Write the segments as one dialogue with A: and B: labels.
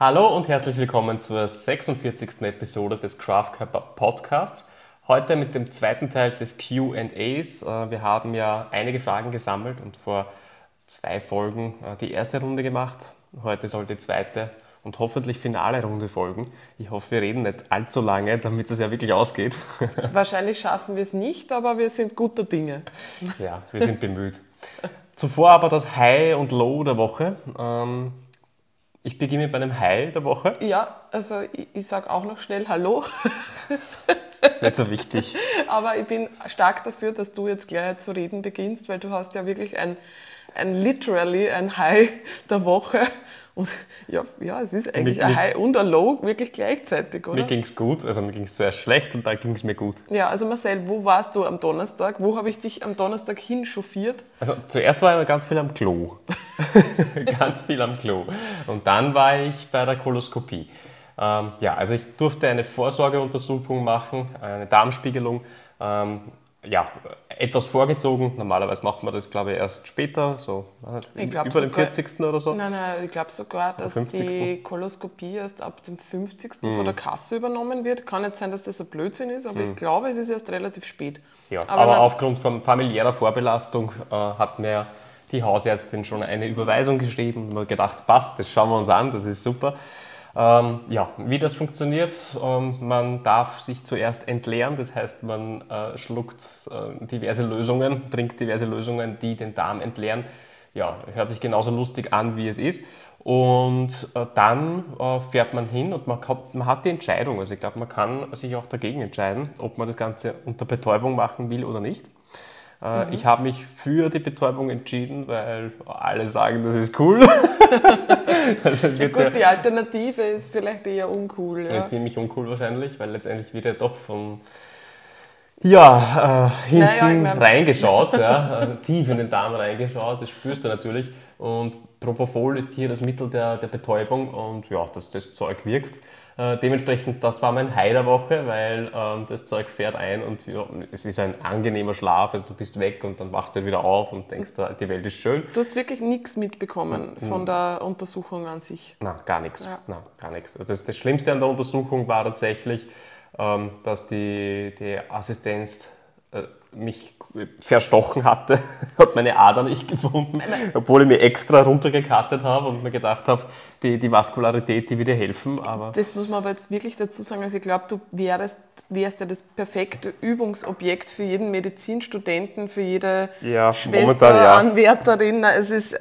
A: Hallo und herzlich willkommen zur 46. Episode des Craft Podcasts. Heute mit dem zweiten Teil des QAs. Äh, wir haben ja einige Fragen gesammelt und vor zwei Folgen äh, die erste Runde gemacht. Heute soll die zweite und hoffentlich finale Runde folgen. Ich hoffe, wir reden nicht allzu lange, damit es ja wirklich ausgeht.
B: Wahrscheinlich schaffen wir es nicht, aber wir sind guter Dinge.
A: Ja, wir sind bemüht. Zuvor aber das High und Low der Woche. Ich beginne bei einem High der Woche.
B: Ja, also ich, ich sage auch noch schnell Hallo.
A: Nicht so wichtig.
B: Aber ich bin stark dafür, dass du jetzt gleich zu reden beginnst, weil du hast ja wirklich ein, ein literally ein High der Woche und ja, ja es ist eigentlich mir, ein High und ein Low wirklich gleichzeitig, oder?
A: Mir ging es gut, also mir ging es zuerst schlecht und dann ging es mir gut.
B: Ja, also Marcel, wo warst du am Donnerstag? Wo habe ich dich am Donnerstag hinchauffiert?
A: Also zuerst war ich ganz viel am Klo. ganz viel am Klo. Und dann war ich bei der Koloskopie. Ähm, ja, also ich durfte eine Vorsorgeuntersuchung machen, eine Darmspiegelung. Ähm, ja, etwas vorgezogen. Normalerweise macht man das, glaube ich, erst später, so über sogar, dem 40. oder so.
B: Nein, nein, ich glaube sogar, dass die Koloskopie erst ab dem 50. Mhm. von der Kasse übernommen wird. Kann nicht sein, dass das ein Blödsinn ist, aber mhm. ich glaube, es ist erst relativ spät.
A: Ja, aber, aber aufgrund von familiärer Vorbelastung äh, hat mir die Hausärztin schon eine Überweisung geschrieben und gedacht, passt, das schauen wir uns an, das ist super. Ähm, ja, wie das funktioniert, ähm, man darf sich zuerst entleeren, das heißt, man äh, schluckt äh, diverse Lösungen, trinkt diverse Lösungen, die den Darm entleeren. Ja, hört sich genauso lustig an, wie es ist. Und äh, dann äh, fährt man hin und man man hat die Entscheidung. Also ich glaube, man kann sich auch dagegen entscheiden, ob man das Ganze unter Betäubung machen will oder nicht. Äh, mhm. Ich habe mich für die Betäubung entschieden, weil alle sagen, das ist cool.
B: also ja, gut, die Alternative ist vielleicht eher uncool.
A: Ja. Ist ziemlich uncool wahrscheinlich, weil letztendlich wird ja doch von ja, äh, hinten naja, ich mein, reingeschaut, ja, äh, tief in den Darm reingeschaut, das spürst du natürlich. Und Propofol ist hier das Mittel der, der Betäubung und ja, dass das Zeug wirkt. Äh, dementsprechend, das war mein High der Woche, weil ähm, das Zeug fährt ein und ja, es ist ein angenehmer Schlaf. Also du bist weg und dann wachst du wieder auf und denkst, die Welt ist schön.
B: Du hast wirklich nichts mitbekommen von der Untersuchung an sich?
A: Nein, gar nichts. Ja. Nein, gar nichts. Also das, das Schlimmste an der Untersuchung war tatsächlich, ähm, dass die, die Assistenz äh, mich verstochen hatte, hat meine Ader nicht gefunden, obwohl ich mir extra runtergekattet habe und mir gedacht habe, die, die Vaskularität, die würde helfen. Aber
B: das muss man aber jetzt wirklich dazu sagen. Also ich glaube, du wärst, wärst ja das perfekte Übungsobjekt für jeden Medizinstudenten, für jede
A: ja,
B: Schwester, ja. Anwärterin. Es ist äh,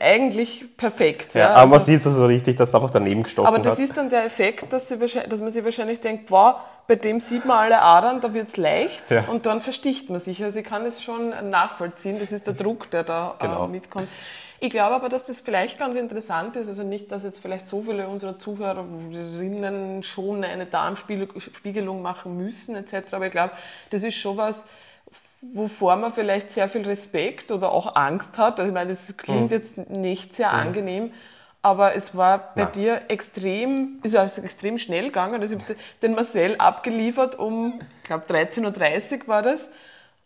B: eigentlich perfekt.
A: Ja, ja. aber also, man sieht es so richtig, dass es einfach daneben gestochen
B: Aber das
A: hat.
B: ist dann der Effekt, dass, sie, dass man sich wahrscheinlich denkt, wow, bei dem sieht man alle Adern, da wird es leicht ja. und dann versticht man sich. Also ich kann es schon nachvollziehen, das ist der Druck, der da äh, genau. äh, mitkommt. Ich glaube aber, dass das vielleicht ganz interessant ist, also nicht, dass jetzt vielleicht so viele unserer Zuhörerinnen schon eine Darmspiegelung machen müssen etc., aber ich glaube, das ist schon was, wovor man vielleicht sehr viel Respekt oder auch Angst hat. Also ich meine, das klingt mhm. jetzt nicht sehr mhm. angenehm, aber es war bei Nein. dir extrem, ist also extrem schnell gegangen. Also ich habe den Marcel abgeliefert um, ich glaube 13.30 Uhr war das.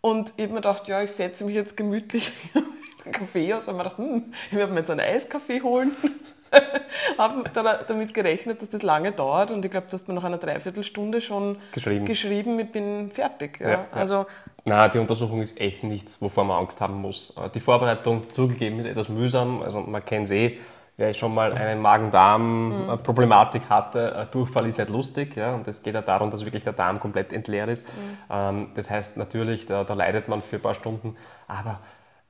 B: Und ich habe mir gedacht, ja, ich setze mich jetzt gemütlich einen Kaffee aus. Und mir gedacht, hm, ich werde mir jetzt einen Eiskaffee holen. habe damit gerechnet, dass das lange dauert und ich glaube, du hast mir nach einer Dreiviertelstunde schon geschrieben, geschrieben ich bin fertig. Ja. Ja,
A: also, Na, die Untersuchung ist echt nichts, wovor man Angst haben muss. Die Vorbereitung zugegeben ist etwas mühsam, also man kennt es eh, wer schon mal eine Magen-Darm-Problematik hatte, äh, Durchfall ist nicht lustig. Ja? Und es geht ja darum, dass wirklich der Darm komplett entleert ist. Mhm. Ähm, das heißt natürlich, da, da, leidet man für ein paar Stunden, aber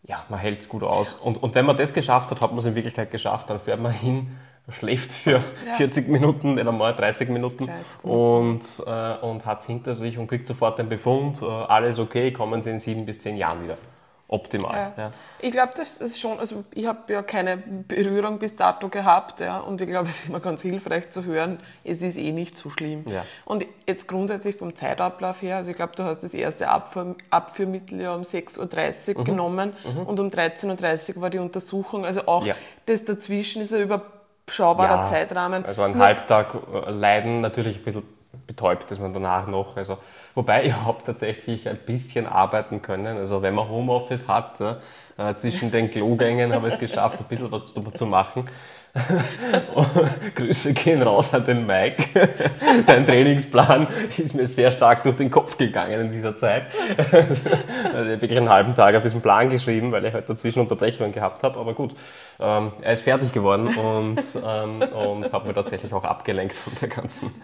A: ja, man hält es gut aus. Und, und wenn man das geschafft hat, hat man es in Wirklichkeit geschafft. Dann fährt man hin, schläft für ja. 40 Minuten, nicht einmal 30 Minuten und, äh, und hat es hinter sich und kriegt sofort den Befund, äh, alles okay, kommen Sie in sieben bis zehn Jahren wieder optimal. Ja. Ja.
B: Ich glaube, das ist schon, also ich habe ja keine Berührung bis dato gehabt ja, und ich glaube, es ist immer ganz hilfreich zu hören, es ist eh nicht so schlimm. Ja. Und jetzt grundsätzlich vom Zeitablauf her, also ich glaube, du hast das erste Abführ Abführmittel ja um 6.30 Uhr mhm. genommen mhm. und um 13.30 Uhr war die Untersuchung, also auch das dazwischen ist ein überschaubarer Zeitrahmen.
A: Also einen Halbtag äh, leiden, natürlich ein bisschen betäubt ist man danach noch, also Wobei ich habe tatsächlich ein bisschen arbeiten können. Also wenn man Homeoffice hat, äh, zwischen den Klogängen habe ich es geschafft, ein bisschen was zu, zu machen. Grüße gehen raus an den Mike. Dein Trainingsplan ist mir sehr stark durch den Kopf gegangen in dieser Zeit. Also ich habe wirklich einen halben Tag auf diesen Plan geschrieben, weil ich halt dazwischen Unterbrechungen gehabt habe. Aber gut, ähm, er ist fertig geworden und, ähm, und hat mir tatsächlich auch abgelenkt von der ganzen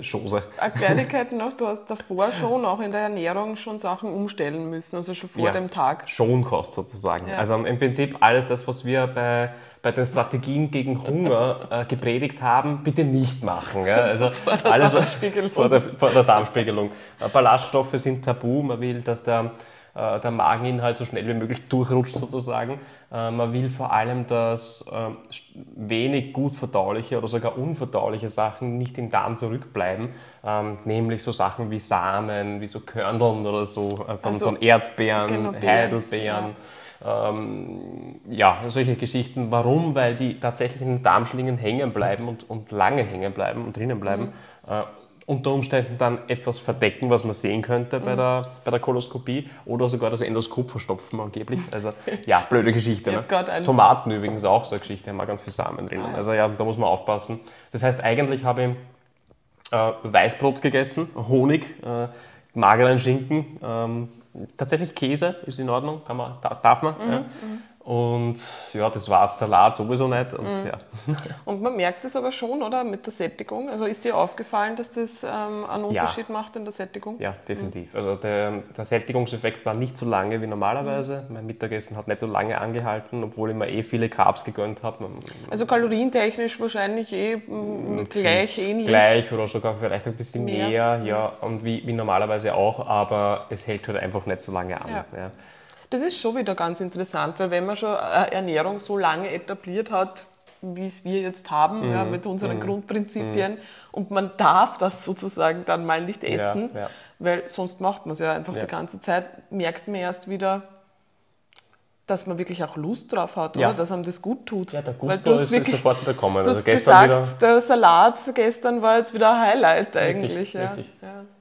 A: Chose.
B: Eine Kleinigkeit noch, du hast davor schon auch in der Ernährung schon Sachen umstellen müssen, also schon vor ja, dem Tag.
A: Schonkost sozusagen. Ja. Also im Prinzip alles das, was wir bei bei den Strategien gegen Hunger äh, gepredigt haben, bitte nicht machen. Ja? Also vor der alles Darmspiegelung. Vor der, vor der Darmspiegelung. Äh, Ballaststoffe sind tabu. Man will, dass der, äh, der Mageninhalt so schnell wie möglich durchrutscht sozusagen. Äh, man will vor allem, dass äh, wenig gut verdauliche oder sogar unverdauliche Sachen nicht im Darm zurückbleiben. Ähm, nämlich so Sachen wie Samen, wie so Körneln oder so äh, von, also, von Erdbeeren, genau, Heidelbeeren. Ja ähm, ja, solche Geschichten. Warum? Weil die tatsächlich in den Darmschlingen hängen bleiben und, und lange hängen bleiben und drinnen bleiben. Mhm. Unter Umständen dann etwas verdecken, was man sehen könnte bei, mhm. der, bei der Koloskopie oder sogar das Endoskop verstopfen angeblich. Also ja, blöde Geschichte. Ne? Tomaten übrigens auch so eine Geschichte, haben wir ganz viel Samen drinnen. Ah, also ja, da muss man aufpassen. Das heißt, eigentlich habe ich äh, Weißbrot gegessen, Honig, äh, mageren Schinken, ähm, tatsächlich Käse ist in Ordnung, kann man, darf man. Mhm, ja. Mhm. Und ja, das war Salat sowieso nicht. Und, mhm. ja.
B: und man merkt es aber schon, oder? Mit der Sättigung. Also ist dir aufgefallen, dass das ähm, einen Unterschied ja. macht in der Sättigung?
A: Ja, definitiv. Mhm. Also der, der, Sättigungseffekt war nicht so lange wie normalerweise. Mhm. Mein Mittagessen hat nicht so lange angehalten, obwohl ich mir eh viele Carbs gegönnt habe.
B: Also kalorientechnisch wahrscheinlich eh mm, gleich ähnlich.
A: Gleich oder sogar vielleicht ein bisschen mehr, mehr ja, und wie, wie normalerweise auch, aber es hält halt einfach nicht so lange an. Ja.
B: Das ist schon wieder ganz interessant, weil wenn man schon Ernährung so lange etabliert hat, wie es wir jetzt haben, mhm. ja, mit unseren mhm. Grundprinzipien, mhm. und man darf das sozusagen dann mal nicht essen, ja, ja. weil sonst macht man es ja einfach die ganze Zeit, merkt man erst wieder, dass man wirklich auch Lust drauf hat, oder? dass einem das gut tut.
A: Ja, der Gusto ist, wirklich, ist sofort wieder kommen.
B: Du also gestern gesagt, wieder der Salat gestern war jetzt wieder ein Highlight eigentlich. Richtig. Richtig.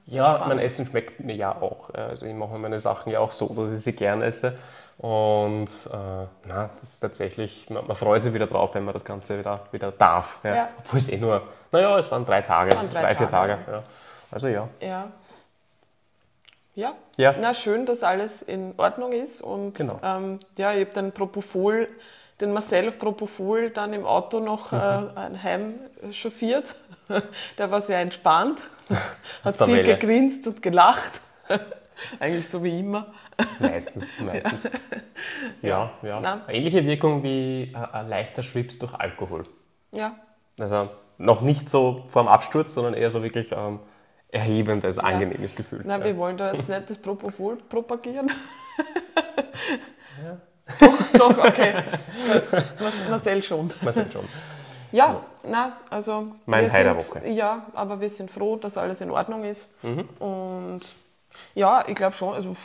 A: Ja. Spannend. mein Essen schmeckt mir ja auch. Also ich mache meine Sachen ja auch so, dass ich sie gern esse. Und äh, na, das ist tatsächlich, man, man, freut sich wieder drauf, wenn man das Ganze wieder, wieder darf. Ja. Ja. Obwohl es eh nur, naja, es waren drei Tage, waren drei, drei, vier Tage. Tage ja. Also ja.
B: ja. Ja. ja. Na schön, dass alles in Ordnung ist. Und genau. ähm, ja, ich habe dann Propofol, den Marcel auf Propofol dann im Auto noch mhm. äh, heim chauffiert. Der war sehr entspannt. Hat viel Welle. gegrinst und gelacht. Eigentlich so wie immer.
A: Meistens, meistens. Ja, ja. ja. Ähnliche Wirkung wie ein leichter Schwips durch Alkohol.
B: Ja.
A: Also noch nicht so vor dem Absturz, sondern eher so wirklich ähm, erhebendes, ja. angenehmes Gefühl.
B: Nein, ja. wir wollen da jetzt nicht das Propofol propagieren. Ja. Doch, doch, okay. Marcel schon.
A: Marcel schon.
B: Ja, na, also.
A: Mein Highlight der Woche.
B: Ja, aber wir sind froh, dass alles in Ordnung ist. Mhm. Und ja, ich glaube schon, also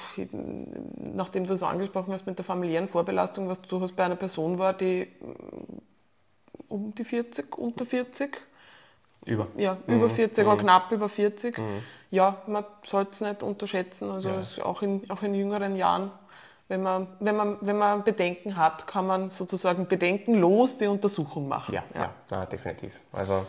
B: nachdem du es angesprochen hast mit der familiären Vorbelastung, was durchaus bei einer Person war, die mm, um die 40, unter 40.
A: Über.
B: Ja, mhm. über 40 mhm. oder knapp über 40. Mhm. Ja, man sollte es nicht unterschätzen. Also ja. auch, in, auch in jüngeren Jahren wenn man, wenn, man, wenn man Bedenken hat, kann man sozusagen bedenkenlos die Untersuchung machen.
A: Ja, ja. ja definitiv. Also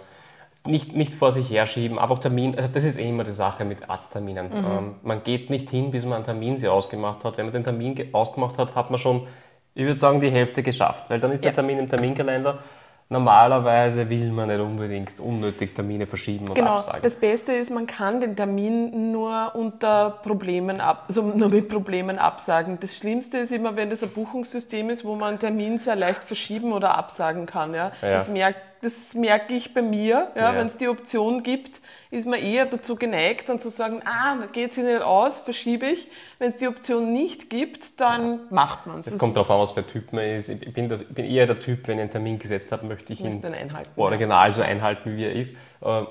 A: nicht, nicht vor sich herschieben, einfach Termin, also das ist eh immer die Sache mit Arztterminen. Mhm. Ähm, man geht nicht hin, bis man einen Termin sie ausgemacht hat. Wenn man den Termin ausgemacht hat, hat man schon, ich würde sagen, die Hälfte geschafft, weil dann ist ja. der Termin im Terminkalender Normalerweise will man nicht unbedingt unnötig Termine verschieben und
B: genau.
A: absagen.
B: Das Beste ist, man kann den Termin nur unter Problemen ab, also nur mit Problemen absagen. Das Schlimmste ist immer, wenn das ein Buchungssystem ist, wo man einen Termin sehr leicht verschieben oder absagen kann. Ja? ja. Das merkt das merke ich bei mir, ja, ja. wenn es die Option gibt, ist man eher dazu geneigt, dann zu sagen, ah, geht sie nicht aus, verschiebe ich. Wenn es die Option nicht gibt, dann ja. macht man es.
A: Es kommt darauf an, was für ein Typ man ist. Ich bin, der, bin, eher der Typ, wenn ich einen Termin gesetzt habe, möchte ich ihn
B: einhalten,
A: original so einhalten, wie er ist. Äh,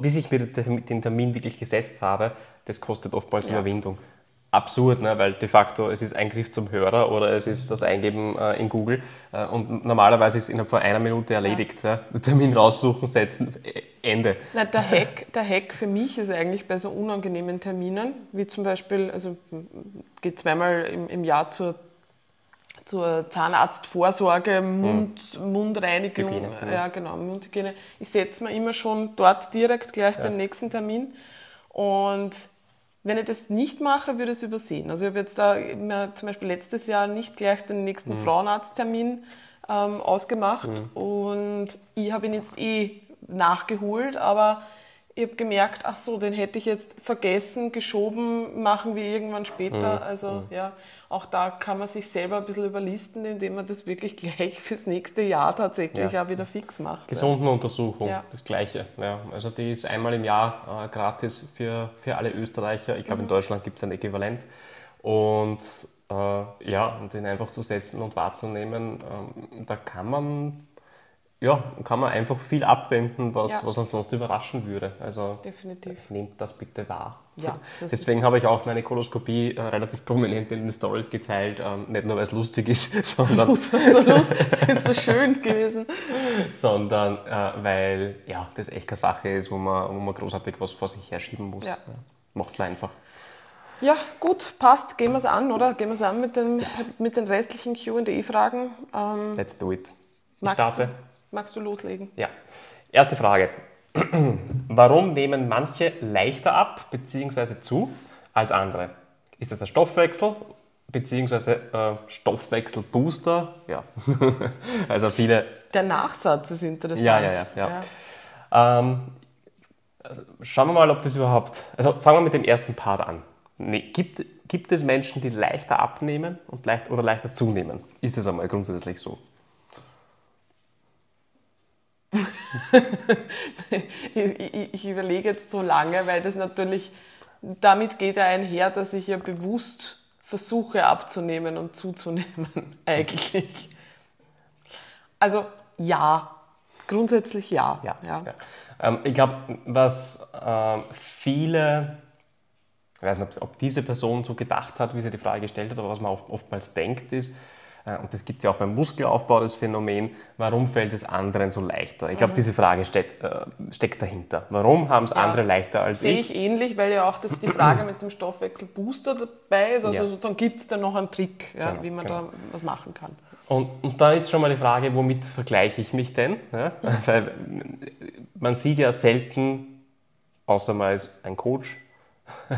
A: bis ich mir den Termin wirklich gesetzt habe, das kostet oftmals Überwindung absurd, ne? weil de facto es ist ein Griff zum Hörer oder es ist das Eingeben äh, in Google äh, und normalerweise ist es innerhalb von einer Minute erledigt. Ja. Ja? Termin raussuchen, setzen, äh, Ende.
B: Na, der, Hack, der Hack für mich ist eigentlich bei so unangenehmen Terminen, wie zum Beispiel, also geht zweimal im, im Jahr zur zur Zahnarztvorsorge, Mund, mhm. Mundreinigung, Hygiene, genau. ja genau, Mundhygiene. Ich setze mir immer schon dort direkt gleich ja. den nächsten Termin. Und wenn ich das nicht mache, würde ich es übersehen. Also ich habe jetzt da zum Beispiel letztes Jahr nicht gleich den nächsten mhm. Frauenarzttermin ähm, ausgemacht mhm. und ich habe ihn jetzt eh nachgeholt, aber ich habe gemerkt, ach so, den hätte ich jetzt vergessen, geschoben, machen wir irgendwann später. Mhm. Also mhm. ja, auch da kann man sich selber ein bisschen überlisten, indem man das wirklich gleich fürs nächste Jahr tatsächlich ja. auch wieder fix macht.
A: Gesundenuntersuchung, ja. das Gleiche. Ja. Also die ist einmal im Jahr äh, gratis für, für alle Österreicher. Ich glaube, mhm. in Deutschland gibt es ein Äquivalent. Und äh, ja, und den einfach zu setzen und wahrzunehmen, äh, da kann man ja, kann man einfach viel abwenden, was, ja. was uns sonst überraschen würde. Also
B: Definitiv.
A: nehmt das bitte wahr.
B: Ja,
A: Deswegen habe ich auch meine Koloskopie äh, relativ prominent in den Stories geteilt. Ähm, nicht nur, weil es lustig ist, sondern. Gut,
B: so lustig, ist so schön gewesen.
A: sondern äh, weil ja, das echt keine Sache ist, wo man, wo man großartig was vor sich herschieben muss. Ja. Macht man einfach.
B: Ja, gut, passt. Gehen wir es an, oder? Gehen wir es an mit den, ja. mit den restlichen QA-Fragen.
A: Ähm, Let's do it. Ich starte.
B: Du? Magst du loslegen?
A: Ja. Erste Frage. Warum nehmen manche leichter ab bzw. zu als andere? Ist das der Stoffwechsel bzw. Äh, Stoffwechselbooster? Ja. also viele.
B: Der Nachsatz ist interessant.
A: Ja, ja, ja. ja. ja. Ähm, schauen wir mal, ob das überhaupt. Also fangen wir mit dem ersten Part an. Nee, gibt, gibt es Menschen, die leichter abnehmen und leicht, oder leichter zunehmen? Ist das einmal grundsätzlich so?
B: ich, ich, überlege jetzt so lange, weil das natürlich, damit geht ja einher, dass ich ja bewusst versuche abzunehmen und zuzunehmen, eigentlich. Also ja, grundsätzlich ja.
A: ja, ja. ja. Ähm, ich glaube, was äh, viele, ich weiß nicht, ob diese Person so gedacht hat, wie sie die Frage gestellt hat, aber was man oftmals denkt, ist, und das gibt es ja auch beim Muskelaufbau, das Phänomen, warum fällt es anderen so leichter? Ich glaube, mhm. diese Frage steckt, äh, steckt dahinter. Warum haben es ja, andere leichter als
B: sehe ich? Sehe ich ähnlich, weil ja auch das, die Frage mit dem Stoffwechselbooster dabei ist. Also ja. sozusagen gibt es da noch einen Trick, ja, genau, wie man genau. da was machen kann.
A: Und, und, da ist schon mal die Frage, womit vergleiche ich mich denn? Weil man sieht ja selten, außer mal ein Coach,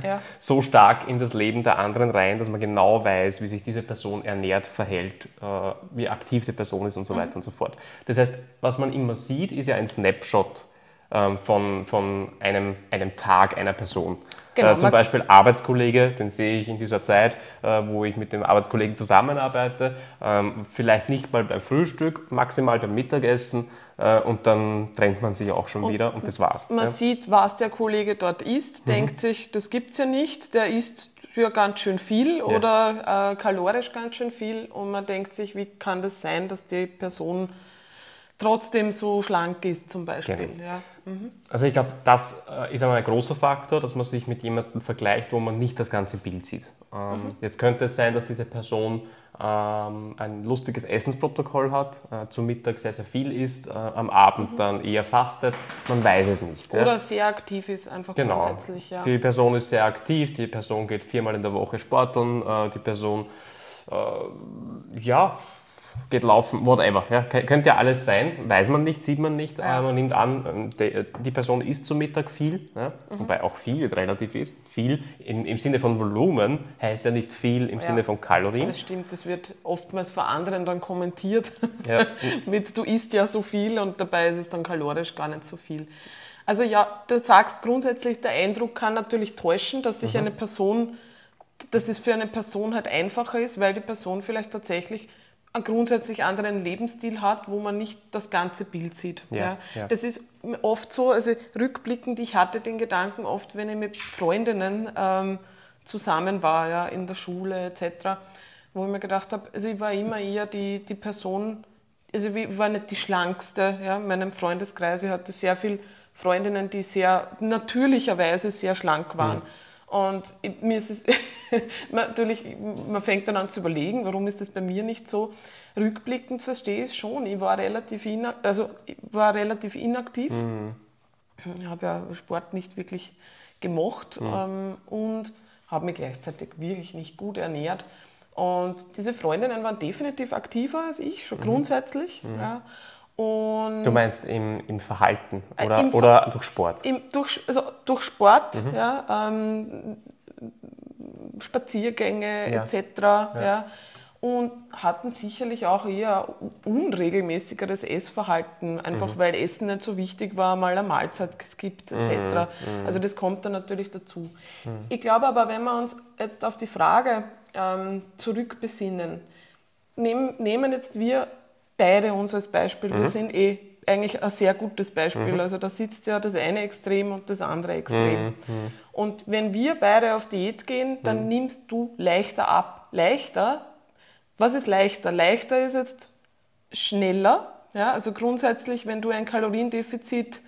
A: ja. so stark in das Leben der anderen rein, dass man genau weiß, wie sich diese Person ernährt, verhält, äh, wie aktiv die Person ist und so mhm. weiter und so fort. Das heißt, was man immer sieht, ist ja ein Snapshot ähm, von, von einem, einem Tag einer Person. Genau, äh, zum Beispiel Arbeitskollege, den sehe ich in dieser Zeit, äh, wo ich mit dem Arbeitskollegen zusammenarbeite, ähm, vielleicht nicht mal beim Frühstück, maximal beim Mittagessen äh, und dann trennt man sich auch schon und wieder und das war's.
B: Man ja. sieht, was der Kollege dort isst, mhm. denkt sich, das gibt's ja nicht, der isst für ganz schön viel ja. oder äh, kalorisch ganz schön viel und man denkt sich, wie kann das sein, dass die Person trotzdem so schlank ist zum Beispiel. Genau. Ja.
A: Mhm. Also ich glaube, das äh, ist einmal ein großer Faktor, dass man sich mit jemandem vergleicht, wo man nicht das ganze Bild sieht. Ähm, mhm. Jetzt könnte es sein, dass diese Person ähm, ein lustiges Essensprotokoll hat, äh, zum Mittag sehr, sehr viel isst, äh, am Abend mhm. dann eher fastet, man weiß es nicht.
B: Oder ja. sehr aktiv ist einfach
A: genau. grundsätzlich. Ja. Die Person ist sehr aktiv, die Person geht viermal in der Woche sporteln, äh, die Person, äh, ja, geht laufen, whatever. Ja, könnte ja alles sein, weiß man nicht, sieht man nicht. Ja. man nimmt an, ähm, die, die, Person isst zum Mittag viel, ja, mhm. wobei auch viel relativ ist. Viel in, im Sinne von Volumen heißt ja nicht viel im ja. Sinne von Kalorien.
B: Das stimmt, das wird oftmals von anderen dann kommentiert mit, du isst ja so viel und dabei ist es dann kalorisch gar nicht so viel. Also ja, du sagst grundsätzlich, der Eindruck kann natürlich täuschen, dass sich mhm. eine Person, dass es für eine Person halt einfacher ist, weil die Person vielleicht tatsächlich einen grundsätzlich anderen Lebensstil hat, wo man nicht das ganze Bild sieht. Ja, ja. Das ist oft so, also rückblickend, ich hatte den Gedanken oft, wenn ich mit Freundinnen ähm, zusammen war, ja, in der Schule etc., wo ich mir gedacht habe, also ich war immer eher die, die Person, also ich war nicht die schlankste, ja, in meinem Freundeskreis, ich hatte sehr viele Freundinnen, die sehr natürlicherweise sehr schlank waren. Mhm. Und mir ist es natürlich, man fängt dann an zu überlegen, warum ist das bei mir nicht so. Rückblickend verstehe ich es schon. Ich war relativ, also, ich war relativ inaktiv. Mhm. Ich habe ja Sport nicht wirklich gemocht mhm. ähm, und habe mich gleichzeitig wirklich nicht gut ernährt. Und diese Freundinnen waren definitiv aktiver als ich, schon mhm. grundsätzlich. Mhm. Ja.
A: Und du meinst im, im Verhalten äh, oder, im oder durch Sport?
B: Im, durch, also durch Sport, mhm. ja, ähm, Spaziergänge ja. etc. Ja. ja. Und hatten sicherlich auch eher unregelmäßigeres Essverhalten, einfach mhm. weil Essen nicht so wichtig war, mal eine Mahlzeit gibt etc. Mhm. mhm. Also das kommt dann natürlich dazu. Mhm. Ich glaube aber, wenn wir uns jetzt auf die Frage ähm, zurückbesinnen, nehm, nehmen jetzt wir beide uns als Beispiel. Mhm. Wir sind eh eigentlich ein sehr gutes Beispiel. Mhm. Also da sitzt ja das eine Extrem und das andere Extrem. Mhm. mhm. Und wenn wir beide auf Diät gehen, dann mhm. nimmst du leichter ab. Leichter, was ist leichter? Leichter ist jetzt schneller. Ja? Also grundsätzlich, wenn du ein Kaloriendefizit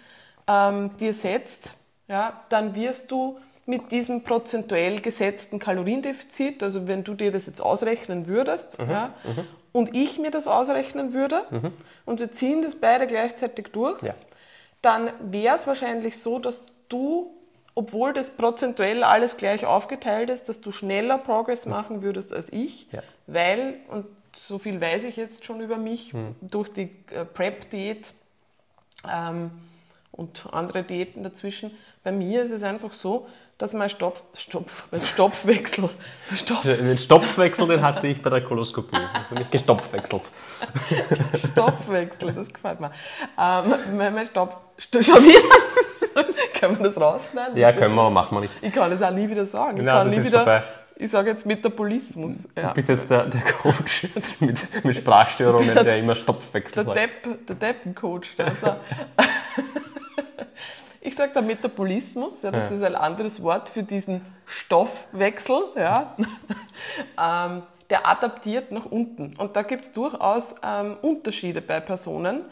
B: ähm, dir setzt, ja, dann wirst du mit diesem prozentuell gesetzten Kaloriendefizit, also wenn du dir das jetzt ausrechnen würdest, mhm. Ja, mhm und ich mir das ausrechnen würde mhm. und wir ziehen das beide gleichzeitig durch, ja. dann wäre es wahrscheinlich so, dass du, obwohl das prozentuell alles gleich aufgeteilt ist, dass du schneller Progress machen würdest als ich, ja. weil, und so viel weiß ich jetzt schon über mich, mhm. durch die äh, Prep-Diät ähm, und andere Diäten dazwischen, bei mir ist es einfach so, dass mein Stopf, Stopf, mein Stopfwechsel.
A: Stopf. Den Stopfwechsel, den hatte ich bei der Koloskopie. Also mich gestopfwechselt.
B: Stopfwechsel, das gefällt mir. Ähm, mein, Stopf. Schon wieder? können wir das rausschneiden?
A: Ja, können wir, machen wir nicht.
B: Ich kann es auch nie wieder sagen.
A: Genau, das
B: ist
A: wieder, vorbei.
B: Ich sage jetzt Metabolismus.
A: Du ja. bist jetzt der, der Coach mit, mit Sprachstörungen, der, der immer Stopfwechsel
B: der sagt. Depp, der Deppencoach. Also. Ich sage der Metabolismus, ja, das ja. ist ein anderes Wort für diesen Stoffwechsel. Ja. ähm, der adaptiert nach unten. Und da gibt es durchaus ähm, Unterschiede bei Personen,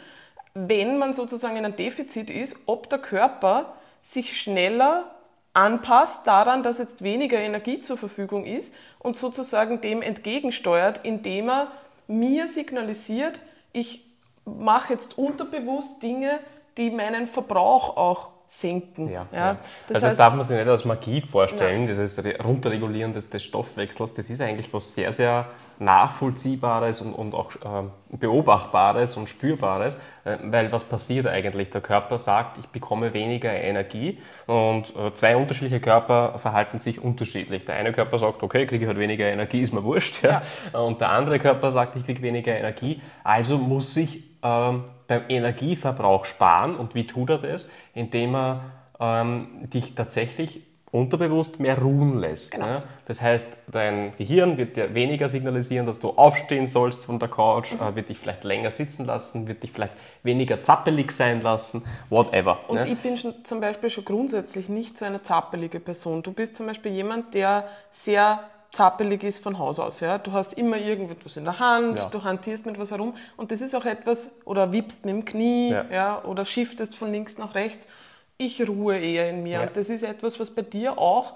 B: wenn man sozusagen in einem Defizit ist, ob der Körper sich schneller anpasst daran, dass jetzt weniger Energie zur Verfügung ist und sozusagen dem entgegensteuert, indem er mir signalisiert, ich mache jetzt unterbewusst Dinge, die meinen Verbrauch auch senken.
A: Ja, ja. ja. Das also heißt, darf man sich nicht als Magie vorstellen, nein. dieses Runterregulieren des, des, Stoffwechsels, das ist eigentlich was sehr, sehr Nachvollziehbares und, und auch äh, Beobachtbares und Spürbares, äh, weil was passiert eigentlich? Der Körper sagt, ich bekomme weniger Energie und äh, zwei unterschiedliche Körper verhalten sich unterschiedlich. Der eine Körper sagt, okay, ich kriege halt weniger Energie, ist mir wurscht. Ja. ja. Und der andere Körper sagt, ich kriege weniger Energie, also muss ich ähm, beim Energieverbrauch sparen. Und wie tut er das? Indem er ähm, dich tatsächlich unterbewusst mehr ruhen lässt. Genau. Ne? Das heißt, dein Gehirn wird dir weniger signalisieren, dass du aufstehen sollst von der Couch, mhm. äh, wird dich vielleicht länger sitzen lassen, wird dich vielleicht weniger zappelig sein lassen, whatever.
B: Und ne? ich bin schon, zum Beispiel schon grundsätzlich nicht so eine zappelige Person. Du bist zum Beispiel jemand, der sehr zappelig ist von Haus aus. Ja? Du hast immer irgendetwas in der Hand, ja. du hantierst mit was herum und das ist auch etwas, oder wippst mit dem Knie ja. ja oder shiftest von links nach rechts. Ich ruhe eher in mir. Ja. Und das ist etwas, was bei dir auch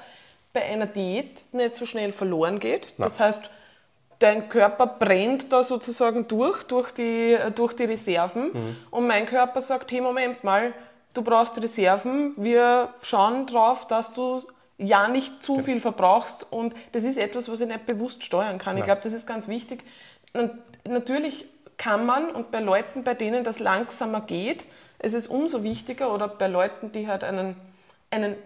B: bei einer Diät nicht so schnell verloren geht. Nein. Das heißt, dein Körper brennt da sozusagen durch, durch die, durch die Reserven. Mhm. Und mein Körper sagt, hey, Moment mal, du brauchst Reserven, wir schauen drauf, dass du ja nicht zu viel verbrauchst und das ist etwas, was ich nicht bewusst steuern kann. Ich glaube, das ist ganz wichtig. Und natürlich kann man und bei Leuten, bei denen das langsamer geht, ist es umso wichtiger oder bei Leuten, die halt einen, einen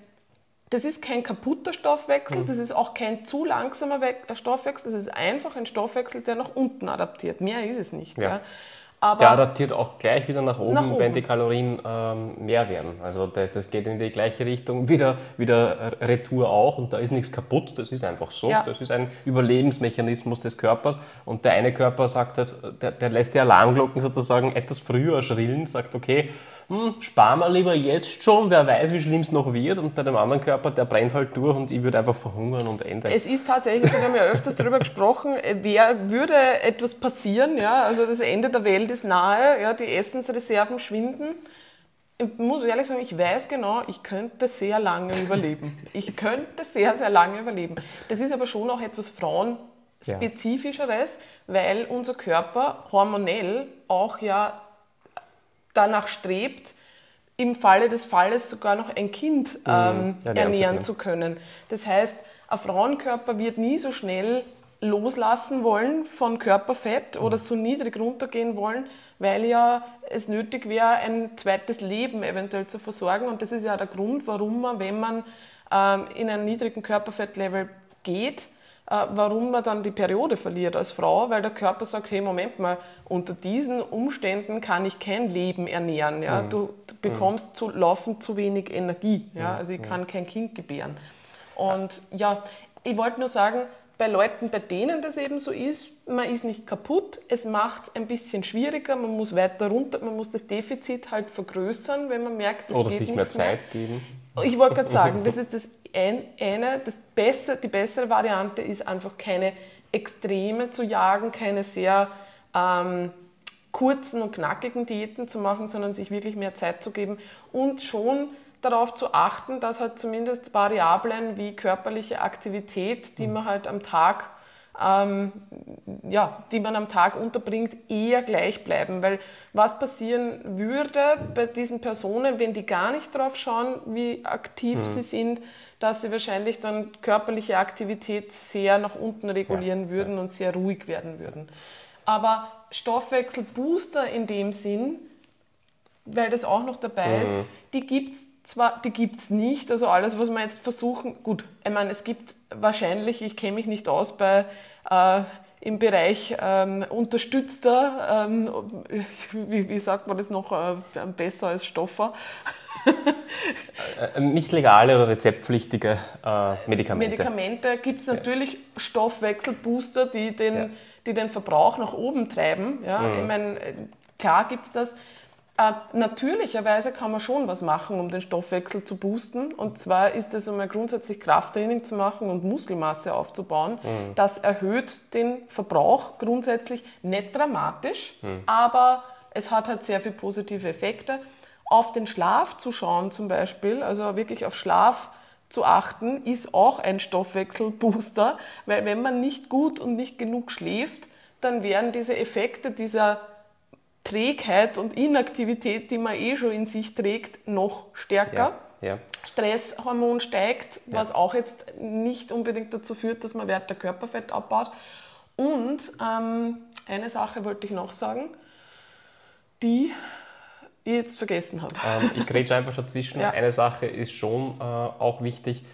B: das ist kein kaputter Stoffwechsel, mhm. das ist auch kein zu langsamer Stoffwechsel, das ist einfach ein Stoffwechsel, der nach unten adaptiert. Mehr ist es nicht. Ja. Ja.
A: Aber der adaptiert auch gleich wieder nach oben, nach oben. wenn die Kalorien ähm, mehr werden. Also das geht in die gleiche Richtung, wieder, wieder Retour auch und da ist nichts kaputt, das ist einfach so. Ja. Das ist ein Überlebensmechanismus des Körpers und der eine Körper sagt halt, der, der lässt die Alarmglocken sozusagen etwas früher schrillen, sagt okay, hm, sparen wir lieber jetzt schon, wer weiß, wie schlimm es noch wird. Und bei dem anderen Körper, der brennt halt durch und ich würde einfach verhungern und enden.
B: Es ist tatsächlich, wir haben ja öfters darüber gesprochen, äh, wer würde etwas passieren, ja, also das Ende der Welt ist nahe, ja, die Essensreserven schwinden. Ich muss ehrlich sagen, ich weiß genau, ich könnte sehr lange überleben. Ich könnte sehr, sehr lange überleben. Das ist aber schon auch etwas Frauenspezifischeres, ja. weil unser Körper hormonell auch ja danach strebt, im Falle des Falles sogar noch ein Kind mhm. ähm, ernähren zu können. Das heißt, ein Frauenkörper wird nie so schnell loslassen wollen von Körperfett oder so niedrig runtergehen wollen, weil ja es nötig wäre, ein zweites Leben eventuell zu versorgen. Und das ist ja der Grund, warum man, wenn man ähm, in einen niedrigen Körperfettlevel geht, warum man dann die Periode verliert als Frau, weil der Körper sagt, hey, Moment mal, unter diesen Umständen kann ich kein Leben ernähren. Ja? Mhm. Du bekommst zu, laufend zu wenig Energie. Ja? Mhm. Also ich kann kein Kind gebären. Und ja, ich wollte nur sagen, bei Leuten, bei denen das eben so ist, man ist nicht kaputt, es macht es ein bisschen schwieriger, man muss weiter runter, man muss das Defizit halt vergrößern, wenn man merkt,
A: es Oder sich mehr Zeit mehr. geben.
B: Ich wollte gerade sagen, das ist das eine, das besser, die bessere Variante ist einfach keine Extreme zu jagen, keine sehr ähm, kurzen und knackigen Diäten zu machen, sondern sich wirklich mehr Zeit zu geben und schon darauf zu achten, dass halt zumindest Variablen wie körperliche Aktivität, die man halt am Tag ähm, ja, die man am Tag unterbringt, eher gleich bleiben. Weil was passieren würde bei diesen Personen, wenn die gar nicht drauf schauen, wie aktiv mhm. sie sind, dass sie wahrscheinlich dann körperliche Aktivität sehr nach unten regulieren ja, würden und sehr ruhig werden würden. Aber Stoffwechselbooster in dem Sinn, weil das auch noch dabei mhm. ist, die gibt es zwar, die gibt es nicht, also alles, was wir jetzt versuchen, gut, ich meine, es gibt wahrscheinlich, ich kenne mich nicht aus bei äh, im Bereich ähm, unterstützter, ähm, wie, wie, sagt man das noch äh, besser als Stoffer?
A: Äh, nicht legale oder rezeptpflichtige äh, Medikamente.
B: Medikamente gibt es natürlich ja. Stoffwechselbooster, die den, ja. die den Verbrauch nach oben treiben. Ja? Mhm. Ich meine, klar gibt es das. Äh, natürlicherweise kann man schon was machen, um den Stoffwechsel zu boosten. Und zwar ist es einmal grundsätzlich Krafttraining zu machen und Muskelmasse aufzubauen. Mhm. Das erhöht den Verbrauch grundsätzlich nicht dramatisch, mhm. aber es hat halt sehr viele positive Effekte. Auf den Schlaf zu schauen zum Beispiel, also wirklich auf Schlaf zu achten, ist auch ein Stoffwechselbooster, weil wenn man nicht gut und nicht genug schläft, dann werden diese Effekte dieser Trägheit und Inaktivität, die man eh schon in sich trägt, noch stärker. Ja, ja. Stresshormon steigt, was ja. auch jetzt nicht unbedingt dazu führt, dass man weiter Körperfett abbaut. Und ähm, eine Sache wollte ich noch sagen, die ich jetzt vergessen habe.
A: Ähm, ich grätsche einfach dazwischen. Eine Sache ist schon äh, auch wichtig,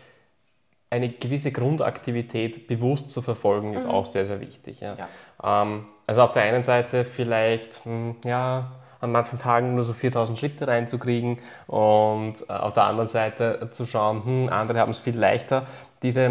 A: eine gewisse Grundaktivität bewusst zu verfolgen, ist mhm. auch sehr, sehr wichtig. Ja. ja. Ähm, also auf der einen Seite vielleicht, hm, ja, an manchen Tagen nur so 4000 Schritte reinzukriegen und äh, auf der anderen Seite zu schauen, hm, andere haben es viel leichter diese,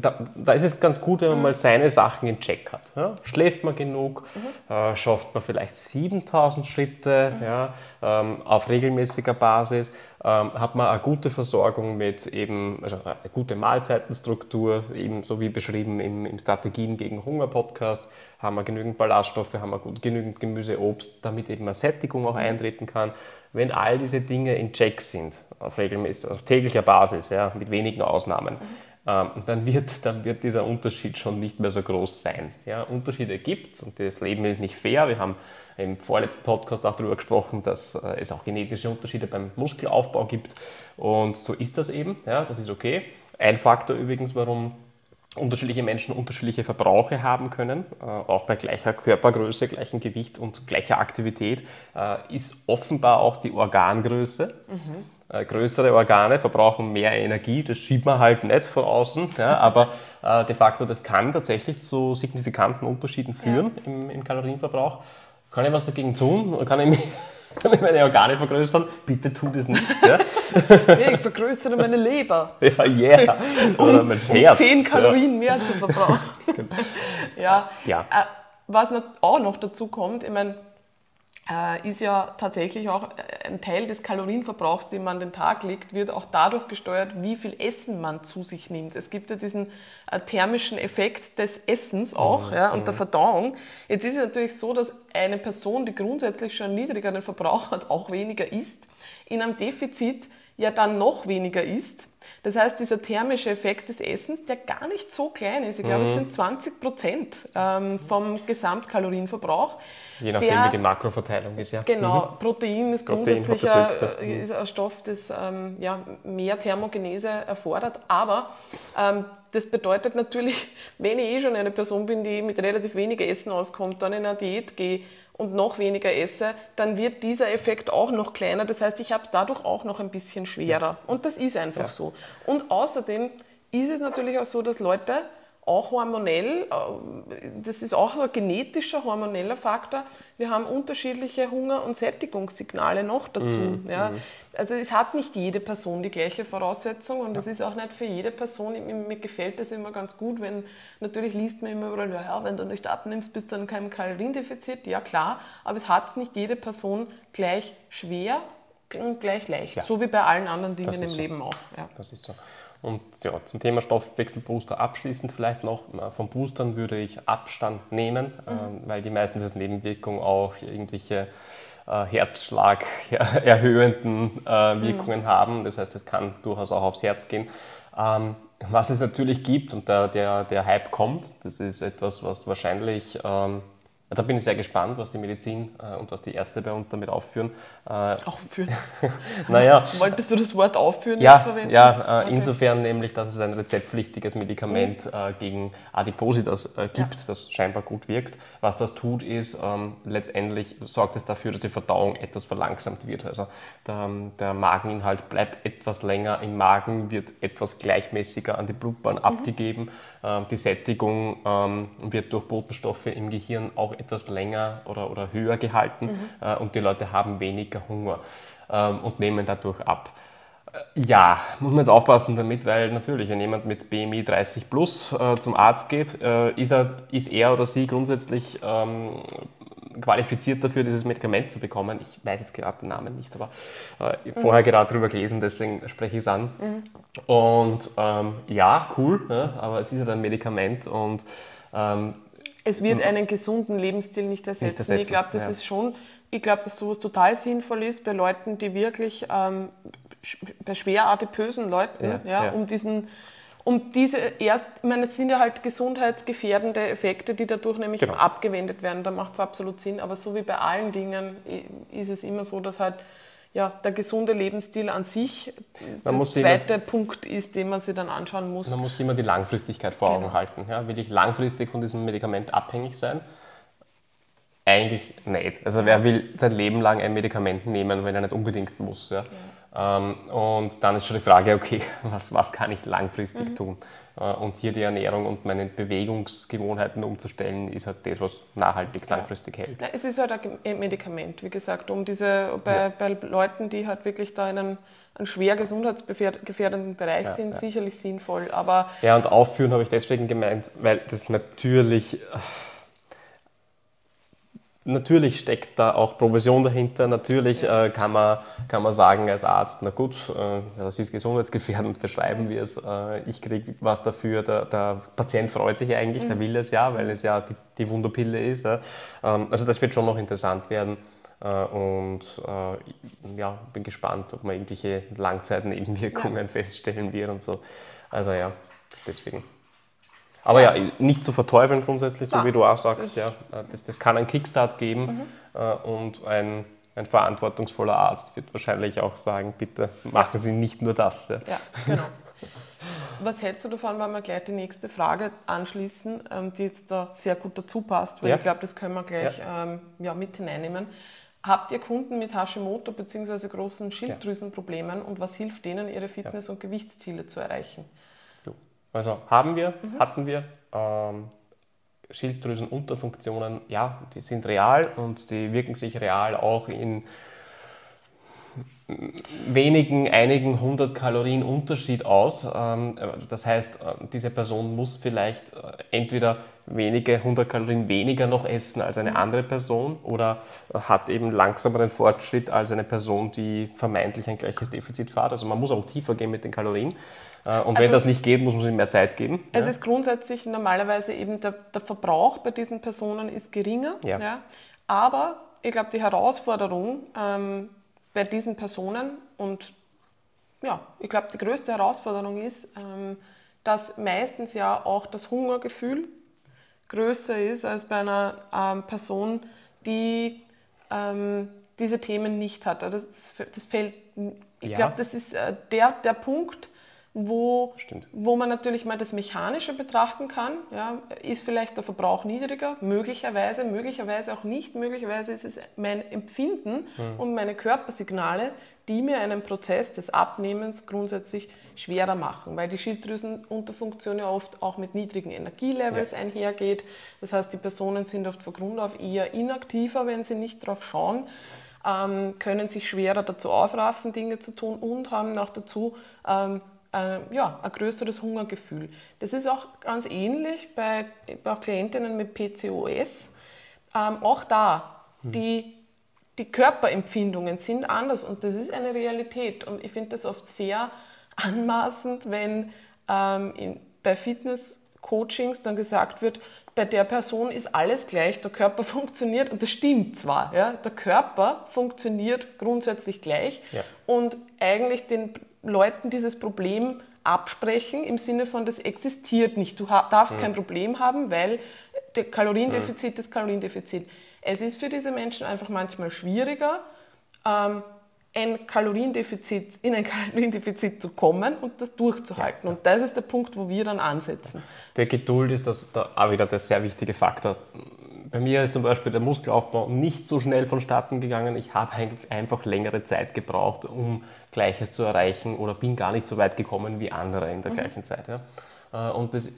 A: da, da, ist es ganz gut, wenn man mhm. mal seine Sachen in Check hat. Ja? Schläft man genug, mhm. äh, schafft man vielleicht 7000 Schritte mhm. ja, ähm, auf regelmäßiger Basis, ähm, hat man eine gute Versorgung mit eben, also eine gute Mahlzeitenstruktur, eben so wie beschrieben im, im Strategien gegen Hunger Podcast, haben wir genügend Ballaststoffe, haben wir gut, genügend Gemüse, Obst, damit eben eine Sättigung auch mhm. eintreten kann. Wenn all diese Dinge in Check sind, auf, regelmäßig, auf täglicher Basis, ja, mit wenigen Ausnahmen, mhm. ähm, dann, wird, dann wird dieser Unterschied schon nicht mehr so groß sein. Ja, Unterschiede gibt es und das Leben ist nicht fair. Wir haben im vorletzten Podcast auch darüber gesprochen, dass äh, es auch genetische Unterschiede beim Muskelaufbau gibt und so ist das eben. Ja, das ist okay. Ein Faktor übrigens, warum unterschiedliche Menschen unterschiedliche Verbrauche haben können, äh, auch bei gleicher Körpergröße, gleichem Gewicht und gleicher Aktivität, äh, ist offenbar auch die Organgröße. Mhm. Äh, größere Organe verbrauchen mehr Energie, das sieht man halt nicht von außen, ja, aber de facto das kann tatsächlich zu signifikanten Unterschieden führen ja. im, im, Kalorienverbrauch. Kann ich was dagegen tun? Kann ich, mich, kann ich meine Organe vergrößern? Bitte tu das nicht. Ja?
B: ich vergrößere meine Leber.
A: Ja, yeah. Oder
B: mein Herz. Um 10 Kalorien mehr zu verbrauchen. Ja. ja. Äh, was auch noch dazu kommt, ich meine, ist ja tatsächlich auch äh, ein Teil des Kalorienverbrauchs, den man an den Tag legt, wird auch dadurch gesteuert, wie viel Essen man zu sich nimmt. Es gibt ja diesen äh, thermischen Effekt des Essens auch mhm. ja, und der mhm. Verdauung. Jetzt ist es natürlich so, dass eine Person, die grundsätzlich schon niedrigeren Verbrauch hat, auch weniger isst, in einem Defizit ja dann noch weniger isst. Das heißt, dieser thermische Effekt des Essens, der gar nicht so klein ist, ich glaube, mhm. es sind 20 Prozent ähm, vom Gesamtkalorienverbrauch,
A: Je nachdem, der, wie die Makroverteilung ist, ja.
B: Genau, mhm. Protein ist Protein grundsätzlich ein, ist ein Stoff, das ähm, ja, mehr Thermogenese erfordert, aber ähm, das bedeutet natürlich, wenn ich eh schon eine Person bin, die mit relativ wenig Essen auskommt, dann in eine Diät gehe und noch weniger esse, dann wird dieser Effekt auch noch kleiner. Das heißt, ich habe es dadurch auch noch ein bisschen schwerer. Und das ist einfach ja. so. Und außerdem ist es natürlich auch so, dass Leute auch hormonell, äh, das ist auch ein genetischer, hormoneller Faktor. Wir haben unterschiedliche Hunger- und Sättigungssignale noch dazu. Mm, ja. Mm. Also es hat nicht jede Person die gleiche Voraussetzung und es ja. ist auch nicht für jede Person, mir gefällt das immer ganz gut, wenn, natürlich liest man immer überall, ja, wenn du nicht abnimmst, bist du dann kein Kaloriendefizit, ja klar, aber es hat nicht jede Person gleich schwer und gleich leicht, ja. so wie bei allen anderen Dingen im so. Leben auch.
A: Ja. Das ist so. Und ja, zum Thema Stoffwechselbooster abschließend vielleicht noch. Von Boostern würde ich Abstand nehmen, mhm. äh, weil die meistens als Nebenwirkung auch irgendwelche äh, Herzschlag erhöhenden äh, mhm. Wirkungen mhm. haben. Das heißt, es kann durchaus auch aufs Herz gehen. Ähm, was es natürlich gibt und der, der, der Hype kommt, das ist etwas, was wahrscheinlich ähm, da bin ich sehr gespannt, was die Medizin äh, und was die Ärzte bei uns damit aufführen.
B: Äh, aufführen? naja. Wolltest du das Wort aufführen
A: ja, jetzt verwenden? Ja, äh, okay. insofern nämlich, dass es ein rezeptpflichtiges Medikament mhm. Äh, gegen Adipositas äh, gibt, ja. das scheinbar gut wirkt. Was das tut, ist, ähm, letztendlich sorgt es dafür, dass die Verdauung etwas verlangsamt wird. Also der, der, Mageninhalt bleibt etwas länger im Magen, wird etwas gleichmäßiger an die Blutbahn mhm. abgegeben. Ähm, die Sättigung ähm, wird durch Botenstoffe im Gehirn auch etwas länger oder, oder höher gehalten mhm. äh, und die Leute haben weniger Hunger ähm, und nehmen dadurch ab. Äh, ja, muss man jetzt aufpassen damit, weil natürlich, wenn jemand mit BMI 30 plus äh, zum Arzt geht, äh, ist, er, ist er oder sie grundsätzlich ähm, qualifiziert dafür, dieses Medikament zu bekommen. Ich weiß jetzt gerade den Namen nicht, aber äh, mhm. vorher gerade drüber gelesen, deswegen spreche ich es an. Mhm. Und ähm, ja, cool, ne? aber es ist halt ein Medikament und ähm,
B: es wird einen gesunden Lebensstil nicht ersetzen. Nicht ersetzen. Ich glaube, das ja. ist schon, ich glaube, dass sowas total sinnvoll ist bei Leuten, die wirklich, ähm, bei schwer adipösen Leuten, ja, ja, um diesen, um diese erst, ich meine, es sind ja halt gesundheitsgefährdende Effekte, die dadurch nämlich genau. abgewendet werden, da macht es absolut Sinn, aber so wie bei allen Dingen ist es immer so, dass halt ja, der gesunde Lebensstil an sich man der zweite immer, Punkt ist, den man sich dann anschauen muss.
A: Man muss immer die Langfristigkeit vor Augen genau. halten. Ja, will ich langfristig von diesem Medikament abhängig sein? Eigentlich nicht. Also wer will sein Leben lang ein Medikament nehmen, wenn er nicht unbedingt muss? Ja? ja. Ähm, und dann ist schon die Frage, okay, was, was kann ich langfristig mhm. tun? Äh, und hier die Ernährung und meine Bewegungsgewohnheiten umzustellen, ist halt das, was nachhaltig langfristig hält.
B: Ja, es ist halt ein Medikament, wie gesagt, um diese bei, ja. bei Leuten, die halt wirklich da in einem, einem schwer gesundheitsgefährdenden Bereich ja, sind, sicherlich sinnvoll. Aber
A: ja, und aufführen habe ich deswegen gemeint, weil das natürlich Natürlich steckt da auch Provision dahinter. Natürlich äh, kann, man, kann man sagen als Arzt, na gut, äh, das ist gesundheitsgefährdend, verschreiben wir es. Äh, ich kriege was dafür. Der, der, Patient freut sich eigentlich, mhm. der will es ja, weil es ja die, die Wunderpille ist. Ja. Ähm, also das wird schon noch interessant werden. Äh, und äh, ja, bin gespannt, ob man irgendwelche Langzeitnebenwirkungen ja. feststellen wird und so. Also ja, deswegen. Aber ja, nicht zu verteufeln grundsätzlich, so ja, wie du auch sagst, das, ja, das, das kann einen Kickstart geben mhm. Äh, und ein, ein verantwortungsvoller Arzt wird wahrscheinlich auch sagen, bitte machen Sie nicht nur das.
B: Ja, ja genau. Was hältst du davon, wenn wir gleich die nächste Frage anschließen, ähm, die jetzt da sehr gut dazu passt, weil ja. ich glaube, das können wir gleich ja. Ähm, ja, mit hineinnehmen. Habt ihr Kunden mit Hashimoto bzw. großen Schilddrüsenproblemen und was hilft denen, ihre Fitness- und Gewichtsziele zu erreichen?
A: Also haben wir, mhm. hatten wir. Ähm, Schilddrüsenunterfunktionen, ja, die sind real und die wirken sich real auch in wenigen, einigen hundert Kalorien Unterschied aus. Ähm, das heißt, äh, diese Person muss vielleicht äh, entweder wenige hundert Kalorien weniger noch essen als eine mhm. andere Person oder hat eben langsameren Fortschritt als eine Person, die vermeintlich ein gleiches Defizit fährt. Also man muss auch tiefer gehen mit den Kalorien. Äh, und wenn also, das nicht geht, muss man sich mehr Zeit geben.
B: Es ja. ist grundsätzlich normalerweise eben der, der, Verbrauch bei diesen Personen ist geringer. Ja. ja. Aber ich glaube, die Herausforderung ähm, bei diesen Personen und ja, ich glaube, die größte Herausforderung ist, ähm, dass meistens ja auch das Hungergefühl größer ist als bei einer ähm, Person, die ähm, diese Themen nicht hat. Also das, das fällt, ich ja. glaube, das ist äh, der, der Punkt, wo, wo man natürlich mal das Mechanische betrachten kann. Ja, ist vielleicht der Verbrauch niedriger? Möglicherweise, möglicherweise auch nicht. Möglicherweise ist es mein Empfinden mhm. und meine Körpersignale, die mir einen Prozess des Abnehmens grundsätzlich schwerer machen, weil die Schilddrüsenunterfunktion ja oft auch mit niedrigen Energielevels ja. einhergeht. Das heißt, die Personen sind oft von Grund auf eher inaktiver, wenn sie nicht darauf schauen, ähm, können sich schwerer dazu aufraffen, Dinge zu tun und haben auch dazu ähm, äh, ja, ein größeres Hungergefühl. Das ist auch ganz ähnlich bei, bei Klientinnen mit PCOS. Ähm, auch da, hm. die die Körperempfindungen sind anders und das ist eine Realität. Und ich finde das oft sehr anmaßend, wenn ähm, in, bei Fitness-Coachings dann gesagt wird, bei der Person ist alles gleich, der Körper funktioniert und das stimmt zwar, ja, der Körper funktioniert grundsätzlich gleich ja. und eigentlich den Leuten dieses Problem absprechen im Sinne von, das existiert nicht. Du darfst mhm. kein Problem haben, weil Kaloriendefizit mhm. ist Kaloriendefizit. Es ist für diese Menschen einfach manchmal schwieriger, ähm, ein Kaloriendefizit, in ein Kaloriendefizit zu kommen und das durchzuhalten. Ja. Und das ist der Punkt, wo wir dann ansetzen.
A: Der Geduld ist das, da auch wieder der sehr wichtige Faktor. Bei mir ist zum Beispiel der Muskelaufbau nicht so schnell vonstatten gegangen. Ich habe einfach längere Zeit gebraucht, um Gleiches zu erreichen oder bin gar nicht so weit gekommen wie andere in der mhm. gleichen Zeit. Ja. Äh, und das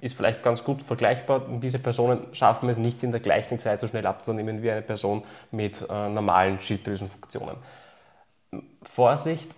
A: ist vielleicht ganz gut vergleichbar. Diese Personen schaffen es nicht in der gleichen Zeit so schnell abzunehmen wie eine Person mit äh, normalen Schilddrüsenfunktionen. Vorsicht,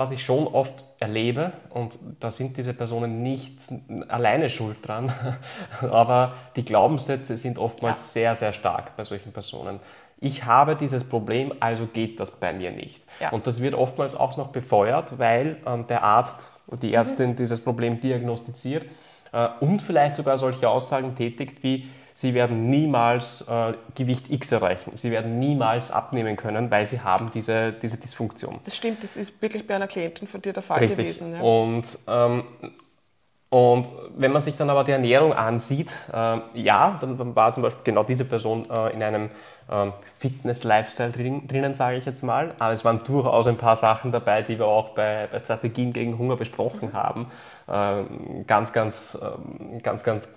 A: was ich schon oft erlebe, und da sind diese Personen nicht alleine schuld dran, aber die Glaubenssätze sind oftmals ja. sehr, sehr stark bei solchen Personen. Ich habe dieses Problem, also geht das bei mir nicht. Ja. Und das wird oftmals auch noch befeuert, weil ähm, der Arzt oder die Ärztin mhm. dieses Problem diagnostiziert äh, und vielleicht sogar solche Aussagen tätigt wie, sie werden niemals äh, Gewicht X erreichen, sie werden niemals abnehmen können, weil sie haben diese, diese Dysfunktion.
B: Das stimmt, das ist wirklich bei einer Klientin von dir der Fall
A: Richtig.
B: gewesen.
A: Ja. Und ähm, und wenn man sich dann aber die Ernährung ansieht, äh, ja, dann, war zum Beispiel genau diese Person äh, in einem äh, Fitness-Lifestyle drin, drinnen, sage ich jetzt mal. Aber es waren durchaus ein paar Sachen dabei, die wir auch bei, bei Strategien gegen Hunger besprochen haben. Ähm, ganz, ganz, ähm, ganz, ganz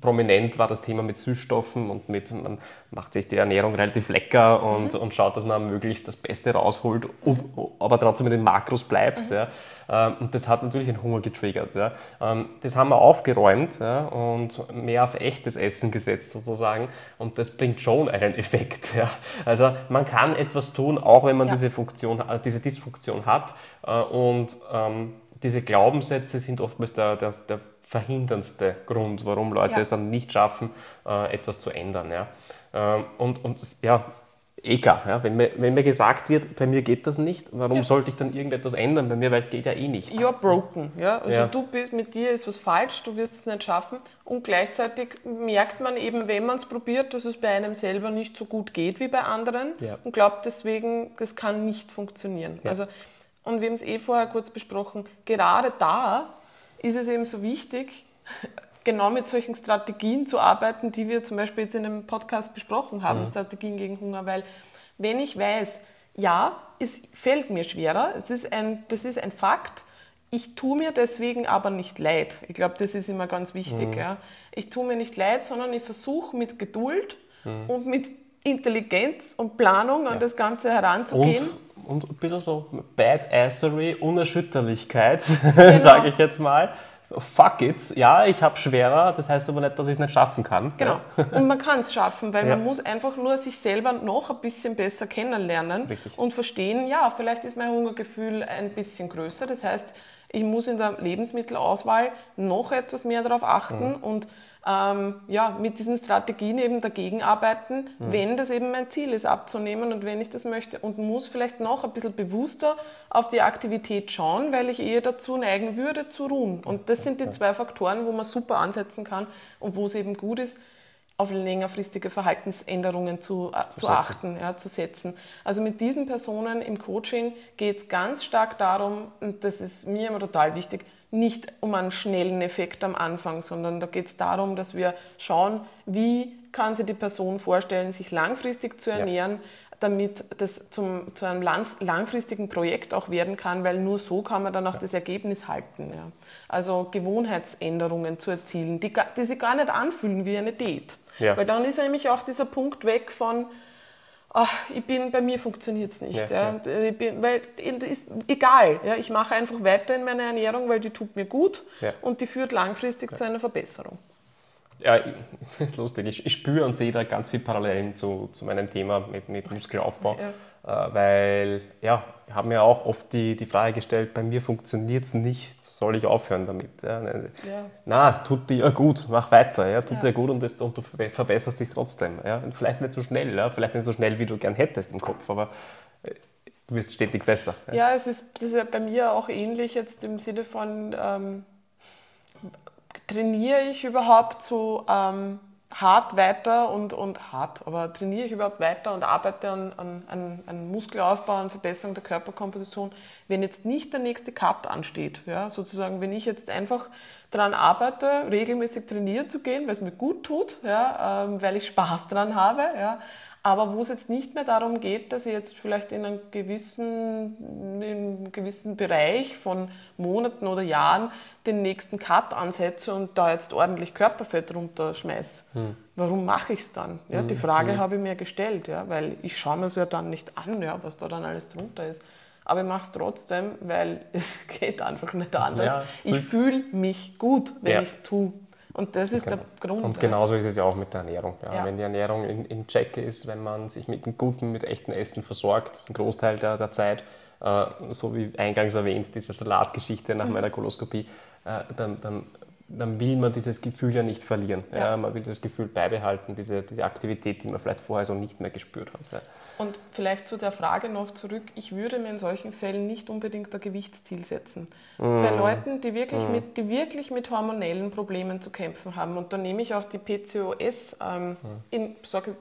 A: prominent war das Thema mit Süßstoffen und mit, man macht sich die Ernährung relativ lecker und, mhm. und schaut, dass man möglichst das Beste rausholt, um, aber trotzdem in den Makros bleibt. Mhm. Ja. Ähm, und das hat natürlich einen Hunger getriggert. Ja. Ähm, das haben wir aufgeräumt ja, und mehr auf echtes Essen gesetzt sozusagen und das bringt schon einen Effekt. Ja. Also man kann etwas tun, auch wenn man diese, Funktion, äh, diese Dysfunktion hat äh, und ähm, diese Glaubenssätze sind oftmals der, der, der verhinderndste Grund, warum Leute ja. es dann nicht schaffen, äh, etwas zu ändern. Ja. Ähm, und, und ja, eh klar, ja, wenn, mir, wenn mir gesagt wird, bei mir geht das nicht, warum ja. sollte ich dann irgendetwas ändern bei mir, weil es geht ja eh nicht.
B: You're broken. Ja? Also ja. du bist, mit dir ist was falsch, du wirst es nicht schaffen. Und gleichzeitig merkt man eben, wenn man es probiert, dass es bei einem selber nicht so gut geht wie bei anderen ja. und glaubt deswegen, das kann nicht funktionieren. Also, und wir haben es eh vorher kurz besprochen, gerade da ist es eben so wichtig, genau mit solchen Strategien zu arbeiten, die wir zum Beispiel jetzt in einem Podcast besprochen haben, mhm. Strategien gegen Hunger, weil wenn ich weiß, ja, es fällt mir schwerer, es ist ein, das ist ein Fakt, ich tue mir deswegen aber nicht leid. Ich glaube, das ist immer ganz wichtig. Mhm. Ja. Ich tue mir nicht leid, sondern ich versuche mit Geduld mhm. und mit Intelligenz und Planung an das Ganze heranzugehen.
A: Und, und ein bisschen so Badassery, Unerschütterlichkeit, genau. sage ich jetzt mal. Fuck it, ja, ich habe schwerer, das heißt aber nicht, dass ich es nicht schaffen kann.
B: Genau, ja. und man kann es schaffen, weil ja. man muss einfach nur sich selber noch ein bisschen besser kennenlernen Richtig. und verstehen, ja, vielleicht ist mein Hungergefühl ein bisschen größer, das heißt, ich muss in der Lebensmittelauswahl noch etwas mehr darauf achten mhm. und ähm, ja, mit diesen Strategien eben dagegen arbeiten, mhm. wenn das eben mein Ziel ist, abzunehmen und wenn ich das möchte. Und muss vielleicht noch ein bisschen bewusster auf die Aktivität schauen, weil ich eher dazu neigen würde, zu ruhen. Und das sind die zwei Faktoren, wo man super ansetzen kann und wo es eben gut ist, auf längerfristige Verhaltensänderungen zu, äh, zu, zu achten, ja, zu setzen. Also mit diesen Personen im Coaching geht es ganz stark darum, und das ist mir immer total wichtig, nicht um einen schnellen Effekt am Anfang, sondern da geht es darum, dass wir schauen, wie kann sich die Person vorstellen, sich langfristig zu ernähren, ja. damit das zum, zu einem lang, langfristigen Projekt auch werden kann, weil nur so kann man dann auch das Ergebnis halten. Ja. Also Gewohnheitsänderungen zu erzielen, die, die sich gar nicht anfühlen wie eine Diät. Ja. Weil dann ist nämlich auch dieser Punkt weg von, ach, ich bin, bei mir funktioniert es nicht. Ja, ja. Ich bin, weil ist egal, ja, ich mache einfach weiter in meiner Ernährung, weil die tut mir gut ja. und die führt langfristig zu einer Verbesserung.
A: Ja, ist lustig. Ich, ich spüre und sehe da ganz viele Parallelen zu, zu meinem Thema mit, mit Muskelaufbau. Äh, weil, ja, ich habe mir auch oft die, die Frage gestellt, bei mir funktioniert es nicht, soll ich aufhören damit? Ja, ne, ja. Na, tut dir gut, mach weiter, ja, tut ja. dir gut und, das, und, du verbesserst dich trotzdem. Ja. vielleicht nicht so schnell, ja, vielleicht nicht so schnell, wie du gern hättest im Kopf, aber äh, du wirst stetig besser.
B: Ja, ja es ist, das ist bei mir auch ähnlich jetzt im Sinne von, ähm, trainiere ich überhaupt so ähm, hart weiter und, und hart, aber trainiere ich überhaupt weiter und arbeite an, an, an Muskelaufbau, an Verbesserung der Körperkomposition, wenn jetzt nicht der nächste Cut ansteht. Ja? Sozusagen, wenn ich jetzt einfach daran arbeite, regelmäßig trainieren zu gehen, weil es mir gut tut, ja? Ähm, weil ich Spaß daran habe, ja? Aber wo es jetzt nicht mehr darum geht, dass ich jetzt vielleicht in einem gewissen, in einem gewissen Bereich von Monaten oder Jahren den nächsten Cut ansetze und da jetzt ordentlich Körperfett runterschmeiße. Hm. Warum mache ich es dann? Ja, hm. Die Frage hm. habe ich mir gestellt, ja, weil ich schaue mir es ja dann nicht an, ja, was da dann alles drunter ist. Aber ich mache es trotzdem, weil es geht einfach nicht anders. Ja. Ich fühle mich gut, wenn ja. ich es tue. Und das ist genau. der Grund.
A: Und genauso ist es ja auch mit der Ernährung. Ja. Ja. Wenn die Ernährung in, in Check ist, wenn man sich mit einem guten, mit echten Essen versorgt, einen Großteil der, der Zeit, äh, so wie eingangs erwähnt, diese Salatgeschichte nach mhm. meiner Koloskopie, äh, dann, dann, dann, will man dieses Gefühl ja nicht verlieren. Ja. man will das Gefühl beibehalten, diese, diese Aktivität, die man vielleicht vorher so nicht mehr gespürt hat.
B: Und vielleicht zu der Frage noch zurück, ich würde mir in solchen Fällen nicht unbedingt ein Gewichtsziel setzen. Mm. Bei Leuten, die wirklich, mm. mit, die wirklich mit hormonellen Problemen zu kämpfen haben, und da nehme ich auch die PCOS, ähm, mm. in, sage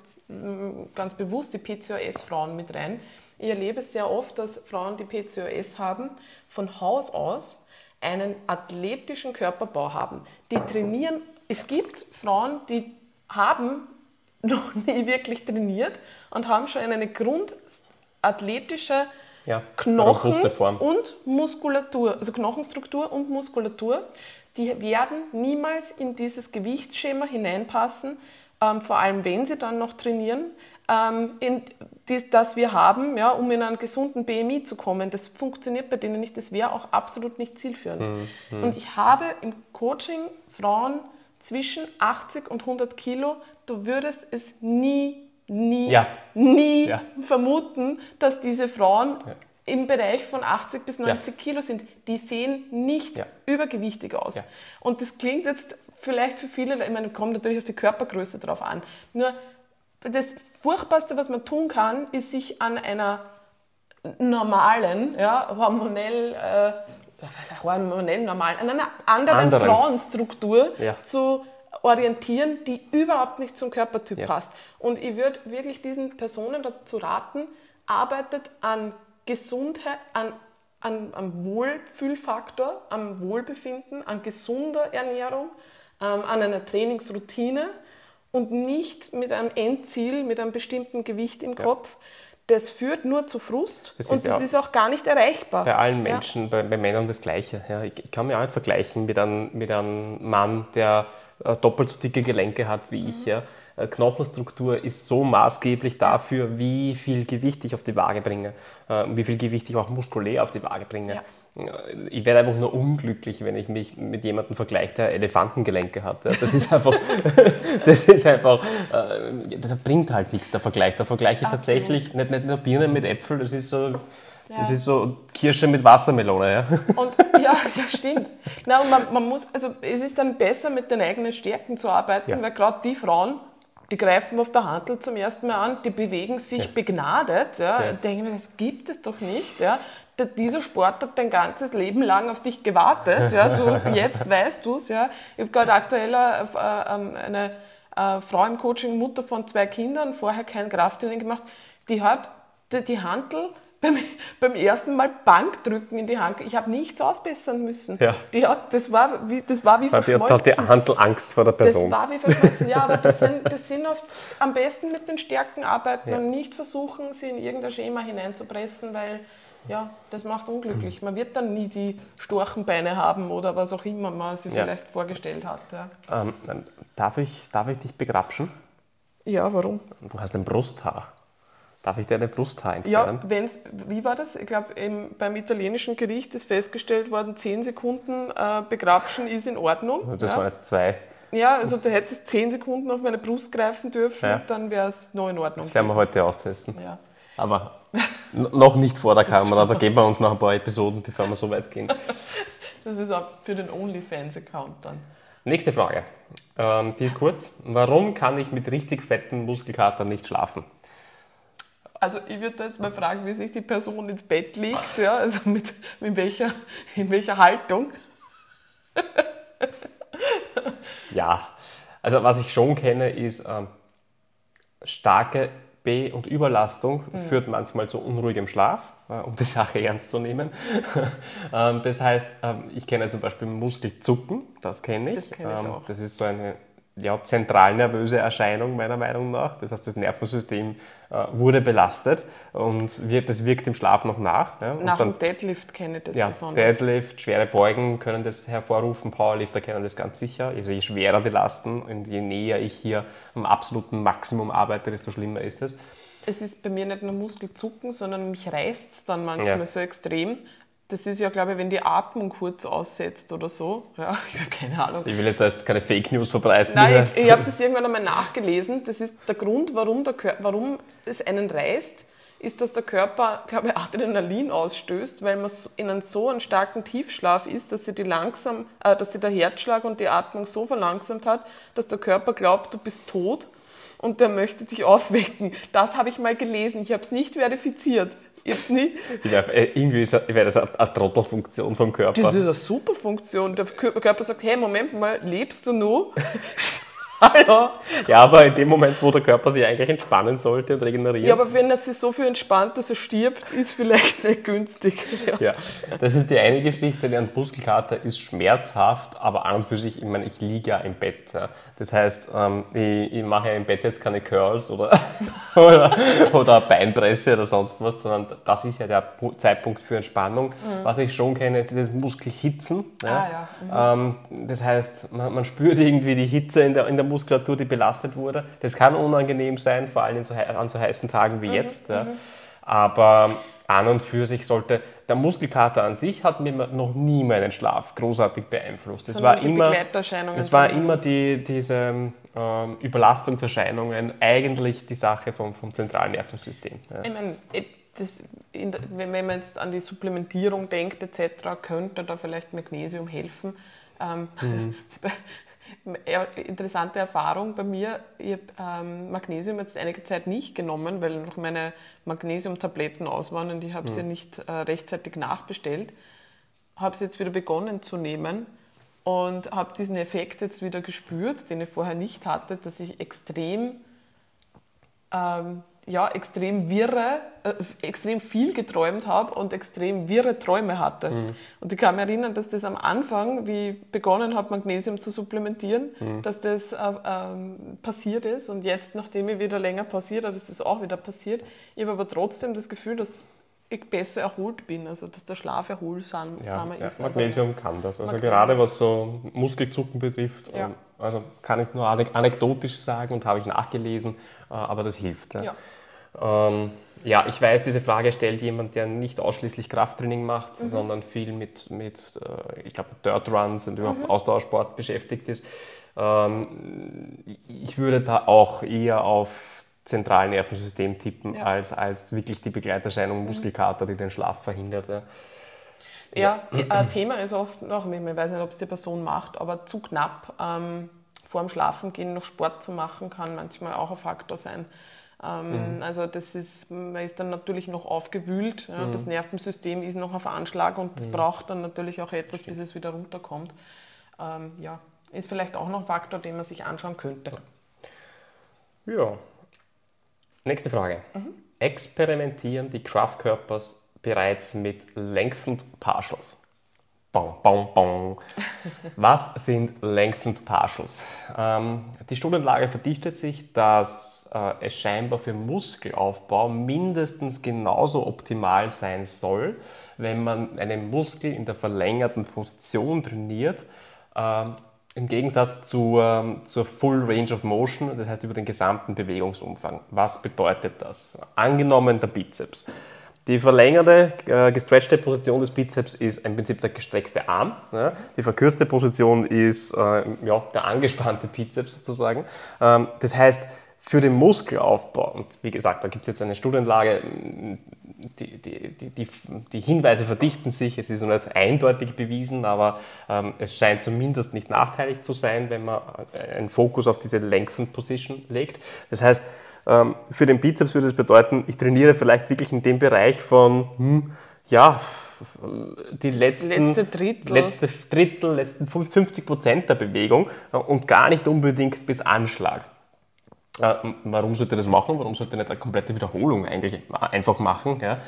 B: ganz bewusst die PCOS-Frauen mit rein. Ich erlebe es sehr oft, dass Frauen, die PCOS haben, von Haus aus einen athletischen Körperbau haben. Die trainieren, es gibt Frauen, die haben noch nie wirklich trainiert und haben schon eine grundathletische ja, Knochen und Muskulatur, also Knochenstruktur und Muskulatur. Die werden niemals in dieses Gewichtsschema hineinpassen, ähm, vor allem wenn sie dann noch trainieren, ähm, in, die, das wir haben, ja, um in einen gesunden BMI zu kommen. Das funktioniert bei denen nicht, das wäre auch absolut nicht zielführend. Mhm. Und ich habe im Coaching Frauen zwischen 80 und 100 Kilo, du würdest es nie, nie, ja. nie ja. vermuten, dass diese Frauen ja. im Bereich von 80 bis 90 Kilo sind. Die sehen nicht übergewichtig aus. Und das klingt jetzt vielleicht für viele, ich meine, kommt natürlich auf die Körpergröße drauf an. Nur das Furchtbarste, was man tun kann, ist sich an einer normalen, ja, hormonell, äh, hormonell normalen, an einer anderen, anderen. Frauenstruktur ja. zu orientieren, die überhaupt nicht zum Körpertyp ja. passt. Und ich würde wirklich diesen Personen dazu raten, arbeitet an Gesundheit, an, an, am Wohlfühlfaktor, am Wohlbefinden, an gesunder Ernährung, ähm, an einer Trainingsroutine und nicht mit einem Endziel, mit einem bestimmten Gewicht im Kopf. Das führt nur zu Frust das und das ist auch gar nicht erreichbar.
A: Bei allen Menschen, ja. bei, bei, Männern das Gleiche. Ja, ich, ich, kann mich auch nicht vergleichen mit einem, mit einem Mann, der äh, doppelt so dicke Gelenke hat wie mhm. ich. Ja. Äh, Knochenstruktur ist so maßgeblich dafür, wie viel Gewicht ich auf die Waage bringe, äh, wie viel Gewicht ich auch muskulär auf die Waage bringe. Ja ich werde einfach nur unglücklich, wenn ich mich mit jemandem vergleiche, der Elefantengelenke hat. Das ist einfach, das ist einfach, äh, das bringt halt nichts, der Vergleich. Da vergleiche ich tatsächlich nicht, nicht nur Birnen mit Äpfel, das ist so, das ist so Kirsche mit Wassermelone. Ja,
B: und, ja, ja stimmt. Na, und man, man, muss, also es ist dann besser, mit den eigenen Stärken zu arbeiten, ja. weil gerade die Frauen, die greifen auf der Handel zum ersten Mal an, die bewegen sich ja. begnadet. Ja. Ja. Ich denke mir, das gibt es doch nicht. Ja dieser Sport hat dein ganzes Leben lang auf dich gewartet. Ja, du, jetzt weißt du es. Ja. Ich habe gerade aktuell äh, ähm, eine äh, Frau im Coaching, Mutter von zwei Kindern, vorher kein Krafttraining gemacht, die hat die, die Handel beim, beim ersten Mal Bankdrücken in die Hand. Ich habe nichts ausbessern müssen. Ja. Die hat, das, war wie, das war wie verschmolzen.
A: Die hat die Handel Angst vor der Person.
B: Das war wie verschmolzen. Ja, aber das sind, das sind oft am besten mit den Stärken arbeiten ja. und nicht versuchen, sie in irgendein Schema hineinzupressen, weil ja, das macht unglücklich. Man wird dann nie die Storchenbeine haben oder was auch immer man sich ja. vielleicht vorgestellt hat. Ja.
A: Ähm, darf, ich, darf ich dich begrapschen?
B: Ja, warum?
A: Du hast ein Brusthaar. Darf ich dir eine Brusthaar entfernen?
B: Ja, wenn's, wie war das? Ich glaube, beim italienischen Gericht ist festgestellt worden, 10 Sekunden äh, begrapschen ist in Ordnung.
A: Das ja. waren jetzt zwei.
B: Ja, also du hättest 10 Sekunden auf meine Brust greifen dürfen, ja. dann wäre es noch in Ordnung.
A: Das werden wir heute austesten. Ja. Aber noch nicht vor der Kamera, da geben wir uns noch ein paar Episoden, bevor wir so weit gehen.
B: Das ist auch für den OnlyFans-Account dann.
A: Nächste Frage. Ähm, die ist kurz. Warum kann ich mit richtig fetten Muskelkater nicht schlafen?
B: Also ich würde jetzt mal fragen, wie sich die Person ins Bett legt, ja, also mit, mit welcher, in welcher Haltung.
A: ja, also was ich schon kenne, ist ähm, starke B- und Überlastung mhm. führt manchmal zu unruhigem Schlaf, äh, um die Sache ernst zu nehmen. ähm, das heißt, ähm, ich kenne zum Beispiel Muskelzucken, das kenne ich. Das, kenn ich ähm, das ist so eine ja, zentralnervöse Erscheinung meiner Meinung nach. Das heißt, das Nervensystem äh, wurde belastet und wird, das wirkt im Schlaf noch nach.
B: Ja. Nach dann, dem Deadlift kenne ich das
A: ja, besonders. Deadlift, schwere Beugen können das hervorrufen, Powerlifter kennen das ganz sicher. Also je schwerer die Lasten und je näher ich hier am absoluten Maximum arbeite, desto schlimmer ist es.
B: Es ist bei mir nicht nur Muskelzucken, sondern mich reißt es dann manchmal ja. so extrem, das ist ja, glaube ich, wenn die Atmung kurz aussetzt oder so. Ja, ich habe keine Ahnung.
A: Ich will jetzt keine Fake News verbreiten.
B: Nein, ich, ich habe das irgendwann einmal nachgelesen. Das ist der Grund, warum, der Körper, warum es einen reißt, ist, dass der Körper, glaube ich, Adrenalin ausstößt, weil man in einem so einen starken Tiefschlaf ist, dass sie, die langsam, äh, dass sie der Herzschlag und die Atmung so verlangsamt hat, dass der Körper glaubt, du bist tot und der möchte dich aufwecken. Das habe ich mal gelesen. Ich habe es nicht verifiziert. Jetzt nicht.
A: Wär, äh, irgendwie wäre das eine, Trottelfunktion vom Körper.
B: Das ist eine super Funktion. Der Körper sagt, hey, Moment mal, lebst du? Hallo?
A: Ja, aber in dem Moment, wo der Körper sich eigentlich entspannen sollte und regenerieren.
B: Ja, aber wenn er sich so viel entspannt, dass er stirbt, ist vielleicht nicht günstig.
A: Ja, ja das ist die eine Geschichte. Ein Muskelkater ist schmerzhaft, aber an und für sich, ich meine, ich liege ja im Bett. Das heißt, ähm, ich, ich mache ja im Bett jetzt keine Curls oder, oder, oder Beinpresse oder sonst was, sondern das ist ja der Zeitpunkt für Entspannung. Mhm. Was ich schon kenne, ist das Muskelhitzen. Ah, ja. Mhm. Das heißt, man, man, spürt irgendwie die Hitze in der, in der Muskulatur, die belastet wurde. Das kann unangenehm sein, vor allem so, an so heißen Tagen wie mhm. jetzt. Ja. Mhm. Aber an und für sich sollte der Muskelkater an sich hat mir noch nie meinen Schlaf großartig beeinflusst. Es war immer, es war immer die, diese ähm, Überlastungserscheinungen eigentlich die Sache vom, vom zentralen Nervensystem.
B: Ja. Ich meine, das, wenn man jetzt an die Supplementierung denkt etc., könnte da vielleicht Magnesium helfen. Ähm, mhm. interessante Erfahrung bei mir. Ich habe ähm, Magnesium jetzt einige Zeit nicht genommen, weil noch meine Magnesiumtabletten aus waren und ich habe mhm. sie nicht äh, rechtzeitig nachbestellt. Habe sie jetzt wieder begonnen zu nehmen und habe diesen Effekt jetzt wieder gespürt, den ich vorher nicht hatte, dass ich extrem ähm, ja, extrem wirre, äh, extrem viel geträumt habe und extrem wirre Träume hatte. Mhm. Und ich kann mich erinnern, dass das am Anfang, wie ich begonnen habe, Magnesium zu supplementieren, mhm. dass das äh, ähm, passiert ist. Und jetzt, nachdem ich wieder länger pausiert habe, ist das auch wieder passiert. Ich habe aber trotzdem das Gefühl, dass ich besser erholt bin, also dass der Schlaf erholsamer
A: ja,
B: ist.
A: Ja, also Magnesium also, kann das. Also Magnesium. gerade was so Muskelzucken betrifft, ja. also kann ich nur anekdotisch sagen und habe ich nachgelesen, äh, aber das hilft. Ja. Ähm, ja, ich weiß, diese Frage stellt jemand, der nicht ausschließlich Krafttraining macht, mhm. sondern viel mit, mit äh, ich glaube, Dirt Runs und überhaupt mhm. Ausdauersport beschäftigt ist. Ähm, ich würde da auch eher auf zentralen Nervensystem tippen, ja. als, als wirklich die Begleiterscheinung mhm. Muskelkater, die den Schlaf verhindert. Ja.
B: Ja, ein Thema ist oft noch, ich weiß nicht, ob es die Person macht, aber zu knapp ähm, vor dem Schlafengehen noch Sport zu machen, kann manchmal auch ein Faktor sein. Ähm, mhm. Also das ist, man ist dann natürlich noch aufgewühlt, ja, mhm. das Nervensystem ist noch auf Anschlag und das mhm. braucht dann natürlich auch etwas, bis es wieder runterkommt. Ähm, ja, ist vielleicht auch noch ein Faktor, den man sich anschauen könnte.
A: Ja. Nächste Frage. Mhm. experimentieren die Kraftkörpers bereits mit Lengthened Partials. Bong, bong, bong. Was sind Lengthened Partials? Ähm, die Studienlage verdichtet sich, dass äh, es scheinbar für Muskelaufbau mindestens genauso optimal sein soll, wenn man einen Muskel in der verlängerten Position trainiert, äh, im Gegensatz zu, ähm, zur Full Range of Motion, das heißt über den gesamten Bewegungsumfang. Was bedeutet das? Angenommen der Bizeps. Die verlängerte, äh, gestretchte Position des Bizeps ist im Prinzip der gestreckte Arm. Ja. Die verkürzte Position ist äh, ja, der angespannte Bizeps sozusagen. Ähm, das heißt, für den Muskelaufbau, und wie gesagt, da gibt es jetzt eine Studienlage, die, die, die, die, Hinweise verdichten sich, es ist noch nicht eindeutig bewiesen, aber ähm, es scheint zumindest nicht nachteilig zu sein, wenn man einen Fokus auf diese Lengthened Position legt. Das heißt, für den Bizeps würde es bedeuten, ich trainiere vielleicht wirklich in dem Bereich von, hm, ja, die letzten, letzte Drittel. letzte Drittel, letzten 50 Prozent der Bewegung äh, und gar nicht unbedingt bis Anschlag. Äh, warum sollte das machen? Warum sollte nicht eine komplette Wiederholung eigentlich einfach machen? Ja?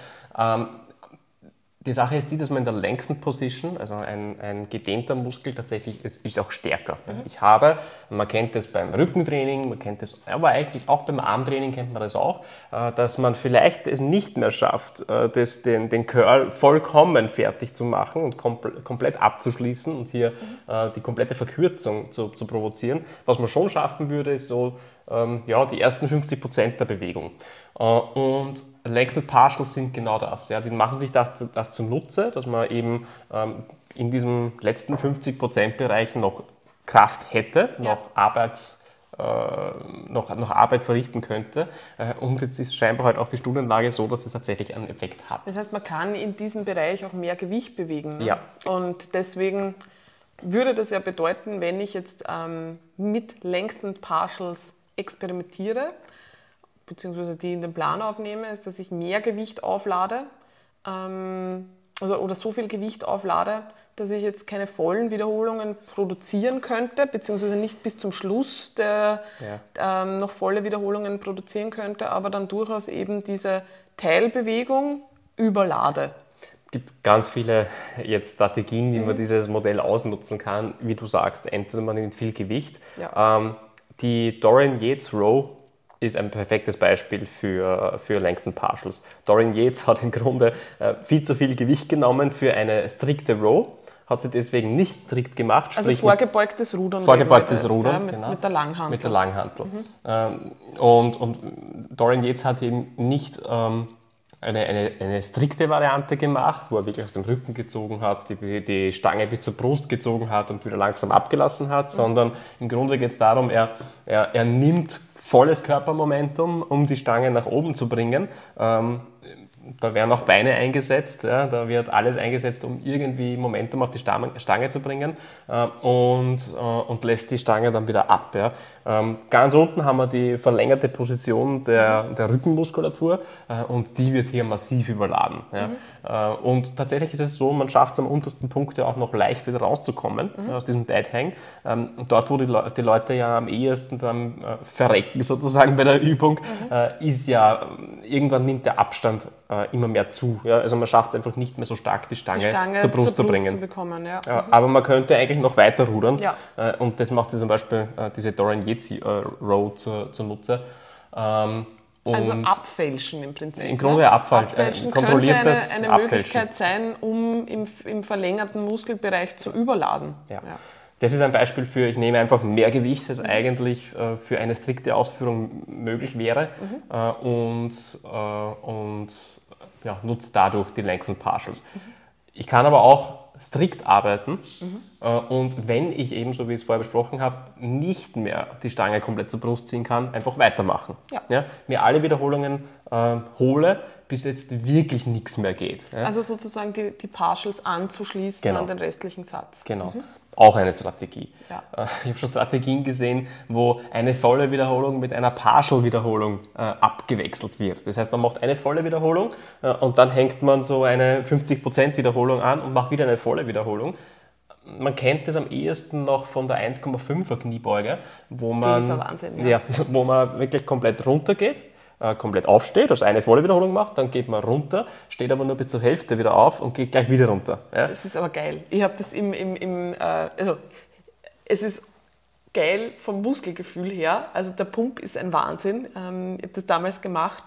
A: Die Sache ist die, dass man in der Lengthened Position, also ein, ein gedehnter Muskel tatsächlich ist, ist auch stärker. Mhm. Ich habe, man kennt das beim Rückentraining, man kennt das, aber eigentlich auch beim Armtraining kennt man das auch, äh, dass man vielleicht es nicht mehr schafft, äh, das, den, den Curl vollkommen fertig zu machen und kompl komplett abzuschließen und hier mhm. Äh, die komplette Verkürzung zu, zu provozieren. Was man schon schaffen würde, ist so ähm, ja, die ersten 50 Prozent der Bewegung. und Elected Partials sind genau das. Ja. Die machen sich das, das zunutze, dass man eben ähm, in diesem letzten 50%-Bereich noch Kraft hätte, ja. noch Arbeits äh, noch, noch Arbeit verrichten könnte. Äh, und jetzt ist scheinbar halt auch die Studienlage so, dass es tatsächlich einen Effekt hat.
B: Das heißt, man kann in diesem Bereich auch mehr Gewicht bewegen.
A: Ne? Ja.
B: Und deswegen würde das ja bedeuten, wenn ich jetzt ähm, mit Lengthened Partials experimentiere, beziehungsweise die in den Plan aufnehme, ist, dass ich mehr Gewicht auflade ähm, also, oder so viel Gewicht auflade, dass ich jetzt keine vollen Wiederholungen produzieren könnte, beziehungsweise nicht bis zum Schluss der, ja. ähm, noch volle Wiederholungen produzieren könnte, aber dann durchaus eben diese Teilbewegung überlade.
A: Es gibt ganz viele jetzt Strategien, wie mhm. man dieses Modell ausnutzen kann, wie du sagst. Entweder man nimmt viel Gewicht. Ja. Ähm, die Dorian Yates Row ist ein perfektes Beispiel für, für Lengthen Partials. Dorian Yates hat im Grunde äh, viel zu viel Gewicht genommen für eine strikte Row, hat sie deswegen nicht strikt gemacht.
B: Also vorgebeugtes Rudern.
A: Vorgebeugtes Rudern,
B: ja, mit, genau. Mit der Langhantel.
A: Mit der Langhantel. Mhm. Ähm, und, und Dorian Yates hat eben nicht ähm, eine, eine, eine, strikte Variante gemacht, wo er wirklich aus dem Rücken gezogen hat, die, die Stange bis zur Brust gezogen hat und wieder langsam abgelassen hat, mhm. sondern im Grunde geht es darum, er, er, er nimmt volles Körpermomentum, um die Stange nach oben zu bringen. Ähm, da werden auch Beine eingesetzt, ja, da wird alles eingesetzt, um irgendwie Momentum auf die Stange zu bringen äh, und, äh, und lässt die Stange dann wieder ab. Ja. Ähm, ganz unten haben wir die verlängerte Position der, der Rückenmuskulatur äh, und die wird hier massiv überladen. Ja. Mhm. Äh, und tatsächlich ist es so, man schafft es am untersten Punkt ja auch noch leicht wieder rauszukommen mhm. aus diesem Dead Hang. Ähm, dort, wo die, Le die, Leute ja am ehesten dann äh, verrecken sozusagen bei der Übung, mhm. Äh, ist ja, irgendwann nimmt der Abstand äh, immer mehr zu. Ja? Also man schafft es einfach nicht mehr so stark, die Stange, die Stange zur Brust, zur Brust zu bringen. Zu
B: bekommen, ja.
A: Ja, aber man könnte eigentlich noch weiter rudern. Äh, und das macht zum Beispiel äh, diese Dorian Yates äh, Road zunutze.
B: Ähm, also abfälschen im Prinzip.
A: Im Grunde ne? abfälschen. abfälschen
B: äh, kontrolliertes eine, eine Möglichkeit sein, um im, im verlängerten Muskelbereich zu überladen.
A: Das ist ein Beispiel für, ich nehme einfach mehr Gewicht, als eigentlich äh, für eine strikte Ausführung möglich wäre mhm. äh, und, äh, und ja, nutze dadurch die Lengthen Partials. Mhm. Ich kann aber auch strikt arbeiten mhm. Äh, und wenn ich eben, so wie ich es vorher besprochen habe, nicht mehr die Stange komplett zur Brust ziehen kann, einfach weitermachen. Ja. ja mir alle Wiederholungen äh, hole, bis jetzt wirklich nichts mehr geht.
B: Ja. Also sozusagen die, die Partials anzuschließen genau. an den restlichen Satz.
A: Genau. Mhm auch eine Strategie. Ja. Äh, ich habe schon Strategien gesehen, wo eine volle Wiederholung mit einer Partial-Wiederholung äh, abgewechselt wird. Das heißt, man macht eine volle Wiederholung äh, und dann hängt man so eine 50% Wiederholung an und macht wieder eine volle Wiederholung. Man kennt das am ehesten noch von der 1,5er Kniebeuge, wo man,
B: Wahnsinn,
A: ja. ja. wo man wirklich komplett runter geht äh, komplett aufsteht, also eine volle Wiederholung macht, dann geht man runter, steht aber nur bis zur Hälfte wieder auf und geht gleich wieder runter.
B: Ja? Das ist aber geil. Ich habe das im, im, im äh, also es ist geil vom Muskelgefühl her. Also der Pump ist ein Wahnsinn. Ähm, ich habe das damals gemacht,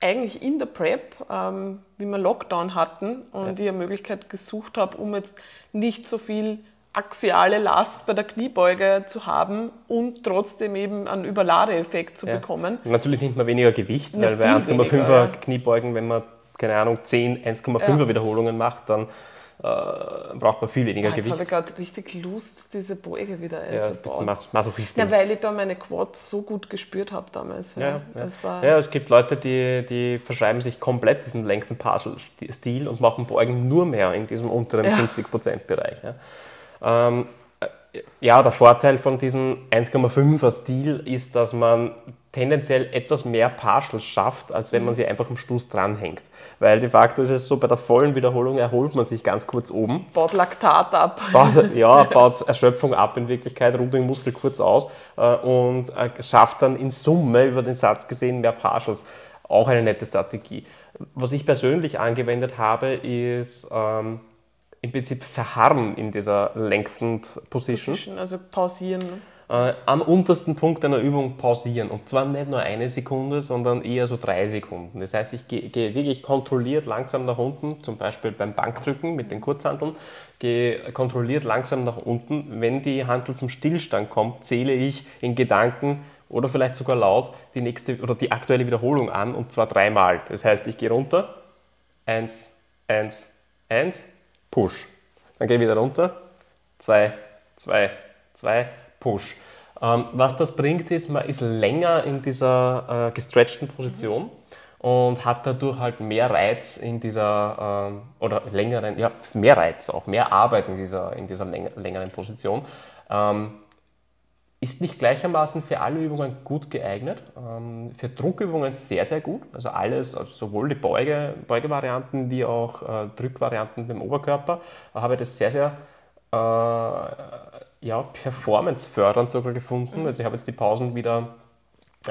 B: eigentlich in der Prep, ähm, wie wir Lockdown hatten und ja. ich eine Möglichkeit gesucht habe, um jetzt nicht so viel axiale Last bei der Kniebeuge zu haben und trotzdem eben einen Überladeeffekt zu ja. bekommen.
A: Natürlich nimmt man weniger Gewicht, Na, weil bei 1,5er ja. Kniebeugen, wenn man, keine Ahnung, 10, 1,5er ja. Wiederholungen macht, dann äh, braucht man viel weniger
B: ah, jetzt
A: Gewicht.
B: Jetzt habe ich gerade richtig Lust, diese Beuge wieder einzubauen.
A: Ja, Masochistin.
B: Ja, weil ich da meine Quads so gut gespürt habe damals.
A: Ja, ja, ja. ja, es gibt Leute, die, die verschreiben sich komplett diesen Lengthen Partial-Stil und machen Beugen nur mehr in diesem unteren ja. 50%-Bereich. Ja. Ähm, ja, der Vorteil von diesem 1,5er Stil ist, dass man tendenziell etwas mehr Partials schafft, als wenn man sie einfach am Stoß dranhängt. Weil de facto ist es so, bei der vollen Wiederholung erholt man sich ganz kurz oben.
B: Baut Laktat ab.
A: Baut, ja, baut Erschöpfung ab in Wirklichkeit, ruht den Muskel kurz aus äh, und äh, schafft dann in Summe über den Satz gesehen mehr Partials. Auch eine nette Strategie. Was ich persönlich angewendet habe, ist ähm, im Prinzip verharren in dieser Lengthened Position. Position
B: also pausieren.
A: Äh, am untersten Punkt einer Übung pausieren. Und zwar nicht nur eine Sekunde, sondern eher so drei Sekunden. Das heißt, ich gehe, gehe wirklich kontrolliert langsam nach unten, zum Beispiel beim Bankdrücken mit den Kurzhanteln, gehe kontrolliert langsam nach unten. Wenn die Hantel zum Stillstand kommt, zähle ich in Gedanken oder vielleicht sogar laut die nächste oder die aktuelle Wiederholung an und zwar dreimal. Das heißt, ich gehe runter, eins, eins, eins, Push. Dann gehe ich wieder runter. Zwei, zwei, zwei, Push. Ähm, was das bringt, ist, man ist länger in dieser äh, gestretchten Position und hat dadurch halt mehr Reiz in dieser, ähm, oder längeren, ja, mehr Reiz auch, mehr Arbeit in dieser, in dieser längeren Position. Ähm, ist nicht gleichermaßen für alle Übungen gut geeignet. Ähm, für Druckübungen sehr, sehr gut. Also alles, also sowohl die Beuge, Beugevarianten wie auch äh, Drückvarianten im Oberkörper, habe ich das sehr, sehr äh, ja, performancefördernd sogar gefunden. Mhm. Also ich habe jetzt die Pausen wieder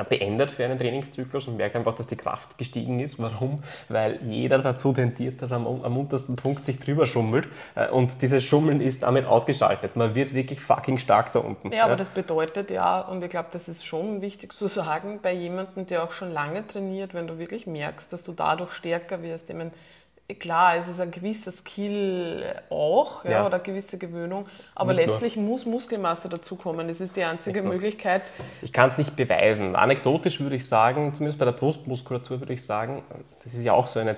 A: beendet für einen Trainingszyklus und merke einfach, dass die Kraft gestiegen ist. Warum? Weil jeder dazu tendiert, dass er am, am untersten Punkt sich drüber schummelt äh, und dieses Schummeln ist damit ausgeschaltet. Man wird wirklich fucking stark da unten.
B: Ja, aber das bedeutet ja, und ich glaube, das ist schon wichtig zu sagen, bei jemandem, der auch schon lange trainiert, wenn du wirklich merkst, dass du dadurch stärker wirst, ich meine, klar, es ist ein gewisser Skill auch ja, ja. oder eine gewisse Gewöhnung, aber nicht letztlich nur. muss Muskelmasse dazukommen. Das ist die einzige Möglichkeit.
A: Ich kann es nicht beweisen. Anekdotisch würde ich sagen, zumindest bei der Brustmuskulatur würde ich sagen, das ist ja auch so eine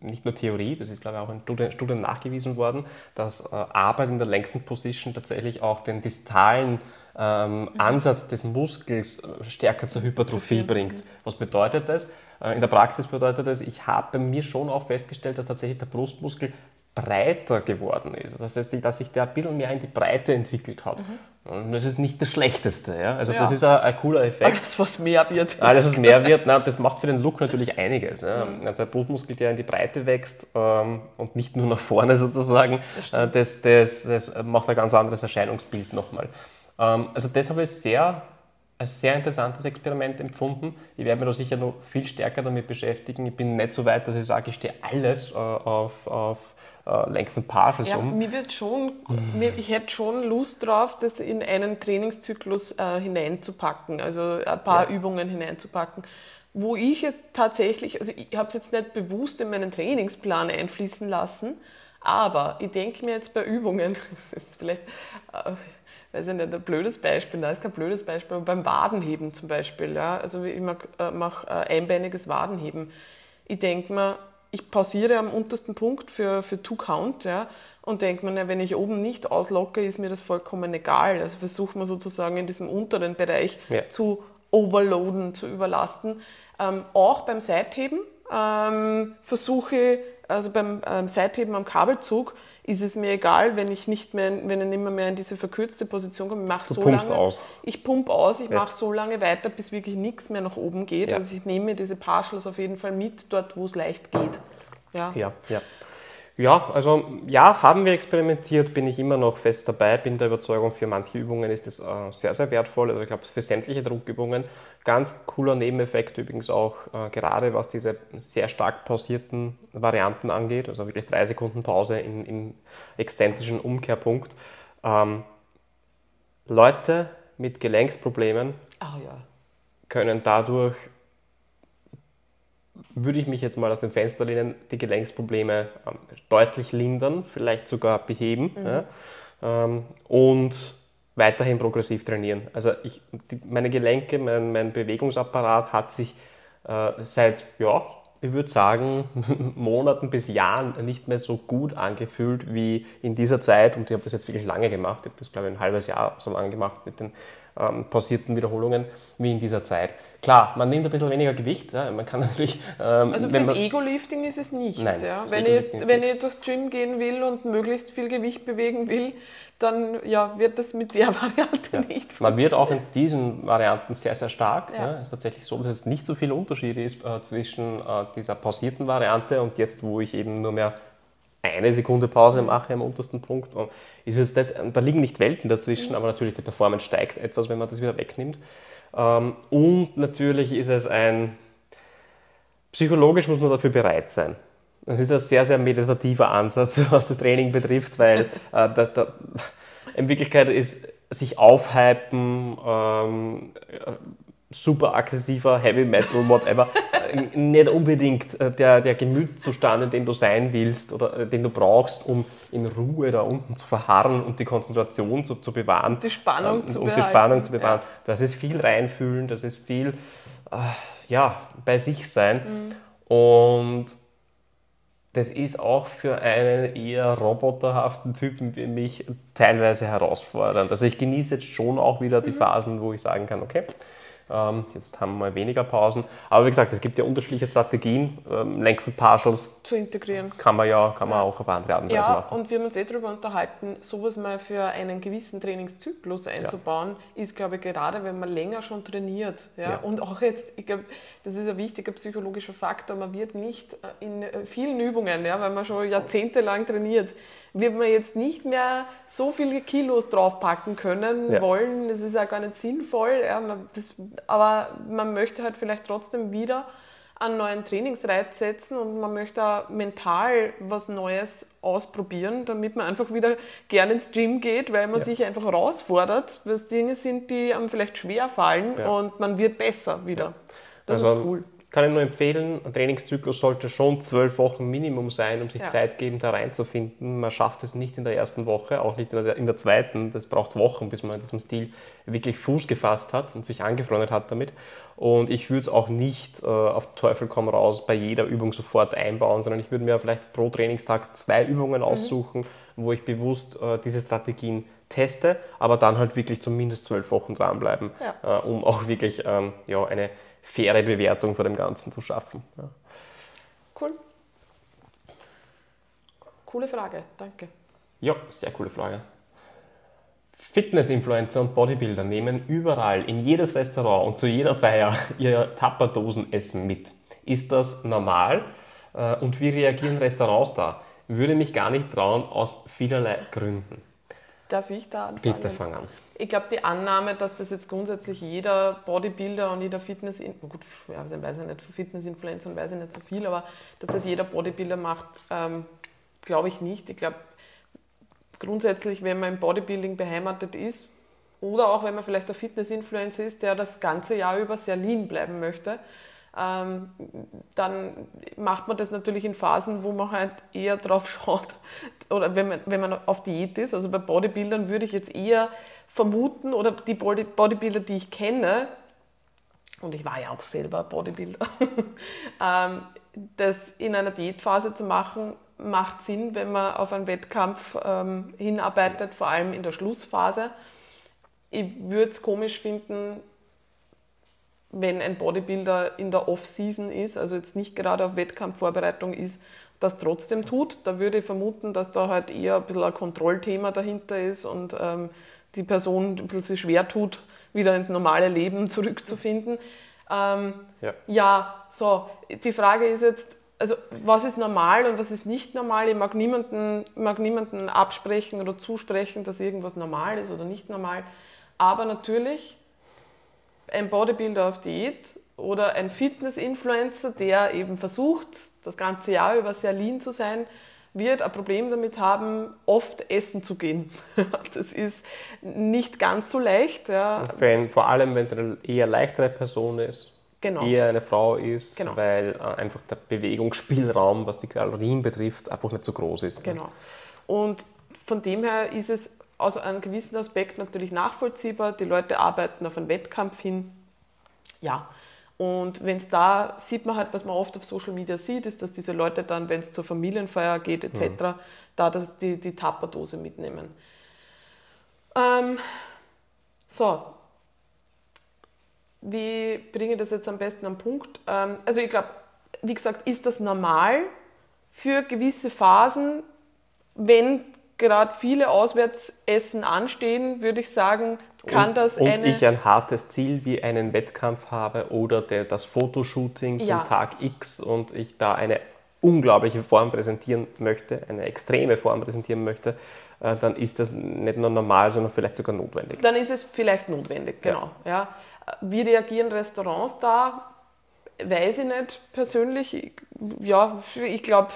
A: nicht nur Theorie, das ist glaube ich auch in Studien nachgewiesen worden, dass äh, Arbeit in der Lengthen Position tatsächlich auch den distalen ähm. Ansatz des Muskels stärker zur Hypertrophie bringt. Was bedeutet das? Äh, in der Praxis bedeutet das, ich habe bei mir schon auch festgestellt, dass tatsächlich der Brustmuskel breiter geworden ist. Das heißt, dass sich der ein bisschen mehr in die Breite entwickelt hat. Mhm. Und das ist nicht das Schlechteste. Ja? Also ja. das ist ein, ein, cooler Effekt.
B: Alles, was mehr wird.
A: Alles, was mehr wird, na, das macht für den Look natürlich einiges. Ja? Mhm. Also der Brustmuskel, der in die Breite wächst ähm, und nicht nur nach vorne sozusagen, das, äh, das, das, macht ein ganz anderes Erscheinungsbild nochmal. Ähm, also das habe ich sehr als sehr interessantes Experiment empfunden. Ich werde mich da sicher noch viel stärker damit beschäftigen. Ich bin nicht so weit, dass ich sage, ich stehe alles äh, auf, auf äh, Lengthen Partials
B: ja, um. Mir wird schon, mir, ich hätte schon Lust drauf, das in einen Trainingszyklus äh, hineinzupacken, also ein paar ja. Übungen hineinzupacken. Wo ich tatsächlich, also ich habe es jetzt nicht bewusst in meinen Trainingsplan einfließen lassen, aber ich denke mir jetzt bei Übungen, vielleicht äh, weiß ich nicht, ein blödes Beispiel, da ist kein blödes Beispiel, aber beim Wadenheben zum Beispiel, ja, also ich äh, mache äh, einbeiniges Wadenheben. Ich denke mir, ich pausiere am untersten Punkt für, für Two Count, ja, und denke mir, wenn ich oben nicht auslocke, ist mir das vollkommen egal. Also versuche man sozusagen in diesem unteren Bereich ja. zu overloaden, zu überlasten. Ähm, auch beim Seitheben ähm, versuche, also beim ähm, Seitheben am Kabelzug, ist es mir egal, wenn ich nicht mehr, wenn ich nicht mehr in diese verkürzte Position komme. Ich mache so lange.
A: Aus.
B: Ich pumpe aus, ich ja. mache so lange weiter, bis wirklich nichts mehr nach oben geht. Ja. Also ich nehme mir diese Partials auf jeden Fall mit, dort wo es leicht geht.
A: Ja, ja. ja. Ja, also ja, haben wir experimentiert, bin ich immer noch fest dabei, bin der Überzeugung, für manche Übungen ist es äh, sehr, sehr wertvoll. Also ich glaube, für sämtliche Druckübungen. Ganz cooler Nebeneffekt übrigens auch, äh, gerade was diese sehr stark pausierten Varianten angeht, also wirklich drei Sekunden Pause im, im exzentrischen Umkehrpunkt. Ähm, Leute mit Gelenksproblemen
B: oh, ja.
A: können dadurch würde ich mich jetzt mal aus dem Fenster lehnen, die Gelenksprobleme ähm, deutlich lindern, vielleicht sogar beheben mhm. ja, ähm, und weiterhin progressiv trainieren. Also ich, die, meine Gelenke, mein, mein, Bewegungsapparat hat sich äh, seit, ja, ich würde sagen, Monaten bis Jahren nicht mehr so gut angefühlt wie in dieser Zeit. Und ich habe das jetzt wirklich lange gemacht. Ich habe das, glaube ich, ein halbes Jahr so lange gemacht mit den ähm, pausierten Wiederholungen wie in dieser Zeit. Klar, man nimmt ein bisschen weniger Gewicht. Ja, man kann natürlich.
B: Ähm, also fürs Ego-Lifting ist es nichts. Nein, ja. Wenn, ich, wenn ich durchs Gym gehen will und möglichst viel Gewicht bewegen will, dann ja, wird das mit der Variante ja. nicht
A: Man wird auch in diesen Varianten sehr, sehr stark. Ja. Es ist tatsächlich so, dass es nicht so viel Unterschied ist äh, zwischen äh, dieser pausierten Variante und jetzt, wo ich eben nur mehr eine Sekunde Pause mache am untersten Punkt. Und ist es nicht, da liegen nicht Welten dazwischen, mhm. aber natürlich die Performance steigt etwas, wenn man das wieder wegnimmt. Ähm, und natürlich ist es ein, psychologisch muss man dafür bereit sein. Das ist ein sehr, sehr meditativer Ansatz, was das Training betrifft, weil äh, da, da, in Wirklichkeit ist sich aufhypen, ähm, super aggressiver Heavy Metal, whatever, nicht unbedingt äh, der, der Gemütszustand, in dem du sein willst oder äh, den du brauchst, um in Ruhe da unten zu verharren und die Konzentration zu, zu bewahren.
B: Die Spannung
A: ähm,
B: zu
A: und die Spannung zu bewahren. Ja. Das ist viel reinfühlen, das ist viel äh, ja, bei sich sein. Mhm. Und das ist auch für einen eher roboterhaften Typen wie mich teilweise herausfordernd. Also ich genieße jetzt schon auch wieder die mhm. Phasen, wo ich sagen kann, okay, jetzt haben wir weniger Pausen. Aber wie gesagt, es gibt ja unterschiedliche Strategien. Ähm, Lengthen Partials
B: zu integrieren.
A: Kann man ja, kann man auch auf andere Art und
B: Weise
A: ja, machen.
B: Und wir haben uns eh darüber unterhalten, sowas mal für einen gewissen Trainingszyklus einzubauen, ja. ist, glaube ich, gerade wenn man länger schon trainiert. Ja? ja. Und auch jetzt, ich glaube, das ist ein wichtiger psychologischer Faktor, man wird nicht äh, in äh, vielen Übungen, ja, weil man schon jahrzehntelang trainiert, wird man jetzt nicht mehr so viele Kilos draufpacken können ja. wollen. Das ist ja gar nicht sinnvoll. Ja, das, aber man möchte halt vielleicht trotzdem wieder einen neuen Trainingsreiz setzen und man möchte auch mental was Neues ausprobieren, damit man einfach wieder gerne ins Gym geht, weil man ja. sich einfach herausfordert, weil es Dinge sind, die einem vielleicht schwer fallen und man wird besser wieder. Das also, ist cool
A: kann ich nur empfehlen, ein Trainingszyklus sollte schon zwölf Wochen Minimum sein, um sich ja. Zeit geben, da reinzufinden. Man schafft es nicht in der ersten Woche, auch nicht in der, in der zweiten. Das braucht Wochen, bis man in diesem Stil wirklich Fuß gefasst hat und sich angefreundet hat damit. Und ich würde es auch nicht äh, auf Teufel komm raus bei jeder Übung sofort einbauen, sondern ich würde mir vielleicht pro Trainingstag zwei Übungen mhm. aussuchen, mhm. wo ich bewusst äh, diese Strategien teste, aber dann halt wirklich zumindest zwölf Wochen dranbleiben, ja. äh, um auch wirklich ähm, ja, eine faire Bewertung vor dem Ganzen zu schaffen. Ja.
B: Cool. Coole Frage, danke.
A: Ja, sehr coole Frage. Fitness-Influencer und Bodybuilder nehmen überall, in jedes Restaurant und zu jeder Feier ihr Tapperdosenessen mit. Ist das normal? Äh, und wie reagieren Restaurants da? Würde mich gar nicht trauen, aus vielerlei Gründen.
B: Darf ich da anfangen?
A: Bitte fang an
B: ich glaube, die Annahme, dass das jetzt grundsätzlich jeder Bodybuilder und jeder Fitness, gut, ja, ich weiß ja nicht, Fitness-Influencer weiß ich nicht so viel, aber dass das jeder Bodybuilder macht, ähm, glaube ich nicht. Ich glaube, grundsätzlich, wenn man im Bodybuilding beheimatet ist oder auch wenn man vielleicht ein Fitness-Influencer ist, der das ganze Jahr über sehr lean bleiben möchte, ähm, dann macht man das natürlich in Phasen, wo man halt eher drauf schaut, oder wenn man, wenn man auf Diät ist. Also bei Bodybuildern würde ich jetzt eher vermuten, oder die Bodybuilder, die ich kenne, und ich war ja auch selber Bodybuilder, ähm, das in einer Diätphase zu machen, macht Sinn, wenn man auf einen Wettkampf ähm, hinarbeitet, vor allem in der Schlussphase. Ich würde es komisch finden, wenn ein Bodybuilder in der Off-Season ist, also jetzt nicht gerade auf Wettkampfvorbereitung ist, das trotzdem tut. Da würde ich vermuten, dass da halt eher ein bisschen ein Kontrollthema dahinter ist und ähm, die Person ein bisschen sich schwer tut, wieder ins normale Leben zurückzufinden. Ähm, ja. ja, so, die Frage ist jetzt, also was ist normal und was ist nicht normal. Ich mag niemanden, mag niemanden absprechen oder zusprechen, dass irgendwas normal ist oder nicht normal. Aber natürlich, ein Bodybuilder auf Diät oder ein Fitness-Influencer, der eben versucht, das ganze Jahr über sehr lean zu sein, wird ein Problem damit haben, oft essen zu gehen. Das ist nicht ganz so leicht. Ja.
A: vor allem, wenn es eine eher leichtere Person ist, genau. eher eine Frau ist, genau. weil äh, einfach der Bewegungsspielraum, was die Kalorien betrifft, einfach nicht so groß ist.
B: Genau. Und von dem her ist es aus einem gewissen Aspekt natürlich nachvollziehbar. Die Leute arbeiten auf einen Wettkampf hin. Ja, und wenn es da sieht man halt, was man oft auf Social Media sieht, ist, dass diese Leute dann, wenn es zur Familienfeier geht etc., mhm. da das, die, die Tapperdose mitnehmen. Ähm, so, wie bringe ich das jetzt am besten am Punkt? Ähm, also ich glaube, wie gesagt, ist das normal für gewisse Phasen, wenn gerade viele Auswärtsessen anstehen, würde ich sagen, kann
A: und,
B: das
A: und eine... ich ein hartes Ziel wie einen Wettkampf habe oder der, das Fotoshooting zum ja. Tag X und ich da eine unglaubliche Form präsentieren möchte, eine extreme Form präsentieren möchte, äh, dann ist das nicht nur normal, sondern vielleicht sogar notwendig.
B: Dann ist es vielleicht notwendig, genau. Ja. ja. Wie reagieren Restaurants da? Weiß ich nicht persönlich. Ja, ich glaube,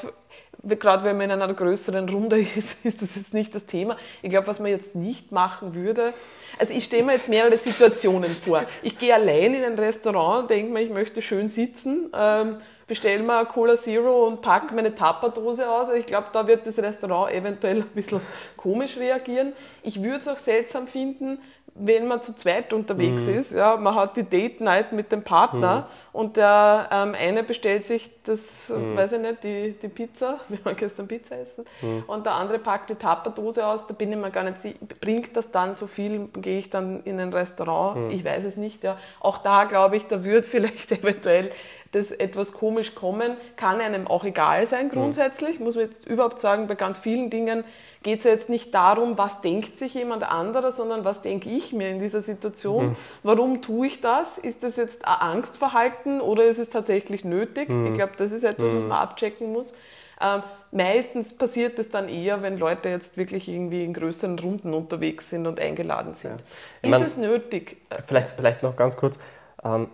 B: gerade wenn man in einer größeren Runde ist, ist das jetzt nicht das Thema. Ich glaube, was man jetzt nicht machen würde, also ich stelle mir jetzt mehrere Situationen vor. Ich gehe allein in ein Restaurant denke mir, ich möchte schön sitzen, ähm, bestelle mir Cola Zero und packe meine Tapperdose aus. Ich glaube, da wird das Restaurant eventuell ein bisschen komisch reagieren. Ich würde es auch seltsam finden, wenn man zu zweit unterwegs mhm. ist, ja, man hat die Date Night mit dem Partner mhm. und der ähm, eine bestellt sich das, mhm. weiß ich nicht, die, die Pizza, wir waren gestern Pizza essen, mhm. und der andere packt die Tapperdose aus, da bin ich mir gar nicht sicher, bringt das dann so viel, gehe ich dann in ein Restaurant, mhm. ich weiß es nicht, ja. Auch da glaube ich, da würde vielleicht eventuell das etwas komisch kommen, kann einem auch egal sein grundsätzlich, muss man jetzt überhaupt sagen, bei ganz vielen Dingen geht es ja jetzt nicht darum, was denkt sich jemand anderer, sondern was denke ich mir in dieser Situation. Mhm. Warum tue ich das? Ist das jetzt ein Angstverhalten oder ist es tatsächlich nötig? Mhm. Ich glaube, das ist etwas, was mhm. man abchecken muss. Ähm, meistens passiert es dann eher, wenn Leute jetzt wirklich irgendwie in größeren Runden unterwegs sind und eingeladen sind. Ja. Ist meine, es nötig?
A: Vielleicht, vielleicht noch ganz kurz. Ähm,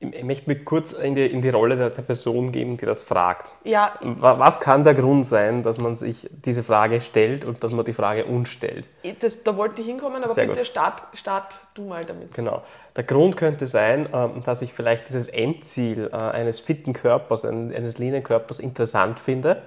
A: ich möchte mich kurz in die, in die Rolle der, der, Person geben, die das fragt. Ja. Was kann der Grund sein, dass man sich diese Frage stellt und dass man die Frage uns stellt?
B: Das, da wollte ich hinkommen, aber Sehr bitte start, start du mal damit.
A: Genau. Der Grund könnte sein, ähm, dass ich vielleicht dieses Endziel äh, eines fitten Körpers, eines Linienkörpers interessant finde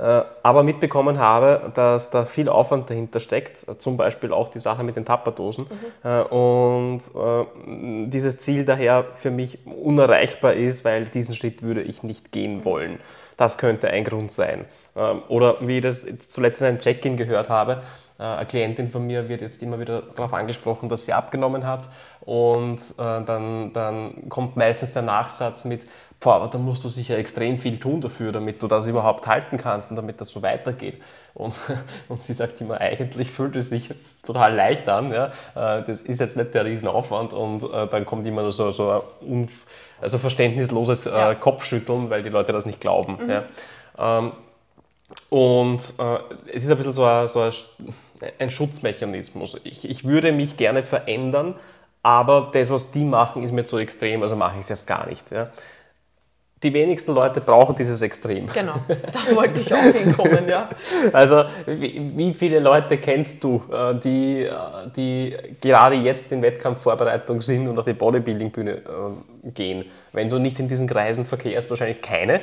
A: aber mitbekommen habe, dass da viel Aufwand dahinter steckt, zum Beispiel auch die Sache mit den Tapperdosen mhm. Äh, und äh, dieses Ziel daher für mich unerreichbar ist, weil diesen Schritt würde ich nicht gehen mhm. wollen. Das könnte ein Grund sein. Ähm, oder wie ich das zuletzt in einem Check-in gehört habe, eine Klientin von mir wird jetzt immer wieder darauf angesprochen, dass sie abgenommen hat und dann, dann kommt meistens der Nachsatz mit, boah, aber da musst du sicher extrem viel tun dafür, damit du das überhaupt halten kannst und damit das so weitergeht. Und, und sie sagt immer, eigentlich fühlt es sich total leicht an. Ja? Äh, das ist jetzt nicht der Riesenaufwand und äh, dann kommt immer nur so, so ein also verständnisloses äh, ja. Kopfschütteln, weil die Leute das nicht glauben. Mhm. Ja? Ähm, und es ist ein bisschen so ein, so ein Schutzmechanismus. Ich, ich würde mich gerne verändern, aber das, was die machen, ist mir zu extrem, also mache ich es erst gar nicht. Ja die wenigsten Leute brauchen dieses Extrem.
B: Genau, da wollte ich auch hinkommen, ja.
A: Also, wie, viele Leute kennst du, äh, die, äh, die gerade jetzt in Wettkampfvorbereitung sind und auf die Bodybuilding-Bühne äh, gehen? Wenn du nicht in diesen Kreisen verkehrst, wahrscheinlich keine.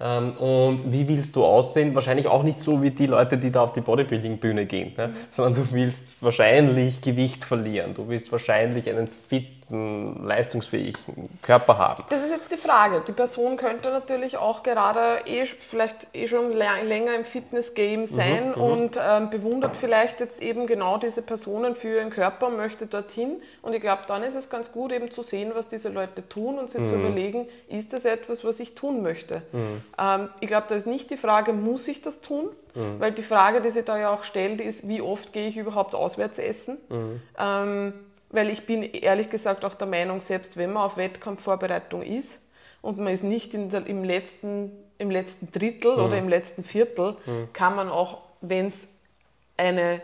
A: Ähm, und wie willst du aussehen? Wahrscheinlich auch nicht so wie die Leute, die da auf die Bodybuilding-Bühne gehen, mhm. sondern du willst wahrscheinlich Gewicht verlieren. Du willst wahrscheinlich einen fit leistungsfähigen Körper haben.
B: Das ist jetzt die Frage. Die Person könnte natürlich auch gerade eh, vielleicht eh schon länger im Fitness-Game mhm, sein mhm, und ähm, bewundert vielleicht jetzt eben genau diese Personen für ihren Körper und möchte dorthin. Und ich glaube, dann ist es ganz gut eben zu sehen, was diese Leute tun und sich mhm. zu überlegen, ist das etwas, was ich tun möchte. Mhm. Ähm, ich glaube, da ist nicht die Frage, muss ich das tun? Mhm. Weil die Frage, die sich da ja auch stellt, ist, wie oft gehe ich überhaupt auswärts essen? Mhm. Ähm, weil ich bin ehrlich gesagt auch der Meinung, selbst wenn man auf Wettkampfvorbereitung ist und man ist nicht der, im, letzten, im letzten Drittel mhm. oder im letzten Viertel, mhm. kann man auch, wenn es eine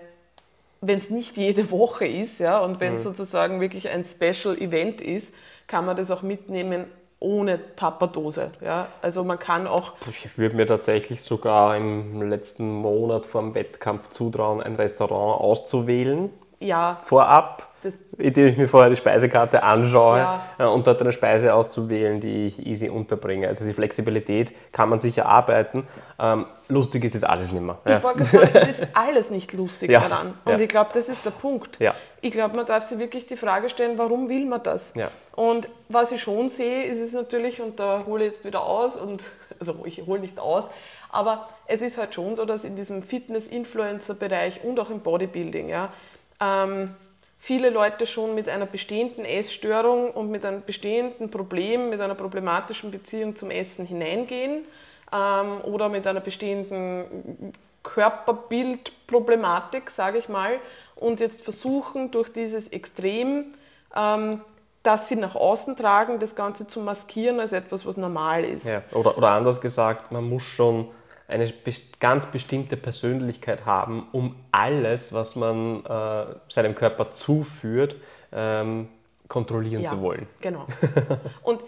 B: wenn es nicht jede Woche ist, ja, und wenn es mhm. sozusagen wirklich ein Special Event ist, kann man das auch mitnehmen ohne Tapperdose. Ja? Also man kann auch.
A: Ich würde mir tatsächlich sogar im letzten Monat vor dem Wettkampf zutrauen, ein Restaurant auszuwählen.
B: Ja.
A: Vorab indem ich mir vorher die Speisekarte anschaue ja. Äh, und dort eine Speise auszuwählen, die ich easy unterbringe. Also die Flexibilität kann man sicher arbeiten. Ähm, lustig ist es alles nicht mehr.
B: Ja. Ich wollte sagen, es ist alles nicht lustig ja. daran. Und ich glaube, das ist der Punkt. Ich glaube, man darf sich wirklich die Frage stellen, warum will man das? Und was ich schon sehe, ist es natürlich, und da hole ich jetzt wieder aus, und also ich hole nicht aus, aber es ist halt schon so, dass in diesem Fitness-Influencer-Bereich und auch im Bodybuilding, ja, ähm, viele Leute schon mit einer bestehenden Essstörung und mit einem bestehenden Problem, mit einer problematischen Beziehung zum Essen hineingehen ähm, oder mit einer bestehenden Körperbildproblematik, sage ich mal, und jetzt versuchen durch dieses Extrem, ähm, das sie nach außen tragen, das Ganze zu maskieren als etwas, was normal ist.
A: Ja, oder, oder anders gesagt, man muss schon eine ganz bestimmte Persönlichkeit haben, um alles, was man äh, seinem Körper zuführt, ähm, kontrollieren ja, zu wollen.
B: Genau. Und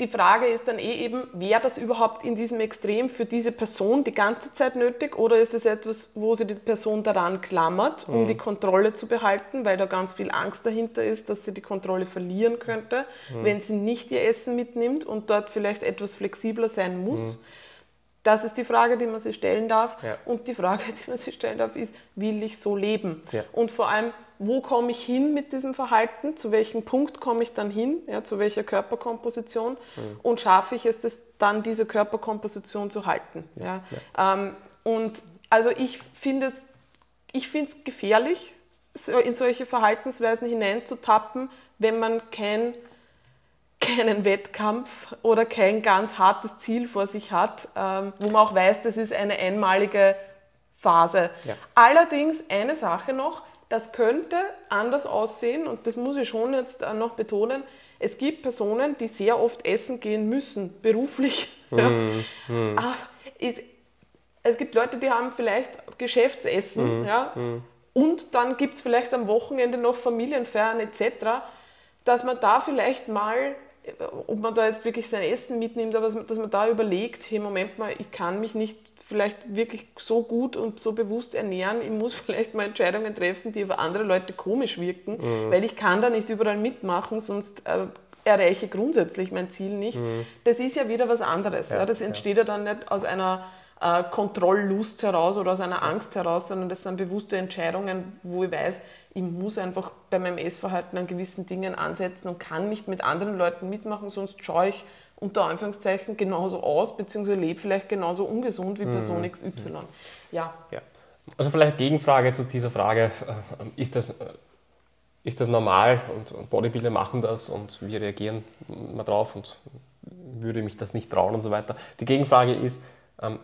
B: die Frage ist dann eh eben, wäre das überhaupt in diesem Extrem für diese Person die ganze Zeit nötig oder ist es etwas, wo sich die Person daran klammert, um mhm. die Kontrolle zu behalten, weil da ganz viel Angst dahinter ist, dass sie die Kontrolle verlieren könnte, mhm. wenn sie nicht ihr Essen mitnimmt und dort vielleicht etwas flexibler sein muss. Mhm. Das ist die Frage, die man sich stellen darf. Ja. Und die Frage, die man sich stellen darf, ist, will ich so leben? Ja. Und vor allem, wo komme ich hin mit diesem Verhalten? Zu welchem Punkt komme ich dann hin? Ja, zu welcher Körperkomposition? Mhm. Und schaffe ich es, das, dann diese Körperkomposition zu halten? Ja. Ähm, und also ich finde es ich finde es gefährlich, in solche Verhaltensweisen hineinzutappen, wenn man kein keinen Wettkampf oder kein ganz hartes Ziel vor sich hat, ähm, wo man auch weiß, das ist eine einmalige Phase. Ja. Allerdings eine Sache noch, das könnte anders aussehen und das muss ich schon jetzt äh, noch betonen. Es gibt Personen, die sehr oft essen gehen müssen, beruflich. Mm, mm. Es gibt Leute, die haben vielleicht Geschäftsessen mm, ja, mm. und dann gibt es vielleicht am Wochenende noch Familienfeiern etc., dass man da vielleicht mal ob man da jetzt wirklich sein Essen mitnimmt, aber dass man da überlegt, hey, Moment mal, ich kann mich nicht vielleicht wirklich so gut und so bewusst ernähren, ich muss vielleicht mal Entscheidungen treffen, die auf andere Leute komisch wirken, mhm. weil ich kann da nicht überall mitmachen, sonst äh, erreiche ich grundsätzlich mein Ziel nicht. Mhm. Das ist ja wieder was anderes. Ja, ja. Das entsteht ja. ja dann nicht aus einer äh, Kontrolllust heraus oder aus einer Angst heraus, sondern das sind bewusste Entscheidungen, wo ich weiß, ich muss einfach bei meinem Essverhalten an gewissen Dingen ansetzen und kann nicht mit anderen Leuten mitmachen, sonst schaue ich unter Anführungszeichen genauso aus, beziehungsweise lebe vielleicht genauso ungesund wie Person mhm. XY. Ja.
A: ja. Also vielleicht Gegenfrage zu dieser Frage, ist das, äh, ist das normal und Bodybuilder machen das und wir reagieren mal drauf und würde mich das nicht trauen und so weiter. Die Gegenfrage ist, ähm,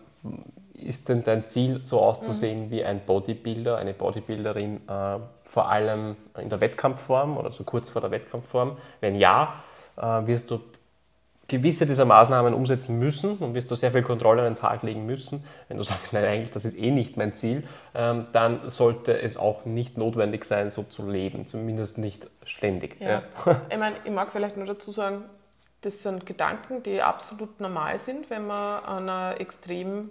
A: ist denn dein Ziel so auszusehen mhm. wie ein Bodybuilder, eine Bodybuilderin, äh, vor allem in der Wettkampfform oder so kurz vor der Wettkampfform? Wenn ja, äh, wirst du gewisse dieser Maßnahmen umsetzen müssen und wirst du sehr viel Kontrolle an den Tag legen müssen. Wenn du sagst, nein, eigentlich, das ist eh nicht mein Ziel, ähm, dann sollte es auch nicht notwendig sein, so zu leben, zumindest nicht ständig.
B: Ja. Ja. Ich, meine, ich mag vielleicht nur dazu sagen, das sind Gedanken, die absolut normal sind, wenn man an, einer extrem,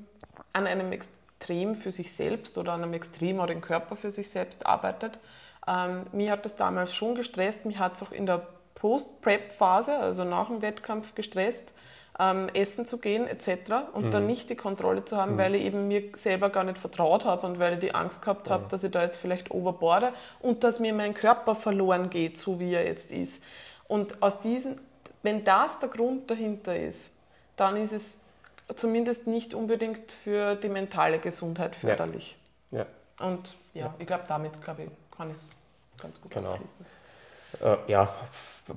B: an einem Extrem für sich selbst oder an einem Extrem oder dem Körper für sich selbst arbeitet. Ähm, mir hat das damals schon gestresst, mich hat es auch in der Post-Prep-Phase, also nach dem Wettkampf gestresst, ähm, essen zu gehen etc. und mhm. dann nicht die Kontrolle zu haben, mhm. weil ich eben mir selber gar nicht vertraut habe und weil ich die Angst gehabt habe, mhm. dass ich da jetzt vielleicht overborde und dass mir mein Körper verloren geht, so wie er jetzt ist. Und aus diesen wenn das der Grund dahinter ist, dann ist es zumindest nicht unbedingt für die mentale Gesundheit förderlich. Ja. ja. Und ja, ja. ich glaube, damit glaube ich, kann ich es ganz gut genau. abschließen.
A: Äh, ja,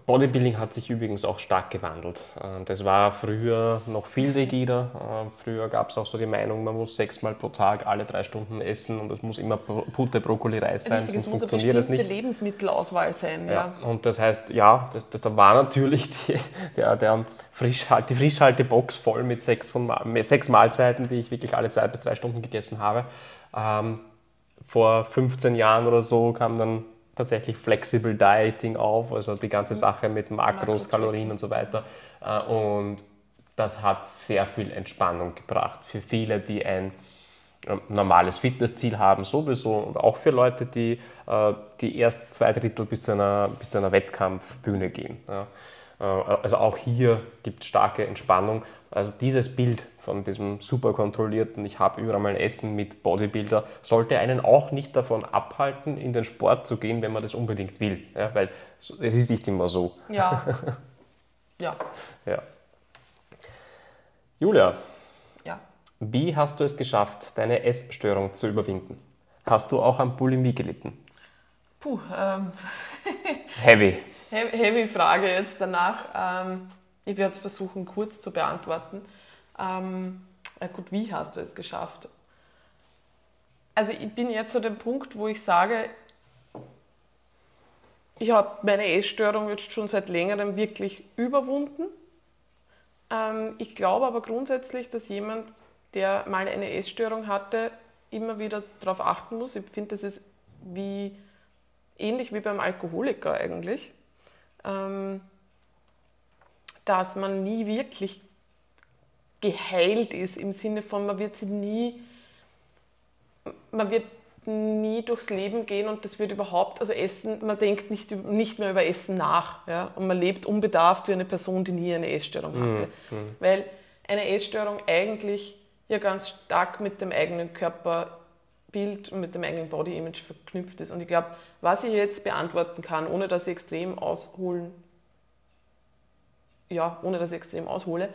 A: Bodybuilding hat sich übrigens auch stark gewandelt. Ähm, das war früher noch viel rigider. Ähm, früher gab es auch so die Meinung, man muss sechsmal pro Tag alle drei Stunden essen und es muss immer Pute, Brokkoli, Reis sein,
B: Richtig, sonst funktioniert das nicht. Es muss eine Lebensmittelauswahl sein. Ja. ja.
A: Und das heißt, ja, das, da war natürlich die, der, der Frischhalt, die Frischhaltebox voll mit sechs, von, sechs Mahlzeiten, die ich wirklich alle zwei bis drei Stunden gegessen habe. Ähm, vor 15 Jahren oder so kam dann tatsächlich Flexible Dieting auf, also die ganze mhm. Sache mit Makros, Kalorien und so weiter. Äh, und das hat sehr viel Entspannung gebracht für viele, die ein ähm, normales Fitnessziel haben sowieso und auch für Leute, die, äh, die erst zwei Drittel bis zu einer, bis zu einer Wettkampfbühne gehen. Äh, also auch hier gibt es starke Entspannung. Also dieses Bild von diesem super kontrollierten, ich habe überall mein Essen mit Bodybuilder, sollte einen auch nicht davon abhalten, in den Sport zu gehen, wenn man das unbedingt will. Ja, weil es ist nicht immer so.
B: Ja. ja.
A: ja. Julia.
B: Ja.
A: Wie hast du es geschafft, deine Essstörung zu überwinden? Hast du auch an Bulimie gelitten?
B: Puh, ähm.
A: Heavy.
B: Heavy Frage jetzt danach. Ähm, ich werde es versuchen, kurz zu beantworten. Ähm, gut, wie hast du es geschafft? Also ich bin jetzt zu dem Punkt, wo ich sage, ich habe meine Essstörung jetzt schon seit längerem wirklich überwunden. Ähm, ich glaube aber grundsätzlich, dass jemand, der mal eine Essstörung hatte, immer wieder darauf achten muss. Ich finde, das ist wie, ähnlich wie beim Alkoholiker eigentlich, ähm, dass man nie wirklich geheilt ist, im Sinne von, man wird sie nie, man wird nie durchs Leben gehen und das wird überhaupt, also Essen, man denkt nicht, nicht mehr über Essen nach. Ja? Und man lebt unbedarft wie eine Person, die nie eine Essstörung mhm, hatte. Mhm. Weil eine Essstörung eigentlich ja ganz stark mit dem eigenen Körperbild und mit dem eigenen Body-Image verknüpft ist. Und ich glaube, was ich jetzt beantworten kann, ohne dass ich extrem ausholen, ja, ohne dass ich extrem aushole,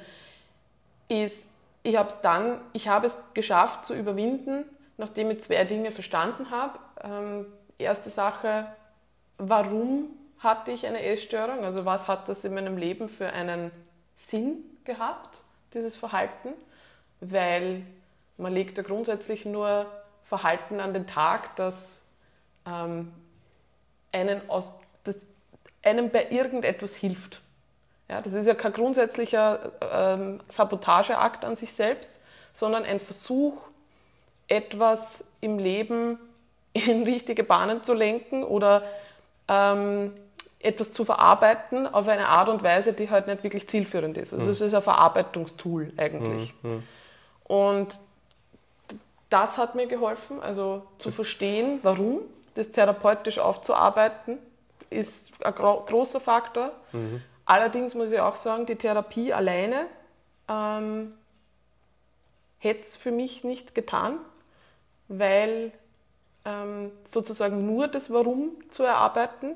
B: ist, ich habe es dann, ich habe es geschafft zu überwinden, nachdem ich zwei Dinge verstanden habe. Ähm, erste Sache, warum hatte ich eine Essstörung? Also was hat das in meinem Leben für einen Sinn gehabt, dieses Verhalten? Weil man legt ja grundsätzlich nur Verhalten an den Tag, das ähm, einen, das einem bei irgendetwas hilft. Ja, das ist ja kein grundsätzlicher ähm, Sabotageakt an sich selbst, sondern ein Versuch, etwas im Leben in richtige Bahnen zu lenken oder ähm, etwas zu verarbeiten auf eine Art und Weise, die halt nicht wirklich zielführend ist. Also mhm. es ist ein Verarbeitungstool eigentlich. Mhm. Und das hat mir geholfen, also zu das verstehen, warum, das therapeutisch aufzuarbeiten, ist ein großer Faktor. Mhm. Allerdings muss ich auch sagen, die Therapie alleine ähm, hätte es für mich nicht getan, weil ähm, sozusagen nur das Warum zu erarbeiten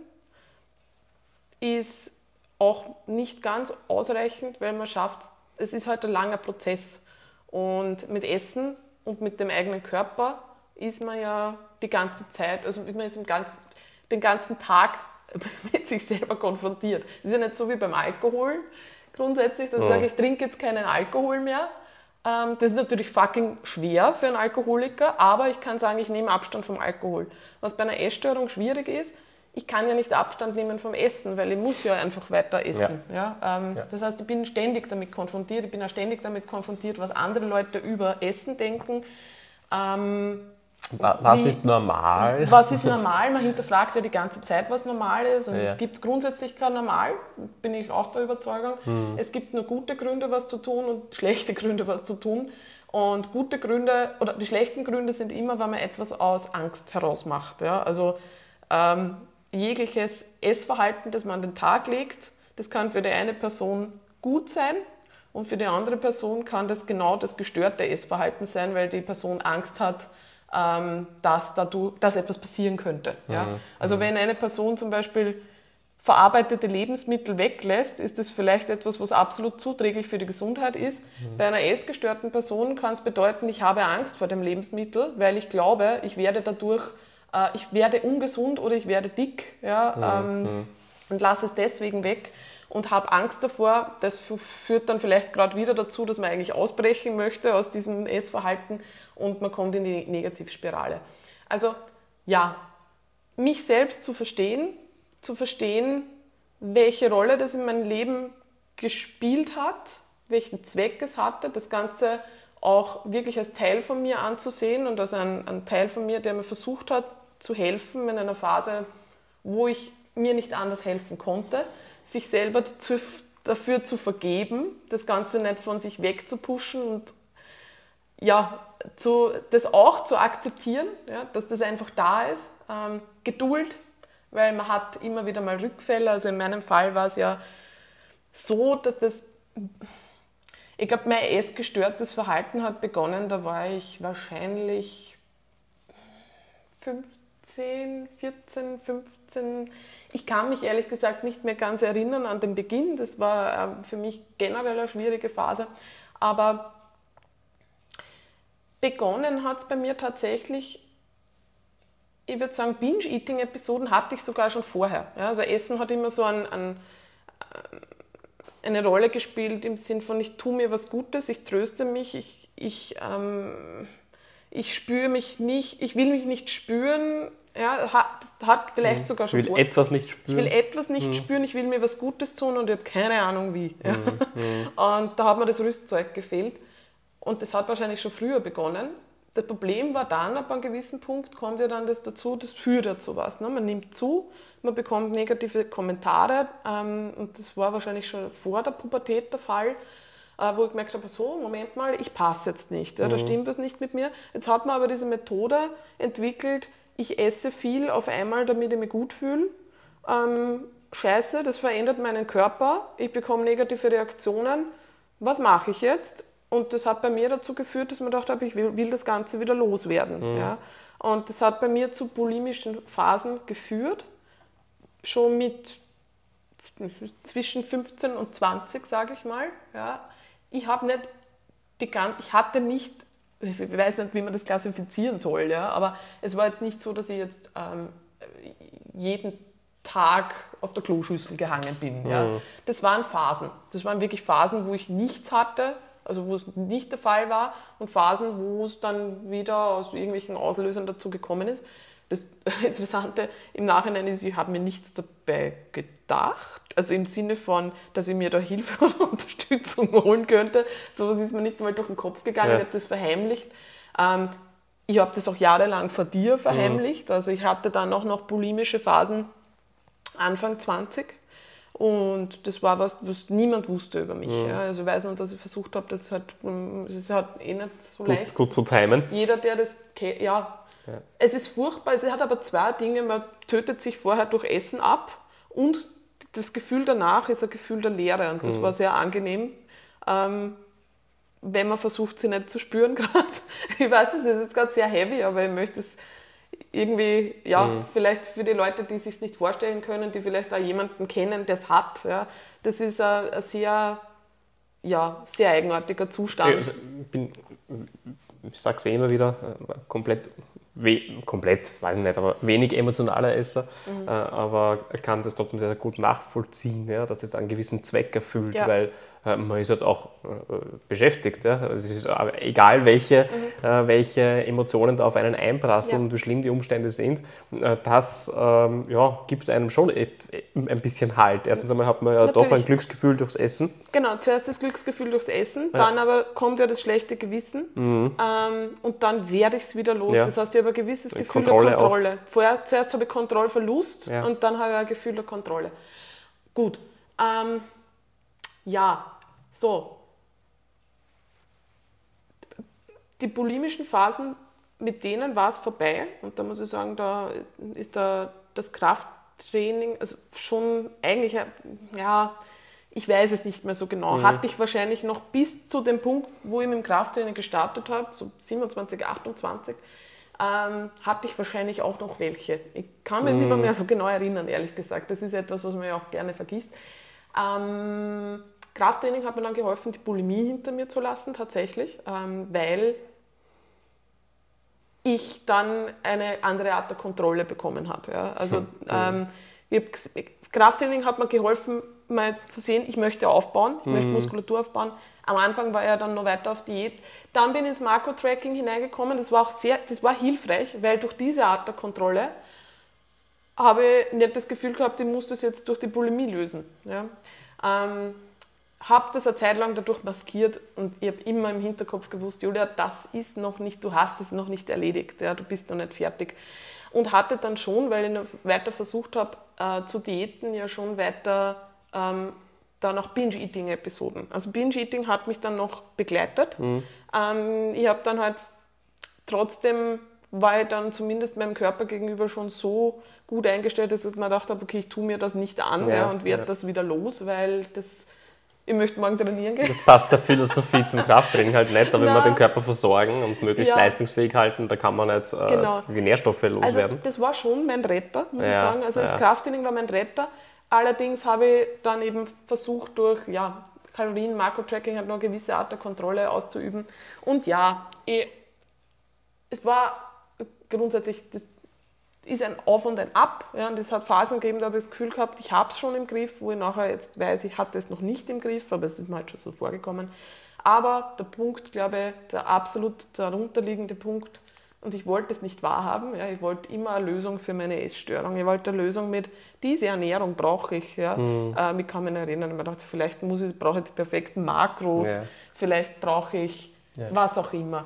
B: ist auch nicht ganz ausreichend, weil man schafft, es ist halt ein langer Prozess. Und mit Essen und mit dem eigenen Körper ist man ja die ganze Zeit, also man ist im ganzen, den ganzen Tag mit sich selber konfrontiert. Das ist ja nicht so wie beim Alkohol grundsätzlich, dass ich sage, ich trinke jetzt keinen Alkohol mehr. Ähm, das ist natürlich fucking schwer für einen Alkoholiker, aber ich kann sagen, ich nehme Abstand vom Alkohol. Was bei einer Essstörung schwierig ist, ich kann ja nicht Abstand nehmen vom Essen, weil ich muss ja einfach weiter essen. Ja. ja, ähm, ja. Das heißt, ich bin ständig damit konfrontiert, ich bin auch ständig damit konfrontiert, was andere Leute über Essen denken. Ähm,
A: was wie, ist normal?
B: Was ist normal? Man hinterfragt ja die ganze Zeit, was normal ist. Und ja. es gibt grundsätzlich kein Normal, bin ich auch der Überzeugung. Hm. Es gibt nur gute Gründe, was zu tun und schlechte Gründe, was zu tun. Und gute Gründe oder die schlechten Gründe sind immer, wenn man etwas aus Angst heraus macht. Ja? Also ähm, jegliches Essverhalten, das man an den Tag legt, das kann für die eine Person gut sein und für die andere Person kann das genau das gestörte Essverhalten sein, weil die Person Angst hat, dass, dadurch, dass etwas passieren könnte. Ja? Mhm. Also mhm. wenn eine Person zum Beispiel verarbeitete Lebensmittel weglässt, ist das vielleicht etwas, was absolut zuträglich für die Gesundheit ist. Mhm. Bei einer essgestörten Person kann es bedeuten, ich habe Angst vor dem Lebensmittel, weil ich glaube, ich werde dadurch, äh, ich werde ungesund oder ich werde dick. Ja? Mhm. Ähm, mhm. und lasse es deswegen weg und habe Angst davor. Das führt dann vielleicht gerade wieder dazu, dass man eigentlich ausbrechen möchte aus diesem Essverhalten und man kommt in die Negativspirale. Also ja, mich selbst zu verstehen, zu verstehen, welche Rolle das in meinem Leben gespielt hat, welchen Zweck es hatte, das Ganze auch wirklich als Teil von mir anzusehen und als ein, ein Teil von mir, der mir versucht hat zu helfen in einer Phase, wo ich mir nicht anders helfen konnte, sich selber zu, dafür zu vergeben, das Ganze nicht von sich wegzupuschen und ja, zu, das auch zu akzeptieren, ja, dass das einfach da ist. Ähm, Geduld, weil man hat immer wieder mal Rückfälle. Also in meinem Fall war es ja so, dass das, ich glaube, mein essgestörtes Verhalten hat begonnen, da war ich wahrscheinlich 15, 14, 15. Ich kann mich ehrlich gesagt nicht mehr ganz erinnern an den Beginn. Das war ähm, für mich generell eine schwierige Phase. Aber begonnen hat es bei mir tatsächlich, ich würde sagen, Binge-Eating-Episoden hatte ich sogar schon vorher. Ja, also Essen hat immer so ein, ein, eine Rolle gespielt im Sinn von, ich tue mir was Gutes, ich tröste mich, ich, ich, ähm, ich spüre mich nicht, ich will mich nicht spüren, ja, hat, hat vielleicht mhm. sogar schon
A: Ich will vor. etwas nicht spüren.
B: Ich will etwas nicht mhm. spüren, ich will mir was Gutes tun und ich habe keine Ahnung wie. Ja. Mhm. mhm. Und da hat mir das Rüstzeug gefehlt. Und das hat wahrscheinlich schon früher begonnen. Das Problem war dann, ab einem gewissen Punkt kommt ja dann das dazu, das führt ja zu was. Ne? Man nimmt zu, man bekommt negative Kommentare ähm, und das war wahrscheinlich schon vor der Pubertät der Fall, äh, wo ich gemerkt habe, so, Moment mal, ich passe jetzt nicht, ja, da mhm. stimmt was nicht mit mir. Jetzt hat man aber diese Methode entwickelt, ich esse viel auf einmal, damit ich mich gut fühle. Ähm, scheiße, das verändert meinen Körper, ich bekomme negative Reaktionen. Was mache ich jetzt? Und das hat bei mir dazu geführt, dass man gedacht habe, ich will, will das Ganze wieder loswerden. Mhm. Ja. Und das hat bei mir zu bulimischen Phasen geführt, schon mit zwischen 15 und 20, sage ich mal. Ja. Ich habe nicht die ich hatte nicht, ich weiß nicht, wie man das klassifizieren soll, ja, aber es war jetzt nicht so, dass ich jetzt ähm, jeden Tag auf der Kloschüssel gehangen bin. Ja. Mhm. Das waren Phasen. Das waren wirklich Phasen, wo ich nichts hatte, also wo es nicht der Fall war, und Phasen, wo es dann wieder aus irgendwelchen Auslösern dazu gekommen ist. Das Interessante im Nachhinein ist, ich habe mir nichts dabei gedacht, also im Sinne von, dass ich mir da Hilfe oder Unterstützung holen könnte. Sowas ist mir nicht einmal durch den Kopf gegangen, ja. ich habe das verheimlicht. Ähm, ich habe das auch jahrelang vor dir verheimlicht, mhm. also ich hatte dann auch noch bulimische Phasen Anfang 20 und das war was, was niemand wusste über mich. Mhm. Ja. Also ich weiß noch, dass ich versucht habe, das halt, das ist halt eh nicht so
A: gut,
B: leicht.
A: Gut zu timen.
B: Jeder, der das kennt, ja. ja. Es ist furchtbar, es hat aber zwei Dinge. Man tötet sich vorher durch Essen ab und das Gefühl danach ist ein Gefühl der Leere und das mhm. war sehr angenehm. Ähm, wenn man versucht, sie nicht zu spüren gerade. Ich weiß, das ist jetzt gerade sehr heavy, aber ich möchte es irgendwie, ja, mhm. vielleicht für die Leute, die sich nicht vorstellen können, die vielleicht auch jemanden kennen, der es hat. Ja, das ist ein, ein sehr, ja, sehr eigenartiger Zustand.
A: Also ich, bin, ich sage es eh immer wieder, äh, komplett, komplett, weiß ich nicht, aber wenig emotionaler Esser, mhm. äh, aber kann das trotzdem sehr, sehr gut nachvollziehen, ja, dass es einen gewissen Zweck erfüllt, ja. weil man ist halt auch äh, beschäftigt. Ja? Es ist egal, welche, mhm. äh, welche Emotionen da auf einen einprasseln ja. und wie schlimm die Umstände sind. Äh, das ähm, ja, gibt einem schon ein bisschen Halt. Erstens einmal hat man ja Natürlich. doch ein Glücksgefühl durchs Essen.
B: Genau, zuerst das Glücksgefühl durchs Essen, ja. dann aber kommt ja das schlechte Gewissen mhm. ähm, und dann werde ich es wieder los. Das heißt, ich habe ein gewisses Gefühl Kontrolle der Kontrolle. Vorher, zuerst habe ich Kontrollverlust und dann habe ich ein Gefühl der Kontrolle. Gut. Ähm, ja, so. Die bulimischen Phasen, mit denen war es vorbei. Und da muss ich sagen, da ist da das Krafttraining also schon eigentlich, ja, ich weiß es nicht mehr so genau. Mhm. Hatte ich wahrscheinlich noch bis zu dem Punkt, wo ich mit dem Krafttraining gestartet habe, so 27, 28, ähm, hatte ich wahrscheinlich auch noch welche. Ich kann mich mhm. nicht mehr so genau erinnern, ehrlich gesagt. Das ist etwas, was man ja auch gerne vergisst. Ähm, Krafttraining hat mir dann geholfen, die Bulimie hinter mir zu lassen, tatsächlich, ähm, weil ich dann eine andere Art der Kontrolle bekommen habe. Ja. Also hm. ähm, hab, das Krafttraining hat mir geholfen, mal zu sehen, ich möchte aufbauen, ich mhm. möchte Muskulatur aufbauen. Am Anfang war er dann noch weiter auf Diät. Dann bin ich ins Makro-Tracking hineingekommen. Das war auch sehr, das war hilfreich, weil durch diese Art der Kontrolle habe ich nicht das Gefühl gehabt, ich muss das jetzt durch die Bulimie lösen. Ja. Ähm, habe das eine Zeit lang dadurch maskiert und ich habe immer im Hinterkopf gewusst, Julia, das ist noch nicht, du hast es noch nicht erledigt, ja, du bist noch nicht fertig. Und hatte dann schon, weil ich noch weiter versucht habe äh, zu diäten, ja schon weiter ähm, dann auch Binge-Eating-Episoden. Also Binge-Eating hat mich dann noch begleitet. Mhm. Ähm, ich habe dann halt trotzdem war ich dann zumindest meinem Körper gegenüber schon so gut eingestellt, dass ich mir gedacht habe, okay, ich tue mir das nicht an ja, ja, und werde ja. das wieder los, weil das ich möchte morgen trainieren gehen.
A: Das passt der Philosophie zum Krafttraining halt nicht, aber wenn wir den Körper versorgen und möglichst ja. leistungsfähig halten, da kann man nicht äh, genau. die Nährstoffe loswerden.
B: Also das war schon mein Retter, muss ja, ich sagen. Also ja. das Krafttraining war mein Retter. Allerdings habe ich dann eben versucht, durch ja, Kalorien, Makro-Tracking halt noch eine gewisse Art der Kontrolle auszuüben. Und ja, ich, es war grundsätzlich, ist ein Auf und ein Ab. Ja, und es hat Phasen gegeben, da habe ich das Gefühl gehabt, ich habe es schon im Griff, wo ich nachher jetzt weiß, ich hatte es noch nicht im Griff, aber es ist mir halt schon so vorgekommen. Aber der Punkt, glaube ich, der absolut darunterliegende Punkt, und ich wollte es nicht wahrhaben, ja, ich wollte immer eine Lösung für meine Essstörung. Ich wollte eine Lösung mit, diese Ernährung brauche ich. Ja. Mhm. Ähm, ich kann mich erinnern, ich dachte, vielleicht muss ich, brauche ich die perfekten Makros, ja. vielleicht brauche ich ja. was auch immer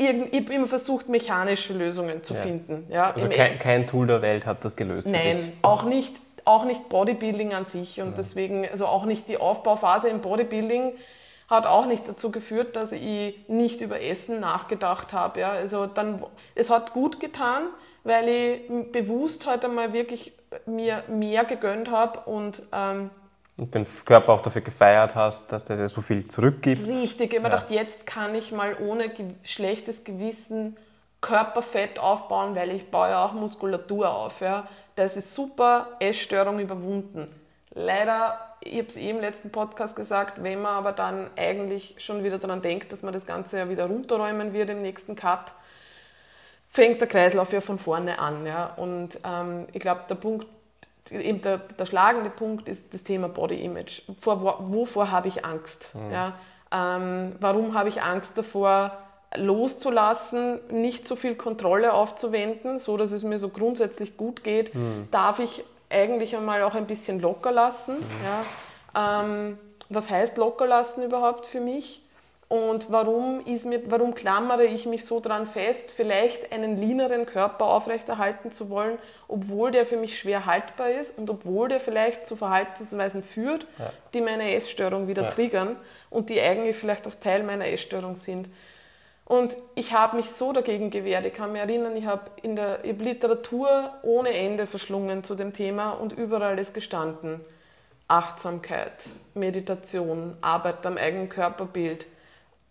B: ich habe immer versucht, mechanische Lösungen zu ja. finden. Ja,
A: also kein, kein, Tool der Welt hat das gelöst.
B: Nein, auch nicht, auch nicht Bodybuilding an sich. Und ja. deswegen, also auch nicht die Aufbauphase im Bodybuilding hat auch nicht dazu geführt, dass ich nicht über Essen nachgedacht habe. Ja. Also dann, es hat gut getan, weil ich bewusst heute halt mal wirklich mir mehr gegönnt habe und ähm,
A: und den Körper auch dafür gefeiert hast, dass der dir so viel zurückgibt.
B: Richtig, ich habe ja. gedacht, jetzt kann ich mal ohne ge schlechtes Gewissen Körperfett aufbauen, weil ich baue ja auch Muskulatur auf. Ja. Das ist super, Essstörung überwunden. Leider, ich habe es eh im letzten Podcast gesagt, wenn man aber dann eigentlich schon wieder daran denkt, dass man das Ganze ja wieder runterräumen wird im nächsten Cut, fängt der Kreislauf ja von vorne an. Ja. Und ähm, ich glaube, der Punkt, eben der, der schlagende Punkt ist das Thema Body Image. Vor, wovor habe ich Angst? Mhm. Ja? Ähm, warum habe ich Angst davor, loszulassen, nicht so viel Kontrolle aufzuwenden, so dass es mir so grundsätzlich gut geht? Mhm. Darf ich eigentlich einmal auch ein bisschen locker lassen? Mhm. Ja? Ähm, was heißt locker lassen überhaupt für mich? Und warum, ist mir, warum klammere ich mich so dran fest, vielleicht einen leaneren Körper aufrechterhalten zu wollen, obwohl der für mich schwer haltbar ist und obwohl der vielleicht zu Verhaltensweisen führt, ja. die meine Essstörung wieder ja. triggern und die eigentlich vielleicht auch Teil meiner Essstörung sind. Und ich habe mich so dagegen gewehrt. Ich kann mich erinnern, ich habe in der ich hab Literatur ohne Ende verschlungen zu dem Thema und überall ist gestanden. Achtsamkeit, Meditation, Arbeit am eigenen Körperbild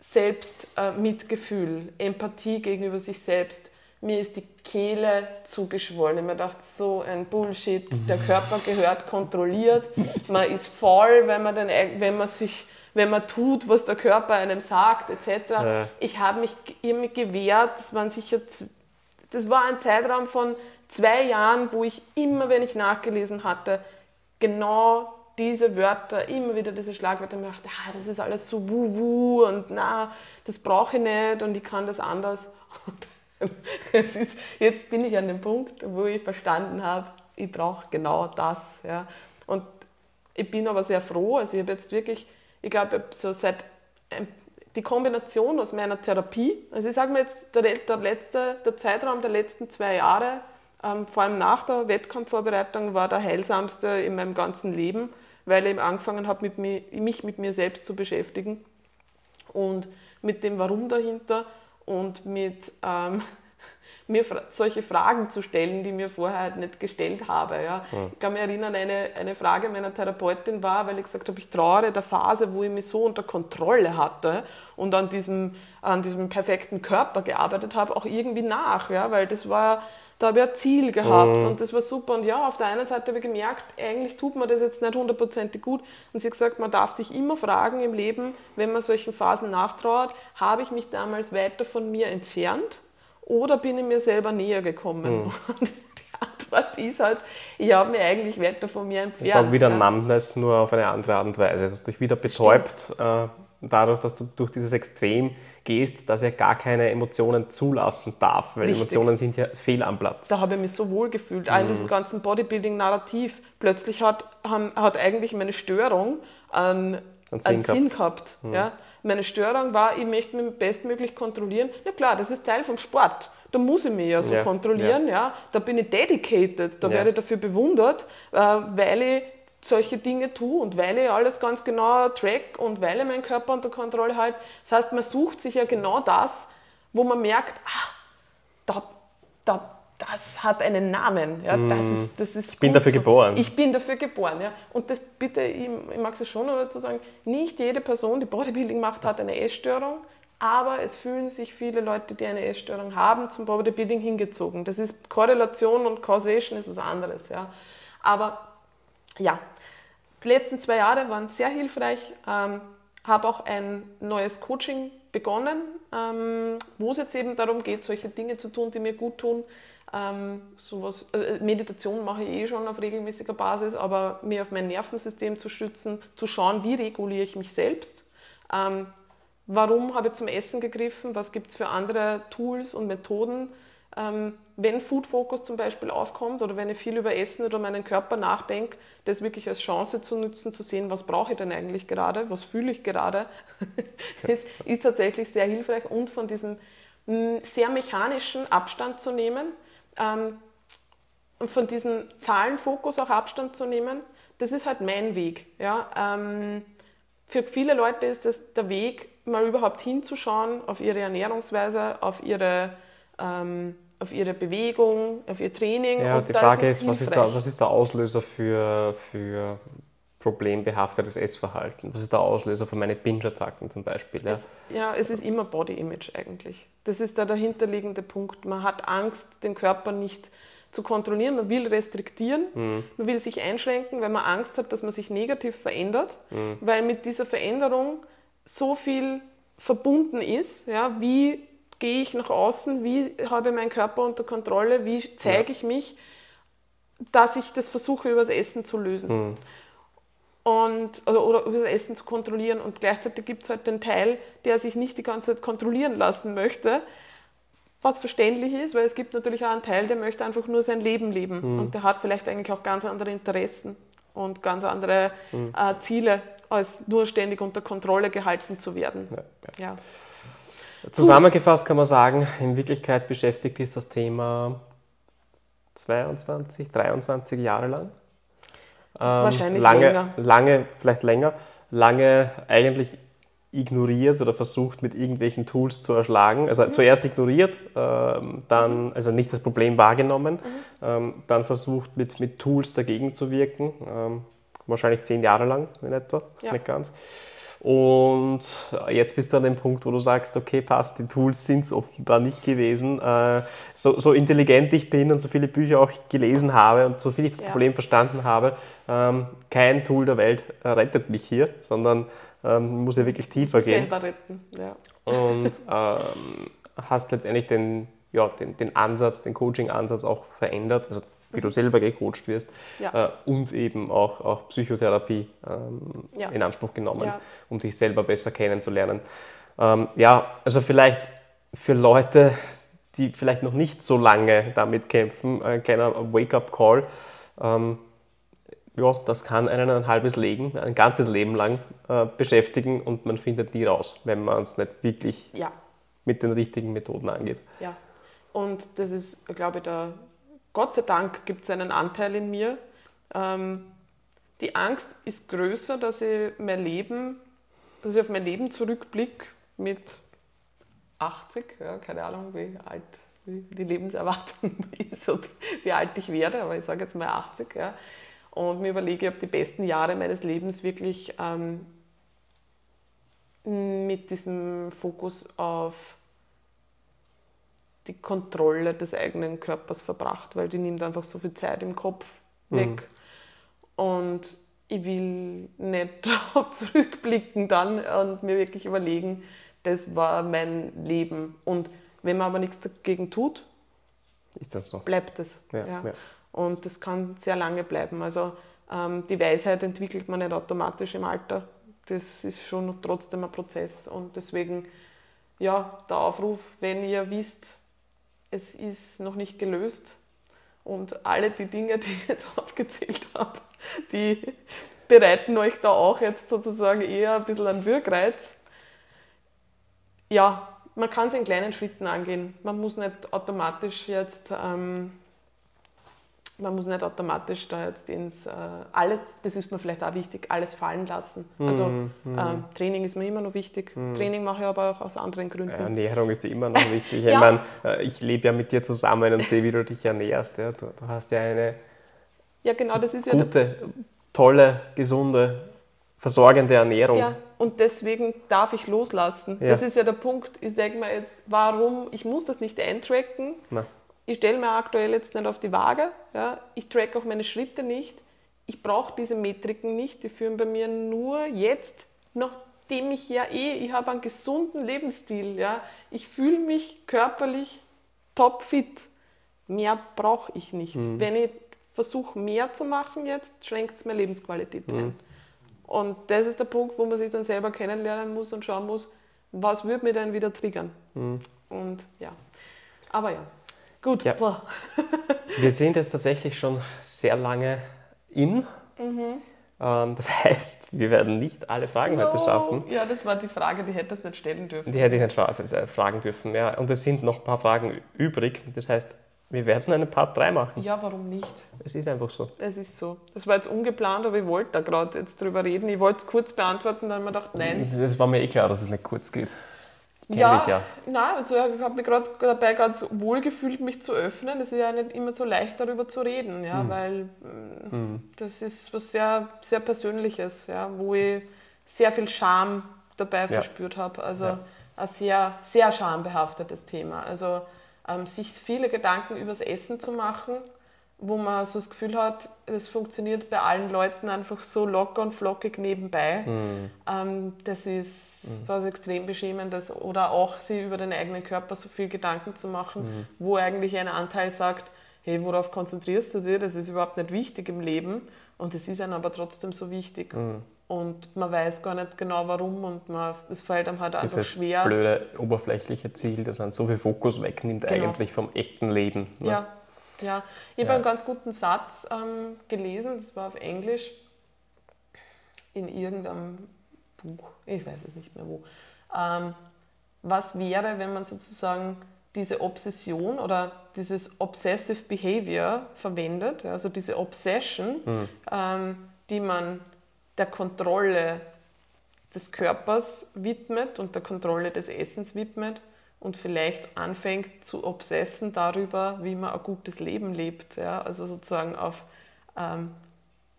B: Selbstmitgefühl, äh, Empathie gegenüber sich selbst. Mir ist die Kehle zugeschwollen. Ich mir dachte, so ein Bullshit. Der Körper gehört kontrolliert. Man ist voll, wenn man, den, wenn man sich wenn man tut, was der Körper einem sagt, etc. Ja. Ich habe mich, mich gewehrt, das waren sicher, das war ein Zeitraum von zwei Jahren, wo ich immer, wenn ich nachgelesen hatte, genau diese Wörter, immer wieder diese Schlagwörter, mir dachte, ah, das ist alles so wuhu und na, das brauche ich nicht und ich kann das anders. Und es ist, jetzt bin ich an dem Punkt, wo ich verstanden habe, ich brauche genau das. Ja. Und ich bin aber sehr froh, also ich habe jetzt wirklich, ich glaube, so seit die Kombination aus meiner Therapie, also ich sage mir jetzt, der, der, letzte, der Zeitraum der letzten zwei Jahre, ähm, vor allem nach der Wettkampfvorbereitung, war der heilsamste in meinem ganzen Leben weil ich eben angefangen habe, mit mir, mich mit mir selbst zu beschäftigen und mit dem Warum dahinter und mit ähm, mir solche Fragen zu stellen, die mir vorher halt nicht gestellt habe. Ja. ja. Ich kann mich erinnern, eine, eine Frage meiner Therapeutin war, weil ich gesagt habe, ich trauere der Phase, wo ich mich so unter Kontrolle hatte und an diesem, an diesem perfekten Körper gearbeitet habe, auch irgendwie nach. Ja, weil das war da habe ich ein Ziel gehabt mhm. und das war super. Und ja, auf der einen Seite habe ich gemerkt, eigentlich tut man das jetzt nicht hundertprozentig gut. Und sie hat gesagt, man darf sich immer fragen im Leben, wenn man solchen Phasen nachtrauert, habe ich mich damals weiter von mir entfernt oder bin ich mir selber näher gekommen? Mhm. Und die Antwort ist halt, ich habe mich eigentlich weiter von mir entfernt.
A: Es war wieder ja. Numbness, nur auf eine andere Art und Weise. Du hast dich wieder betäubt, äh, dadurch, dass du durch dieses Extrem gehst, dass er gar keine Emotionen zulassen darf, weil Richtig. Emotionen sind ja fehl am Platz.
B: Da habe ich mich so wohl gefühlt, mhm. in diesem ganzen Bodybuilding-Narrativ. Plötzlich hat, hat eigentlich meine Störung einen, einen Sinn, Sinn gehabt. Mhm. Ja? Meine Störung war, ich möchte mich bestmöglich kontrollieren. Na klar, das ist Teil vom Sport. Da muss ich mich ja so ja, kontrollieren. Ja. ja. Da bin ich dedicated, da ja. werde ich dafür bewundert, äh, weil ich solche Dinge tue und weil ich alles ganz genau track und weil ich meinen Körper unter Kontrolle halte. Das heißt, man sucht sich ja genau das, wo man merkt, ah, da, da, das hat einen Namen. Ja, das mm. ist, das ist
A: ich bin dafür so. geboren.
B: Ich bin dafür geboren. Ja. Und das bitte, ich, ich mag es schon dazu sagen, nicht jede Person, die Bodybuilding macht, hat eine Essstörung, aber es fühlen sich viele Leute, die eine Essstörung haben, zum Bodybuilding hingezogen. Das ist Korrelation und Causation ist was anderes. Ja. Aber ja, die letzten zwei Jahre waren sehr hilfreich. Ähm, habe auch ein neues Coaching begonnen, ähm, wo es jetzt eben darum geht, solche Dinge zu tun, die mir gut tun. Ähm, sowas, äh, Meditation mache ich eh schon auf regelmäßiger Basis, aber mir auf mein Nervensystem zu stützen, zu schauen, wie reguliere ich mich selbst. Ähm, warum habe ich zum Essen gegriffen? Was gibt es für andere Tools und Methoden? Wenn Food Focus zum Beispiel aufkommt oder wenn ich viel über Essen oder meinen Körper nachdenke, das wirklich als Chance zu nutzen, zu sehen, was brauche ich denn eigentlich gerade, was fühle ich gerade, das ist tatsächlich sehr hilfreich und von diesem mm, sehr mechanischen Abstand zu nehmen ähm, und von diesem Zahlenfokus auch Abstand zu nehmen, das ist halt mein Weg. Ja? Ähm, für viele Leute ist das der Weg, mal überhaupt hinzuschauen auf ihre Ernährungsweise, auf ihre ähm, auf ihre Bewegung, auf ihr Training.
A: Ja, die Frage ist, ist was, ist der, was ist der Auslöser für, für problembehaftetes Essverhalten? Was ist der Auslöser für meine Binge-Attacken zum Beispiel?
B: Ja? Es, ja, es ist immer Body Image eigentlich. Das ist der dahinterliegende Punkt. Man hat Angst, den Körper nicht zu kontrollieren. Man will restriktieren, mhm. man will sich einschränken, weil man Angst hat, dass man sich negativ verändert, mhm. weil mit dieser Veränderung so viel verbunden ist, ja, wie gehe ich nach außen, wie habe ich meinen Körper unter Kontrolle, wie zeige ja. ich mich, dass ich das versuche, über das Essen zu lösen. Mhm. Und, also, oder über das Essen zu kontrollieren. Und gleichzeitig gibt es halt den Teil, der sich nicht die ganze Zeit kontrollieren lassen möchte, was verständlich ist, weil es gibt natürlich auch einen Teil, der möchte einfach nur sein Leben leben. Mhm. Und der hat vielleicht eigentlich auch ganz andere Interessen und ganz andere mhm. äh, Ziele, als nur ständig unter Kontrolle gehalten zu werden. Ja, ja. ja.
A: Zusammengefasst kann man sagen, in Wirklichkeit beschäftigt ist das Thema 22, 23 Jahre lang.
B: Ähm, Wahrscheinlich
A: lange,
B: länger.
A: Lange, vielleicht länger, lange eigentlich ignoriert oder versucht mit irgendwelchen Tools zu erschlagen. Also mhm. zuerst ignoriert, ähm, dann also nicht das Problem wahrgenommen, mhm. ähm, dann versucht mit, mit Tools dagegen zu wirken. Ähm, wahrscheinlich zehn Jahre lang in etwa, ja. nicht ganz. Und jetzt bist du an dem Punkt, wo du sagst, okay, passt, die Tools sind es offenbar nicht gewesen. Äh, so, so, intelligent ich bin und so viele Bücher auch gelesen habe und so viel ich das ja. Problem verstanden habe, ähm, kein Tool der Welt rettet mich hier, sondern ähm, muss ja wirklich tiefer muss gehen.
B: Selber retten, ja.
A: Und ähm, hast letztendlich den, ja, den, den Ansatz, den Coaching-Ansatz auch verändert. Also wie du selber gecoacht wirst ja. äh, und eben auch, auch Psychotherapie ähm, ja. in Anspruch genommen, ja. um dich selber besser kennenzulernen. Ähm, ja, also vielleicht für Leute, die vielleicht noch nicht so lange damit kämpfen, ein kleiner Wake-up-Call. Ähm, ja, das kann einen ein halbes Leben, ein ganzes Leben lang äh, beschäftigen und man findet nie raus, wenn man es nicht wirklich mit den richtigen Methoden angeht.
B: Ja, und das ist, glaube ich, der Gott sei Dank gibt es einen Anteil in mir. Ähm, die Angst ist größer, dass ich mein Leben, dass ich auf mein Leben zurückblicke mit 80, ja, keine Ahnung, wie alt wie die Lebenserwartung ist und wie alt ich werde, aber ich sage jetzt mal 80, ja, und mir überlege, ob die besten Jahre meines Lebens wirklich ähm, mit diesem Fokus auf die Kontrolle des eigenen Körpers verbracht, weil die nimmt einfach so viel Zeit im Kopf weg. Mhm. Und ich will nicht darauf zurückblicken dann und mir wirklich überlegen, das war mein Leben. Und wenn man aber nichts dagegen tut,
A: ist das so?
B: bleibt es. Ja, ja. Ja. Und das kann sehr lange bleiben. Also ähm, die Weisheit entwickelt man nicht automatisch im Alter. Das ist schon trotzdem ein Prozess. Und deswegen, ja, der Aufruf, wenn ihr wisst, es ist noch nicht gelöst und alle die Dinge, die ich jetzt aufgezählt habe, die bereiten euch da auch jetzt sozusagen eher ein bisschen einen Wirkreiz. Ja, man kann es in kleinen Schritten angehen. Man muss nicht automatisch jetzt ähm, man muss nicht automatisch da jetzt ins äh, alles, das ist mir vielleicht auch wichtig, alles fallen lassen. Also mm, ähm, Training ist mir immer noch wichtig. Mm. Training mache ich aber auch aus anderen Gründen.
A: Ernährung ist immer noch wichtig. ja. Ich meine, äh, ich lebe ja mit dir zusammen und sehe, wie du dich ernährst. Ja. Du, du, hast ja eine
B: ja, genau, das ist
A: gute, ja tolle, gesunde, versorgende Ernährung.
B: Ja, und deswegen darf ich loslassen. Das ist ja der Punkt. Ich denke mir jetzt, warum, ich muss das nicht eintracken. Nein ich stelle mir aktuell jetzt nicht auf die Waage, ja, ich track auch meine Schritte nicht, ich brauche diese Metriken nicht, die führen bei mir nur jetzt, nachdem ich ja eh, ich habe einen gesunden Lebensstil, ja, ich fühle mich körperlich topfit, mehr brauche ich nicht. Mhm. Wenn ich versuche mehr zu machen jetzt, schränkt es mir Lebensqualität mhm. ein. Und das ist der Punkt, wo man sich dann selber kennenlernen muss und schauen muss, was würde mir denn wieder triggern. Mhm. Und ja, aber ja. Gut, ja.
A: wir sind jetzt tatsächlich schon sehr lange in. Mhm. Ähm, das heißt, wir werden nicht alle Fragen no. heute schaffen.
B: Ja, das war die Frage, die hättest du nicht stellen dürfen.
A: Die hätte ich nicht äh, fragen dürfen, ja. Und es sind noch ein paar Fragen übrig. Das heißt, wir werden einen Part 3 machen.
B: Ja, warum nicht?
A: Es ist einfach so.
B: Es ist so. Das war jetzt ungeplant, aber ich wollte da gerade jetzt drüber reden. Ich wollte es kurz beantworten, dann habe ich mir gedacht, nein.
A: Das war mir eh klar, dass es nicht kurz geht.
B: Ja, ja. Nein, also ich habe mich gerade dabei ganz wohl gefühlt, mich zu öffnen. Es ist ja nicht immer so leicht, darüber zu reden, ja, mhm. weil mhm. das ist was sehr, sehr Persönliches, ja, wo ich sehr viel Scham dabei ja. verspürt habe. Also ja. ein sehr, sehr schambehaftetes Thema. Also ähm, sich viele Gedanken übers Essen zu machen, wo man so das Gefühl hat, es funktioniert bei allen Leuten einfach so locker und flockig nebenbei. Mhm. Ähm, das ist mhm. was extrem Beschämendes. Oder auch sich über den eigenen Körper so viel Gedanken zu machen, mhm. wo eigentlich ein Anteil sagt, hey, worauf konzentrierst du dich? Das ist überhaupt nicht wichtig im Leben. Und es ist einem aber trotzdem so wichtig. Mhm. Und man weiß gar nicht genau warum und man, es fällt einem halt einfach schwer.
A: Das blöde oberflächliche Ziel, das an so viel Fokus wegnimmt genau. eigentlich vom echten Leben.
B: Ne? Ja, ja, ich habe ja. einen ganz guten Satz ähm, gelesen, das war auf Englisch, in irgendeinem Buch, ich weiß es nicht mehr wo. Ähm, was wäre, wenn man sozusagen diese Obsession oder dieses Obsessive Behavior verwendet, also diese Obsession, mhm. ähm, die man der Kontrolle des Körpers widmet und der Kontrolle des Essens widmet und vielleicht anfängt zu obsessen darüber, wie man ein gutes Leben lebt. Ja? Also sozusagen auf ähm,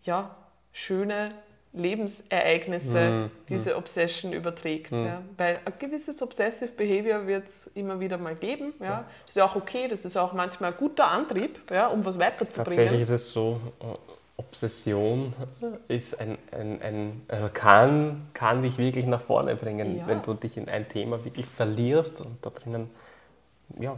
B: ja, schöne Lebensereignisse mhm. diese Obsession überträgt. Mhm. Ja? Weil ein gewisses Obsessive Behavior wird es immer wieder mal geben. Ja? ja? Das ist ja auch okay, das ist auch manchmal ein guter Antrieb, ja, um was weiterzubringen.
A: Tatsächlich ist es so, Obsession ist ein, ein, ein, also kann, kann dich wirklich nach vorne bringen, ja. wenn du dich in ein Thema wirklich verlierst und da drinnen ja,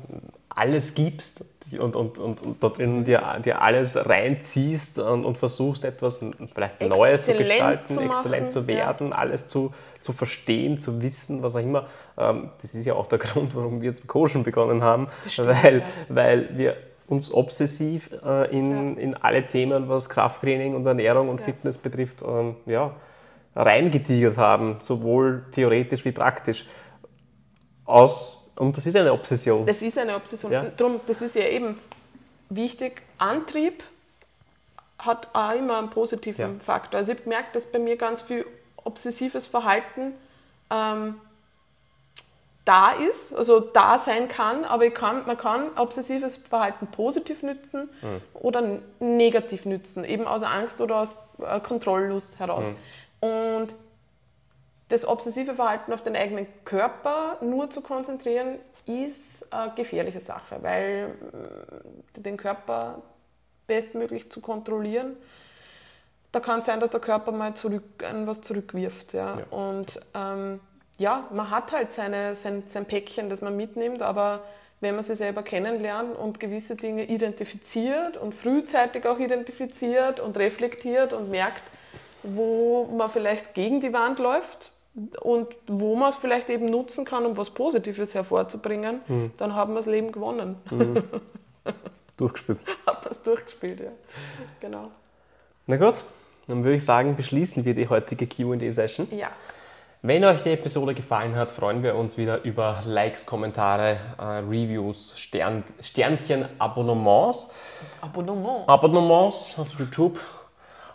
A: alles gibst und, und, und, und da drinnen dir, dir alles reinziehst und, und versuchst etwas vielleicht exzellent Neues zu gestalten, zu exzellent zu werden, ja. alles zu, zu verstehen, zu wissen, was auch immer. Ähm, das ist ja auch der Grund, warum wir zum Coachen begonnen haben, stimmt, weil, ja. weil wir uns obsessiv äh, in, ja. in alle Themen, was Krafttraining und Ernährung und ja. Fitness betrifft, ähm, ja, reingetigert haben, sowohl theoretisch wie praktisch. Aus, und das ist eine Obsession.
B: Das ist eine Obsession. Ja. Drum, das ist ja eben wichtig. Antrieb hat auch immer einen positiven Faktor. Also ich habe gemerkt, dass bei mir ganz viel obsessives Verhalten ähm, da ist, also da sein kann, aber kann, man kann obsessives Verhalten positiv nützen mhm. oder negativ nützen, eben aus Angst oder aus äh, Kontrolllust heraus. Mhm. Und das obsessive Verhalten auf den eigenen Körper nur zu konzentrieren, ist eine gefährliche Sache, weil äh, den Körper bestmöglich zu kontrollieren, da kann es sein, dass der Körper mal zurück, was zurückwirft. Ja. ja. Und ähm, ja, man hat halt seine, sein, sein Päckchen, das man mitnimmt, aber wenn man sich selber kennenlernt und gewisse Dinge identifiziert und frühzeitig auch identifiziert und reflektiert und merkt, wo man vielleicht gegen die Wand läuft und wo man es vielleicht eben nutzen kann, um was Positives hervorzubringen, mhm. dann haben wir das Leben gewonnen. Mhm.
A: Durchgespielt.
B: Haben wir es durchgespielt, ja. Genau.
A: Na gut, dann würde ich sagen, beschließen wir die heutige QA-Session.
B: Ja.
A: Wenn euch die Episode gefallen hat, freuen wir uns wieder über Likes, Kommentare, äh, Reviews, Stern, Sternchen, Abonnements.
B: Abonnements.
A: Abonnements auf YouTube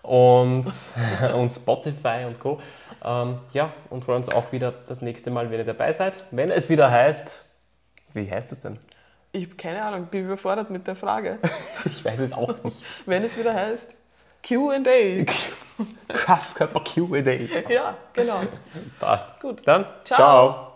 A: und, und Spotify und Co. Ähm, ja, und freuen uns auch wieder das nächste Mal, wenn ihr dabei seid. Wenn es wieder heißt, wie heißt es denn?
B: Ich habe keine Ahnung, bin überfordert mit der Frage.
A: ich weiß es auch nicht.
B: wenn es wieder heißt,
A: QA. Kraftkörper QA.
B: Ja, genau.
A: Passt. Gut. Dann, ciao. ciao.